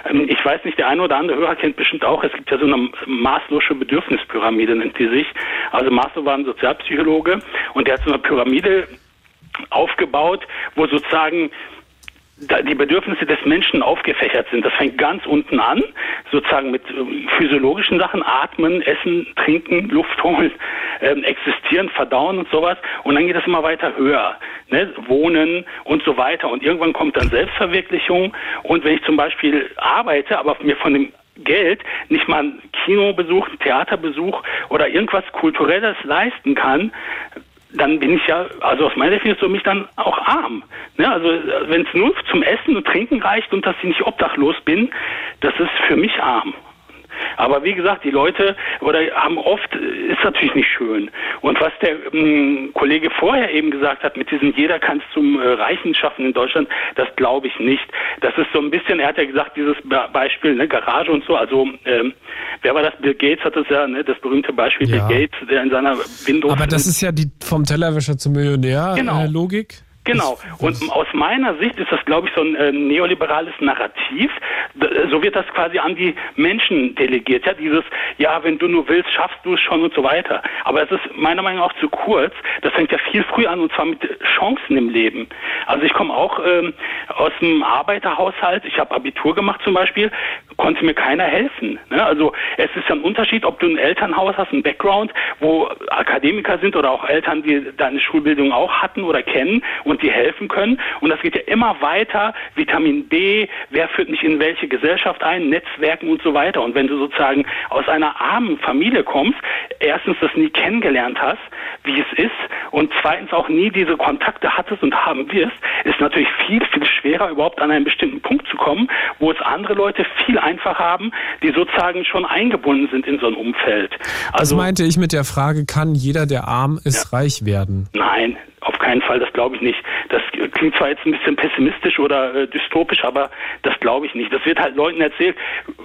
Ähm, Ich weiß nicht, der eine oder andere Hörer kennt bestimmt auch, es gibt ja so eine Maslow'sche Bedürfnispyramide, nennt die sich. Also Maslow war ein Sozialpsychologe und der hat so eine Pyramide aufgebaut, wo sozusagen die Bedürfnisse des Menschen aufgefächert sind. Das fängt ganz unten an, sozusagen mit äh, physiologischen Sachen, atmen, essen, trinken, Luft holen, ähm, existieren, verdauen und sowas. Und dann geht es immer weiter höher. Ne? Wohnen und so weiter. Und irgendwann kommt dann Selbstverwirklichung. Und wenn ich zum Beispiel arbeite, aber mir von dem Geld nicht mal einen Kinobesuch, einen Theaterbesuch oder irgendwas Kulturelles leisten kann, dann bin ich ja, also aus meiner Definition, mich dann auch arm. Ne? Also wenn es nur zum Essen und Trinken reicht und dass ich nicht obdachlos bin, das ist für mich arm. Aber wie gesagt, die Leute oder haben oft, ist natürlich nicht schön. Und was der ähm, Kollege vorher eben gesagt hat, mit diesem jeder kann es zum äh, Reichen schaffen in Deutschland, das glaube ich nicht. Das ist so ein bisschen, er hat ja gesagt, dieses Be Beispiel, ne, Garage und so, also ähm, wer war das? Bill Gates hat das ja, ne, das berühmte Beispiel Ja. Bill Gates, der in seiner Windows Aber das ist ja die vom Tellerwäscher zum Millionär Genau. äh, Logik. Genau. Und aus meiner Sicht ist das, glaube ich, so ein äh, neoliberales Narrativ. D- So wird das quasi an die Menschen delegiert. Ja, dieses, ja, wenn du nur willst, schaffst du es schon und so weiter. Aber es ist meiner Meinung nach auch zu kurz. Das fängt ja viel früher an und zwar mit Chancen im Leben. Also ich komme auch ähm, aus dem Arbeiterhaushalt. Ich habe Abitur gemacht zum Beispiel. Konnte mir keiner helfen. Ne? Also es ist ja ein Unterschied, ob du ein Elternhaus hast, ein Background, wo Akademiker sind oder auch Eltern, die deine Schulbildung auch hatten oder kennen und die helfen können. Und das geht ja immer weiter. Vitamin B, wer führt mich in welche Gesellschaft ein, Netzwerken und so weiter. Und wenn du sozusagen aus einer armen Familie kommst, erstens das nie kennengelernt hast, wie es ist, und zweitens auch nie diese Kontakte hattest und haben wirst, ist natürlich viel, viel schwerer, überhaupt an einen bestimmten Punkt zu kommen, wo es andere Leute viel einfacher haben, die sozusagen schon eingebunden sind in so ein Umfeld. Das Also meinte ich mit der Frage, kann jeder, der arm ist, reich werden? Nein, auf keinen Fall, das glaube ich nicht. Das klingt zwar jetzt ein bisschen pessimistisch oder äh, dystopisch, aber das glaube ich nicht. Das wird halt Leuten erzählt,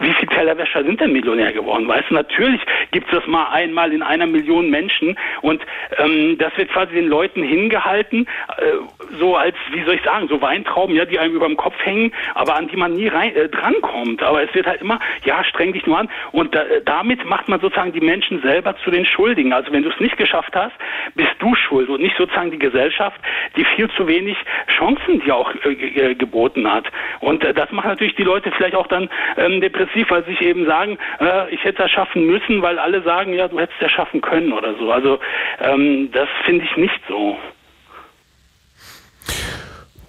wie viele Tellerwäscher sind denn Millionär geworden? Weißt du, natürlich gibt es das mal einmal in einer Million Menschen und ähm, das wird quasi den Leuten hingehalten, äh, so als, wie soll ich sagen, so Weintrauben, ja, die einem über dem Kopf hängen, aber an die man nie rein, äh, drankommt. Aber es wird halt immer, ja, streng dich nur an und da, damit macht man sozusagen die Menschen selber zu den Schuldigen. Also wenn du es nicht geschafft hast, bist du schuld und nicht sozusagen die Gesellschaft, die viel zu wenig Chancen dir auch äh, äh, geboten hat. Und äh, das macht natürlich die Leute vielleicht auch dann ähm, depressiv, weil sie sich eben sagen, äh, ich hätte das schaffen müssen, weil alle sagen, ja, du hättest das schaffen können oder so. Also ähm, das finde ich nicht so.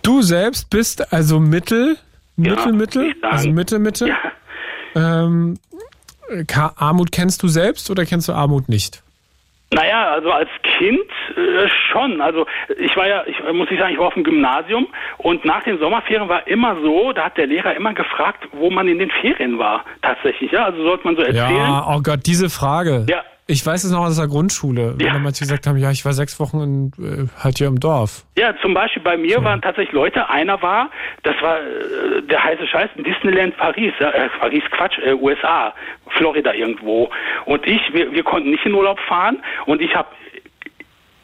Du selbst bist also Mittel, Ja, Mittel, Mittel, ich sagen. also Mitte, Mitte. Ja. Ähm, Armut kennst du selbst oder kennst du Armut nicht? Naja, also als Kind äh, schon. Also ich war ja, ich äh, muss ich sagen, ich war auf dem Gymnasium und nach den Sommerferien war immer so, da hat der Lehrer immer gefragt, wo man in den Ferien war. Tatsächlich, ja. Also sollte man so erzählen. Ja, oh Gott, diese Frage. Ja. Ich weiß es noch aus der Grundschule, wenn Ja. dann manche gesagt haben, ja, ich war sechs Wochen in, äh, halt hier im Dorf. Ja, zum Beispiel bei mir waren tatsächlich Leute, einer war, das war äh, der heiße Scheiß in Disneyland Paris, äh, Paris Quatsch, äh, USA, Florida irgendwo. Und ich, wir, wir konnten nicht in Urlaub fahren und ich habe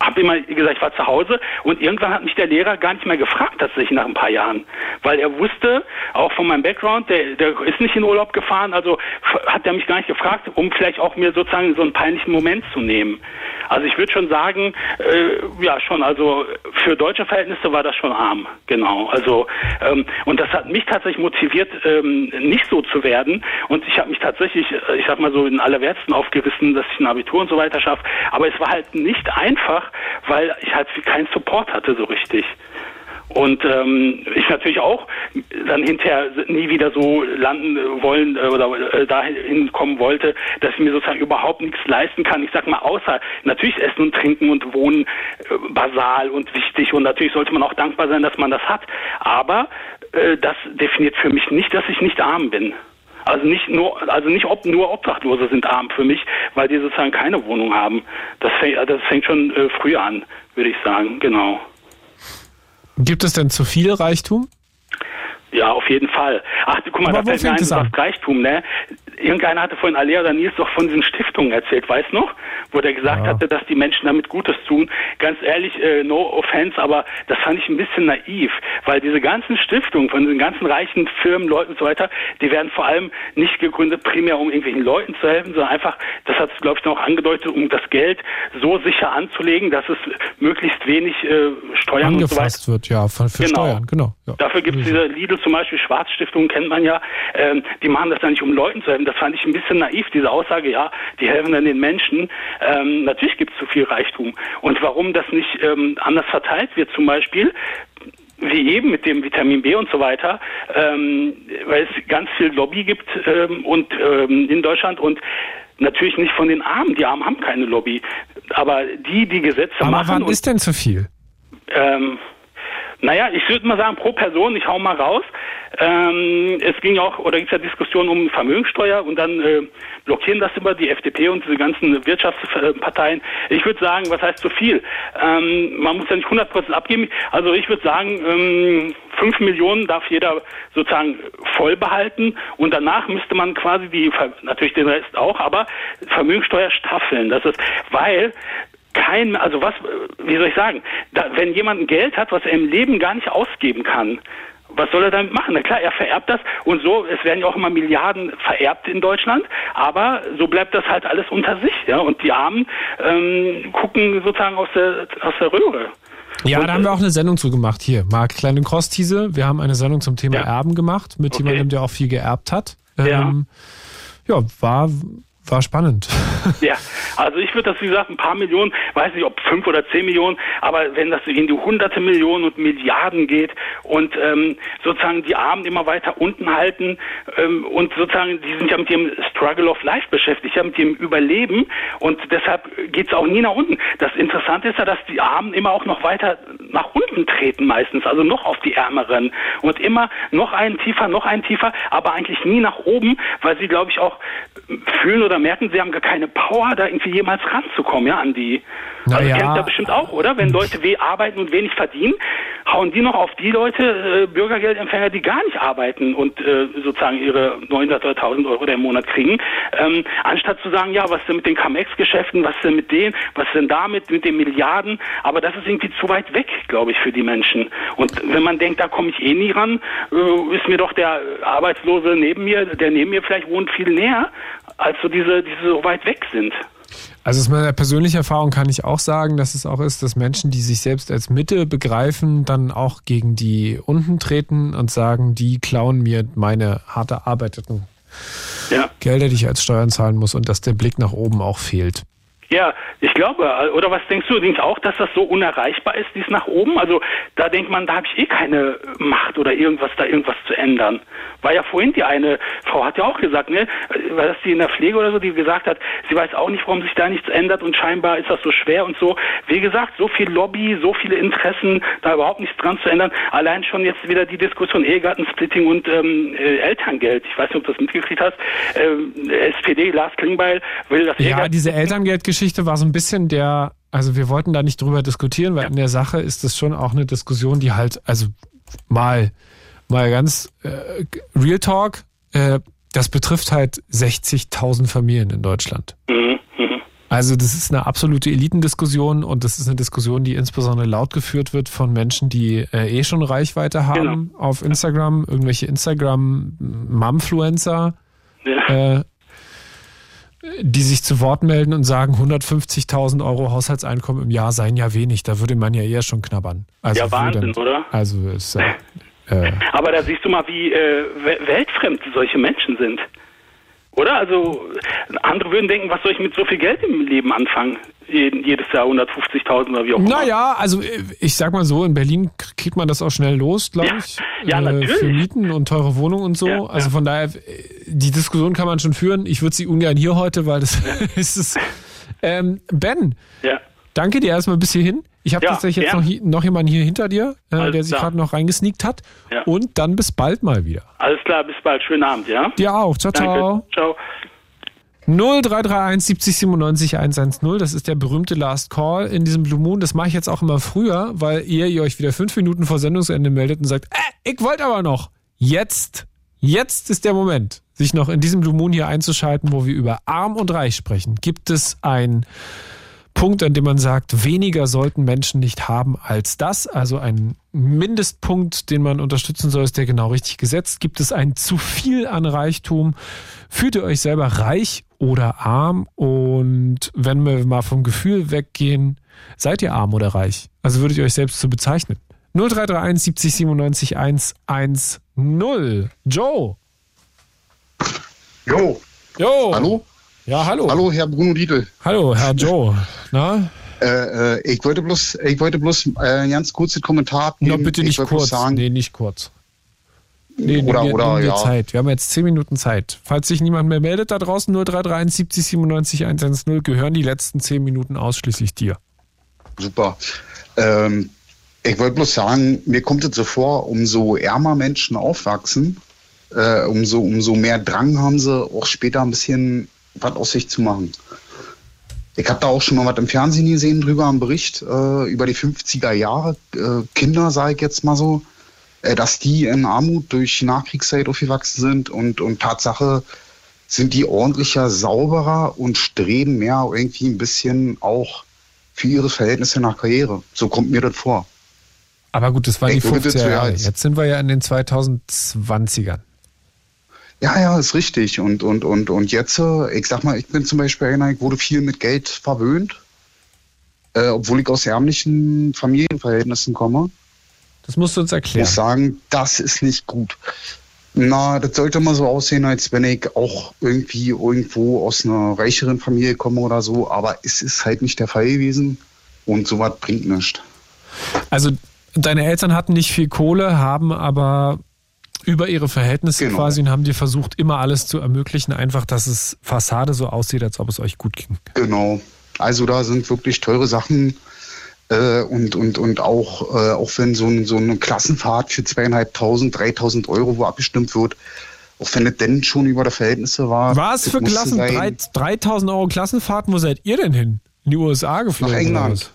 hab immer gesagt, ich war zu Hause und irgendwann hat mich der Lehrer gar nicht mehr gefragt, tatsächlich nach ein paar Jahren. Weil er wusste, auch von meinem Background, der, der ist nicht in Urlaub gefahren, also hat er mich gar nicht gefragt, um vielleicht auch mir sozusagen so einen peinlichen Moment zu nehmen. Also ich würde schon sagen, äh, ja schon, also für deutsche Verhältnisse war das schon arm, genau. Also ähm, und das hat mich tatsächlich motiviert, ähm, nicht so zu werden. Und ich habe mich tatsächlich, äh, ich sag mal so in allerwertesten aufgerissen, dass ich ein Abitur und so weiter schaffe. Aber es war halt nicht einfach, weil ich halt keinen Support hatte so richtig. Und ähm, ich natürlich auch dann hinterher nie wieder so landen wollen äh, oder äh, dahin kommen wollte, dass ich mir sozusagen überhaupt nichts leisten kann. Ich sag mal, außer natürlich Essen und Trinken und Wohnen äh, basal und wichtig und natürlich sollte man auch dankbar sein, dass man das hat. Aber äh, das definiert für mich nicht, dass ich nicht arm bin. Also nicht nur, also nicht ob, nur Obdachlose sind arm für mich, weil die sozusagen keine Wohnung haben. Das fängt, das fängt schon äh, früh an, würde ich sagen, genau. Gibt es denn zu viel Reichtum? Ja, auf jeden Fall. Ach, guck mal, Aber da fällt mir ein, du sagst Reichtum, ne? Irgendeiner hatte vorhin Alea oder Nils doch von diesen Stiftungen erzählt, weißt noch? Wo der gesagt Ja. hatte, dass die Menschen damit Gutes tun. Ganz ehrlich, äh, no offense, aber das fand ich ein bisschen naiv, weil diese ganzen Stiftungen von diesen ganzen reichen Firmen, Leuten und so weiter, die werden vor allem nicht gegründet primär, um irgendwelchen Leuten zu helfen, sondern einfach, das hat es, glaube ich, noch angedeutet, um das Geld so sicher anzulegen, dass es möglichst wenig äh, Steuern und so weiter Angefasst wird, ja, von, für Genau. Steuern, genau. Ja. Dafür gibt es diese Lidl zum Beispiel, Schwarzstiftungen kennt man ja, ähm, die machen das ja nicht, um Leuten zu helfen. Das fand ich ein bisschen naiv, diese Aussage, ja, die helfen dann den Menschen. Ähm, natürlich gibt es zu viel Reichtum. Und warum das nicht ähm, anders verteilt wird zum Beispiel, wie eben mit dem Vitamin B und so weiter, ähm, weil es ganz viel Lobby gibt ähm, und ähm, in Deutschland und natürlich nicht von den Armen. Die Armen haben keine Lobby, aber die, die Gesetze Aber machen. wann und- ist denn zu viel? ähm, naja, ich würde mal sagen, pro Person, ich hau mal raus. Ähm, es ging auch, oder gibt es ja Diskussionen um Vermögensteuer und dann äh, blockieren das immer die FDP und diese ganzen Wirtschaftsparteien. Ich würde sagen, was heißt zu viel? Ähm, man muss ja nicht 100% abgeben. Also ich würde sagen, ähm, 5 Millionen darf jeder sozusagen voll behalten und danach müsste man quasi die, natürlich den Rest auch, aber Vermögensteuer staffeln. Das ist, weil kein, also was, wie soll ich sagen, da, wenn jemand ein Geld hat, was er im Leben gar nicht ausgeben kann, was soll er damit machen? Na klar, er vererbt das und so, es werden ja auch immer Milliarden vererbt in Deutschland, aber so bleibt das halt alles unter sich, ja, und die Armen ähm, gucken sozusagen aus der, aus der Röhre. Ja, Und, da haben wir auch eine Sendung zu gemacht. Hier, Marc Kleine Krosstiese. Wir haben eine Sendung zum Thema Erben gemacht mit Okay. jemandem, der auch viel geerbt hat. Ja. Ähm, ja, war, war spannend. Ja, also ich würde das, wie gesagt, ein paar Millionen, weiß nicht, ob fünf oder zehn Millionen, aber wenn das in die hunderte Millionen und Milliarden geht und ähm, sozusagen die Armen immer weiter unten halten ähm, und sozusagen, die sind ja mit ihrem Struggle of Life beschäftigt, ja mit ihrem Überleben und deshalb geht's auch nie nach unten. Das Interessante ist ja, dass die Armen immer auch noch weiter nach unten treten meistens, also noch auf die Ärmeren und immer noch einen tiefer, noch einen tiefer, aber eigentlich nie nach oben, weil sie, glaube ich, auch fühlen oder merken, sie haben gar keine Power, da irgendwie jemals ranzukommen, ja, an die. Also Naja. kennt ihr bestimmt auch, oder? Wenn Leute weh arbeiten und wenig verdienen, hauen die noch auf die Leute, äh, Bürgergeldempfänger, die gar nicht arbeiten und äh, sozusagen ihre 900 oder 1000 Euro im Monat kriegen, ähm, anstatt zu sagen, ja, was denn mit den Camex-Geschäften, was denn mit denen, was denn damit, mit den Milliarden, aber das ist irgendwie zu weit weg, glaube ich, für die Menschen. Und wenn man denkt, da komme ich eh nie ran, äh, ist mir doch der Arbeitslose neben mir, der neben mir vielleicht wohnt, viel näher, als so diese, diese so weit weg sind. Also aus meiner persönlichen Erfahrung kann ich auch sagen, dass es auch ist, dass Menschen, die sich selbst als Mitte begreifen, dann auch gegen die unten treten und sagen, die klauen mir meine hart erarbeiteten Ja. Gelder, die ich als Steuern zahlen muss und dass der Blick nach oben auch fehlt. Ja, ich glaube, oder was denkst du? Denkst du auch, dass das so unerreichbar ist, dies nach oben? Also da denkt man, da habe ich eh keine Macht oder irgendwas, da irgendwas zu ändern. War ja vorhin die eine Frau hat ja auch gesagt, ne, war das die in der Pflege oder so, die gesagt hat, sie weiß auch nicht, warum sich da nichts ändert und scheinbar ist das so schwer und so. Wie gesagt, so viel Lobby, so viele Interessen, da überhaupt nichts dran zu ändern. Allein schon jetzt wieder die Diskussion Ehegattensplitting und ähm, äh, Elterngeld. Ich weiß nicht, ob du das mitgekriegt hast. Ähm, SPD, Lars Klingbeil will das Ja, diese Elterngeldgeschichte war so ein bisschen der, also wir wollten da nicht drüber diskutieren, weil in der Sache ist das schon auch eine Diskussion, die halt, also mal, mal ganz äh, Real Talk, äh, das betrifft halt 60.000 Familien in Deutschland. Mhm, mhm. Also das ist eine absolute Elitendiskussion und das ist eine Diskussion, die insbesondere laut geführt wird von Menschen, die äh, eh schon Reichweite haben auf Instagram, irgendwelche Instagram-Mumfluencer, äh, die sich zu Wort melden und sagen, 150.000 Euro Haushaltseinkommen im Jahr seien ja wenig. Da würde man ja eher schon knabbern. Also Ja, Wahnsinn, würde- oder? Also ist ja, äh, Aber da siehst du mal, wie äh, we- weltfremd solche Menschen sind. Oder? Also andere würden denken, was soll ich mit so viel Geld im Leben anfangen? Jedes Jahr 150.000 oder wie auch immer. Naja, also äh, ich sag mal so, in Berlin kriegt man das auch schnell los, glaube ich. Ja, äh, natürlich. Für Mieten und teure Wohnungen und so. also von daher, äh, die Diskussion kann man schon führen. Ich würde sie ungern hier heute, weil das ist es. Ähm, ben, Ja. Danke dir erstmal bis hierhin. Ich habe Ja, tatsächlich jetzt noch, noch jemanden hier hinter dir, äh, der sich gerade noch reingesneakt hat. Ja. Und dann bis bald mal wieder. Alles klar, bis bald. Schönen Abend, ja? Dir auch. Ciao, Danke. ciao. Ciao. 0331 70 97 110, das ist der berühmte Last Call in diesem Blue Moon. Das mache ich jetzt auch immer früher, weil ihr, ihr euch wieder fünf Minuten vor Sendungsende meldet und sagt, äh, ich wollte aber noch. Jetzt, jetzt ist der Moment, sich noch in diesem Blue Moon hier einzuschalten, wo wir über Arm und Reich sprechen. Gibt es ein Punkt, an dem man sagt, weniger sollten Menschen nicht haben als das. Also ein Mindestpunkt, den man unterstützen soll, ist der genau richtig gesetzt. Gibt es ein zu viel an Reichtum? Fühlt ihr euch selber reich oder arm? Und wenn wir mal vom Gefühl weggehen, seid ihr arm oder reich? Also würdet ihr euch selbst so bezeichnen? 0331 70 97 110. Joe. Jo. Jo. Hallo? Ja, hallo. Hallo, Herr Bruno Dietl. Hallo, Herr Joe. Na? Äh, äh, ich wollte bloß, ich wollte bloß äh, ganz kurzes Kommentar. Na, bitte Ich nicht kurz. Sagen, nee, nicht kurz. Nee, Oder- nimm oder, nimm ja. Zeit. Wir haben jetzt 10 Minuten Zeit. Falls sich niemand mehr meldet da draußen, 0331 70 97 110, gehören die letzten 10 Minuten ausschließlich dir. Super. Ähm, ich wollte bloß sagen, mir kommt es so vor, umso ärmer Menschen aufwachsen, äh, umso, umso mehr Drang haben sie, auch später ein bisschen was aus sich zu machen. Ich habe da auch schon mal was im Fernsehen gesehen drüber, einen Bericht äh, über die 50er Jahre. Äh, Kinder, sage ich jetzt mal so, äh, dass die in Armut durch Nachkriegszeit aufgewachsen sind und, und Tatsache sind die ordentlicher, sauberer und streben mehr irgendwie ein bisschen auch für ihre Verhältnisse nach Karriere. So kommt mir das vor. Aber gut, das war Ich die würde dazu 50er ja Jahre. Jetzt sind wir ja in den 2020ern. Ja, ja, ist richtig. Und, und, und, und jetzt, äh, ich sag mal, ich bin zum Beispiel einer, ich wurde viel mit Geld verwöhnt, äh, obwohl ich aus ärmlichen Familienverhältnissen komme. Das musst du uns Ich erklären. muss sagen, das ist nicht gut. Na, das sollte mal so aussehen, als wenn ich auch irgendwie irgendwo aus einer reicheren Familie komme oder so, aber es ist halt nicht der Fall gewesen und sowas bringt nichts. Also, deine Eltern hatten nicht viel Kohle, haben aber über ihre Verhältnisse Genau. quasi und haben dir versucht, immer alles zu ermöglichen, einfach, dass es Fassade so aussieht, als ob es euch gut ging. Genau. Also da sind wirklich teure Sachen äh, und, und, und auch, äh, auch wenn so, ein, so eine Klassenfahrt für zweieinhalbtausend, dreitausend Euro wo abgestimmt wird, auch wenn es denn schon über die Verhältnisse war. Was für Klassen? sein. Drei- 3000 Euro Klassenfahrten? Wo seid ihr denn hin? In die USA geflogen? Nach England.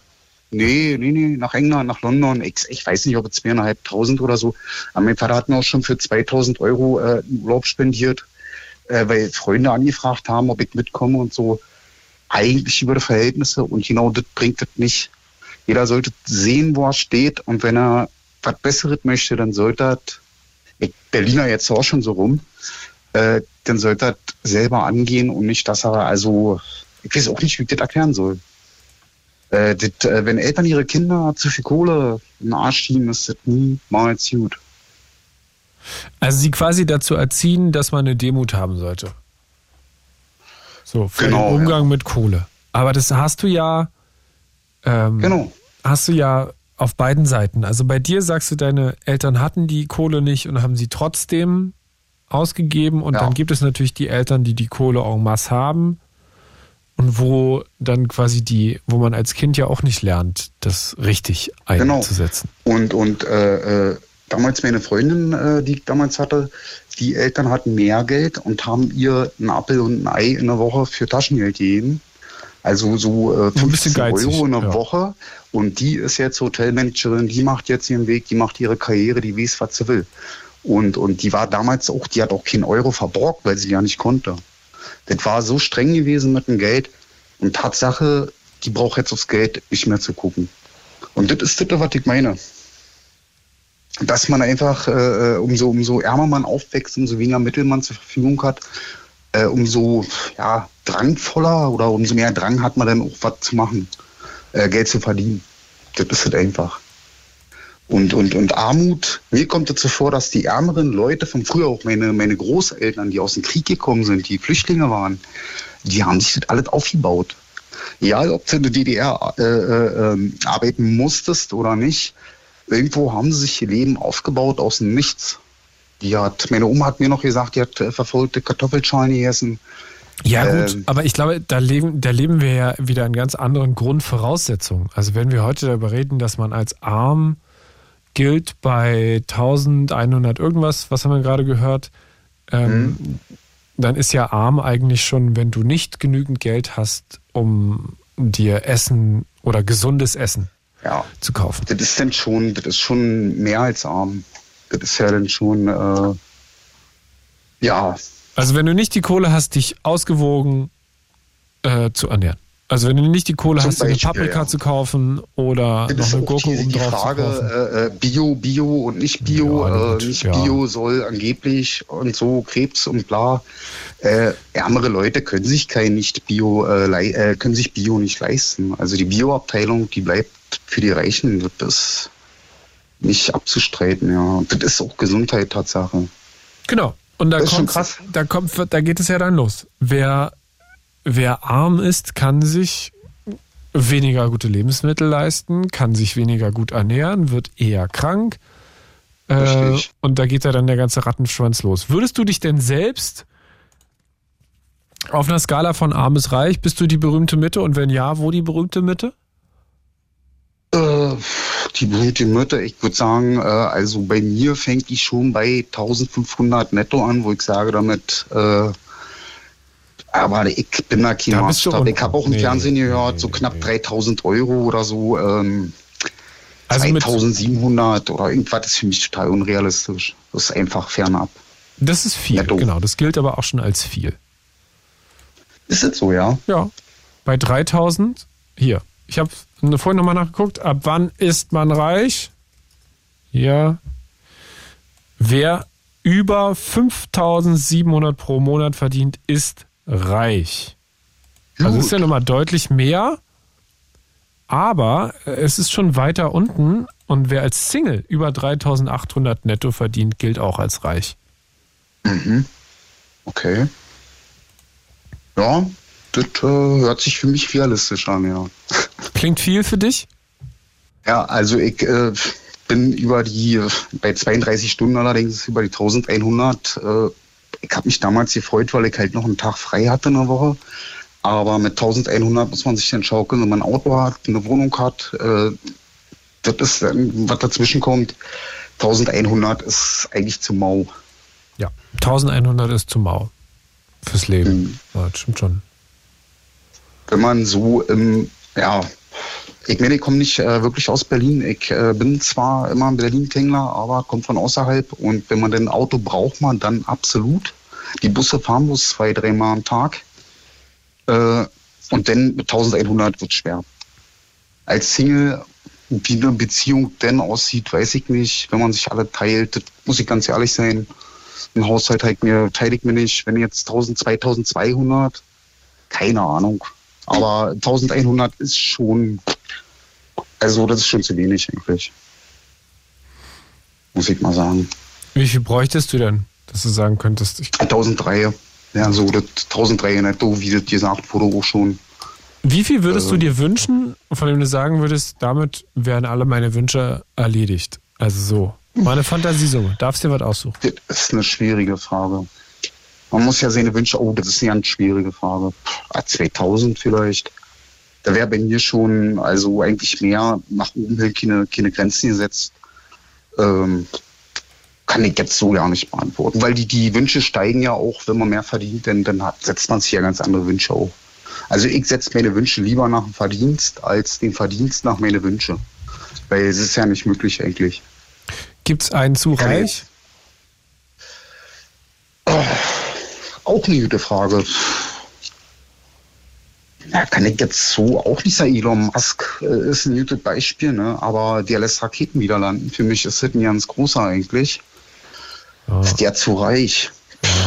Nee, nee, nee, nach England, nach London. Ich, ich weiß nicht, ob es zweieinhalbtausend oder so. Aber mein Vater hat mir auch schon für 2000 Euro äh, Urlaub spendiert, äh, weil Freunde angefragt haben, ob ich mitkomme und so. Eigentlich über die Verhältnisse und genau das bringt das nicht. Jeder sollte sehen, wo er steht und wenn er was Besseres möchte, dann sollte er, ich Berliner jetzt auch schon so rum, äh, dann sollte er selber angehen und nicht, dass er also, ich weiß auch nicht, wie ich das erklären soll. Äh, das, äh, wenn Eltern ihre Kinder zu viel Kohle in den Arsch schieben, ist das niemals gut. Also sie quasi dazu erziehen, dass man eine Demut haben sollte. So, für Genau, den Umgang ja. mit Kohle. Aber das hast du ja, ähm, Genau. hast du ja auf beiden Seiten. Also bei dir sagst du, deine Eltern hatten die Kohle nicht und haben sie trotzdem ausgegeben. Und Ja. dann gibt es natürlich die Eltern, die die Kohle en masse haben. Und wo dann quasi die, wo man als Kind ja auch nicht lernt, das richtig Genau. einzusetzen. Und, und äh, äh, damals meine Freundin, äh, die ich damals hatte, die Eltern hatten mehr Geld und haben ihr einen Apfel und ein Ei in der Woche für Taschengeld gegeben. Also so äh, Ein bisschen 15 geizig, Euro in der ja. Woche. Und die ist jetzt Hotelmanagerin, die macht jetzt ihren Weg, die macht ihre Karriere, die weiß, was sie will. Und, und die war damals auch, die hat auch keinen Euro verborgt, weil sie ja nicht konnte. Das war so streng gewesen mit dem Geld. Und Tatsache, die braucht jetzt aufs Geld nicht mehr zu gucken. Und das ist das, was ich meine. Dass man einfach, äh, umso, umso ärmer man aufwächst, umso weniger Mittel man zur Verfügung hat, äh, umso ja, drangvoller oder umso mehr Drang hat man dann auch was zu machen, äh, Geld zu verdienen. Das ist halt einfach. Und, und, und Armut, mir kommt es so vor, dass die ärmeren Leute von früher, auch meine, meine Großeltern, die aus dem Krieg gekommen sind, die Flüchtlinge waren, die haben sich das alles aufgebaut. Egal, ob du in der DDR äh, äh, ähm, arbeiten musstest oder nicht, irgendwo haben sie sich ihr Leben aufgebaut aus dem Nichts. Die hat, meine Oma hat mir noch gesagt, die hat äh, verfolgte Kartoffelschalen gegessen. Ja, gut, Ähm, aber ich glaube, da leben, da leben wir ja wieder in ganz anderen Grundvoraussetzungen. Also wenn wir heute darüber reden, dass man als arm gilt bei 1100 irgendwas, was haben wir gerade gehört, ähm, dann ist ja arm eigentlich schon, wenn du nicht genügend Geld hast, um dir Essen oder gesundes Essen Ja, zu kaufen. das ist dann schon, das ist schon mehr als arm. Das ist ja dann schon, äh, ja, Also wenn du nicht die Kohle hast, dich ausgewogen äh, zu ernähren. Also wenn du nicht die Kohle Zum hast, dir eine Beispiel, Paprika ja. zu kaufen oder Das noch ist eine Gurke die, die drauf zu kaufen. Frage, äh, Bio, Bio und nicht Bio. Ja, äh, nicht ja. Bio soll angeblich und so Krebs und bla. Äh, ärmere Leute können sich kein nicht Bio, äh, äh, können sich Bio nicht leisten. Also die Bio-Abteilung, die bleibt für die Reichen, das ist nicht abzustreiten, ja. Das ist auch Gesundheit Tatsache. Genau. Und da Das kommt, krass. da kommt, da geht es ja dann los. Wer, wer arm ist, kann sich weniger gute Lebensmittel leisten, kann sich weniger gut ernähren, wird eher krank. Äh, und da geht ja dann der ganze Rattenschwanz los. Würdest du dich denn selbst auf einer Skala von arm bis reich, bist du die berühmte Mitte? Und wenn ja, wo die berühmte Mitte? Äh, die berühmte Mitte, ich würde sagen, äh, also bei mir fängt die schon bei 1500 netto an, wo ich sage damit, äh, aber ich bin da kein Da Maßstab. Ich habe auch im nee, Fernsehen gehört, so knapp 3000 Euro oder so, ähm, Also mit- 2700 oder irgendwas ist für mich total unrealistisch. Das ist einfach fernab. Das ist viel, Netto. genau. Das gilt aber auch schon als viel. Ist das so, ja? Ja. Bei 3000, hier. Ich habe vorhin nochmal nachgeguckt, ab wann ist man reich? Ja. Wer über 5700 pro Monat verdient, ist reich. Also Gut. ist ja nochmal deutlich mehr, aber es ist schon weiter unten und wer als Single über 3800 netto verdient, gilt auch als reich. Mhm. Okay. Ja, das äh, hört sich für mich realistisch an, ja. Klingt viel für dich? Ja, also ich äh, bin über die, bei 32 Stunden allerdings über die 1100. Äh, ich habe mich damals gefreut, weil ich halt noch einen Tag frei hatte in der Woche. Aber mit 1100 muss man sich dann schaukeln, wenn man ein Auto hat, eine Wohnung hat. Äh, das ist, dann, was dazwischen kommt. 1100 ist eigentlich zu mau. Ja. 1100 ist zu mau fürs Leben. Ja, das stimmt schon. wenn man so im, ja, ich meine, ich komme nicht äh, wirklich aus Berlin. Ich äh, bin zwar immer ein Berlin-Tingler, aber komme von außerhalb. Und wenn man denn ein Auto braucht, man dann absolut. Die Busse fahren bloß zwei, dreimal am Tag. Äh, und dann mit 1100 wird schwer. Als Single, wie eine Beziehung denn aussieht, weiß ich nicht. Wenn man sich alle teilt, das muss ich ganz ehrlich sein. Ein Haushalt teile ich mir, teile ich mir nicht. Wenn jetzt 1000, 2200, keine Ahnung. Aber 1100 ist schon, also das ist schon zu wenig eigentlich. Muss ich mal sagen. Wie viel bräuchtest du denn, dass du sagen könntest, ich 1003, ja, so das 1003 netto, wie das gesagt wurde, auch schon. Wie viel würdest du Ähm. dir wünschen, von dem du sagen würdest, damit wären alle meine Wünsche erledigt? Also so. Meine Fantasiesumme. Darfst dir was aussuchen? Das ist eine schwierige Frage. Man muss ja seine Wünsche, oh, das ist eine ganz schwierige Frage. Pff, 2000 vielleicht. Da wäre bei mir schon, also eigentlich mehr nach oben hin keine, keine Grenzen gesetzt. Ähm, kann ich jetzt so gar nicht beantworten, weil die, die Wünsche steigen ja auch, wenn man mehr verdient, denn dann hat, setzt man sich ja ganz andere Wünsche auch. Also ich setze meine Wünsche lieber nach dem Verdienst als den Verdienst nach meine Wünsche. Weil es ist ja nicht möglich eigentlich. Gibt es einen zu reich? Auch eine gute Frage. Ja, kann ich jetzt so auch nicht sagen. Elon Musk äh, ist ein gutes Beispiel, ne? aber der lässt Raketen wieder landen. Für mich ist das ein ganz großer eigentlich. Ist der zu reich?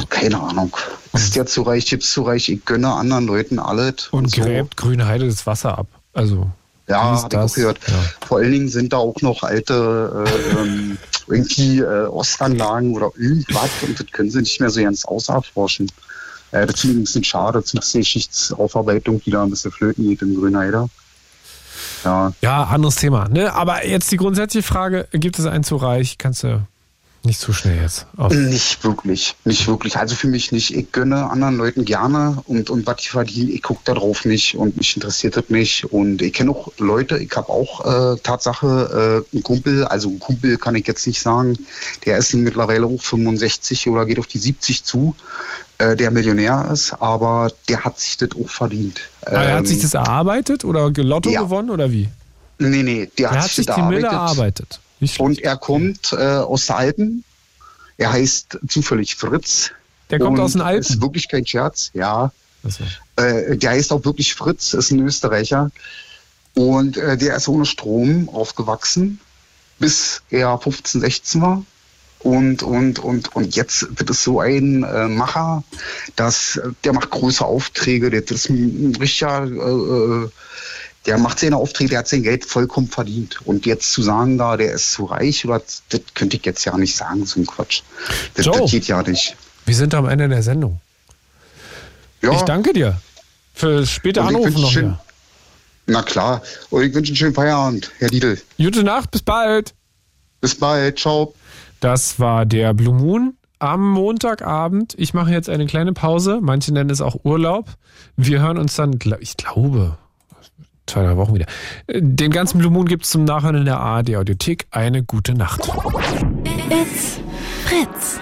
Keine Ahnung. Ist der zu reich? Gibt's zu reich? Ich gönne anderen Leuten alles. Und so. gräbt grüne Heide das Wasser ab. Also. Ja, habe ich auch gehört. Vor allen Dingen sind da auch noch alte äh, ähm, irgendwie äh, Ostanlagen oder irgendwas und das können sie nicht mehr so ganz auserforschen. Äh, das finde ich ein bisschen schade, das ist ein bisschen Geschichtsaufarbeitung, die da ein bisschen flöten geht in Grünheider. Ja, Ja, anderes Thema. Ne? Aber jetzt die grundsätzliche Frage: Gibt es einen zu reich? Kannst du nicht zu schnell jetzt. Auf. Nicht wirklich, nicht wirklich. Also für mich nicht. Ich gönne anderen Leuten gerne und, und was ich verdiene, ich gucke da drauf nicht und mich interessiert das nicht. Und ich kenne auch Leute, ich habe auch äh, Tatsache äh, einen Kumpel, also einen Kumpel kann ich jetzt nicht sagen, der ist mittlerweile auch 65 oder geht auf die 70 zu, äh, der Millionär ist, aber der hat sich das auch verdient. Aber er hat Ähm, sich das erarbeitet oder Lotto ja. gewonnen oder wie? Nee, nee, der Er hat sich die Mille erarbeitet. Und er kommt äh, aus der Alpen. Er heißt zufällig Fritz. Der kommt aus den Alpen? Ist wirklich kein Scherz, ja. Äh, der heißt auch wirklich Fritz, ist ein Österreicher. Und äh, der ist ohne Strom aufgewachsen, bis er 15, 16 war. Und, und, und, und jetzt wird es so ein äh, Macher, dass äh, der macht große Aufträge, der ist ein, ein richtiger, äh, äh, der macht seine Aufträge, der hat sein Geld vollkommen verdient. Und jetzt zu sagen, da, der ist zu reich, oder das könnte ich jetzt ja nicht sagen, so ein Quatsch. Das, Joe. das geht ja nicht. Wir sind am Ende der Sendung. Ja. Ich danke dir für das späte Und ich Anrufen noch schön-. Na klar. Und ich wünsche einen schönen Feierabend, Herr Diedl. Gute Nacht, bis bald. Bis bald, ciao. Das war der Blue Moon am Montagabend. Ich mache jetzt eine kleine Pause. Manche nennen es auch Urlaub. Wir hören uns dann, ich glaube, zwei, drei Wochen wieder. Den ganzen Blue Moon gibt es zum Nachhören in der ARD Audiothek. Eine gute Nacht. It's Fritz.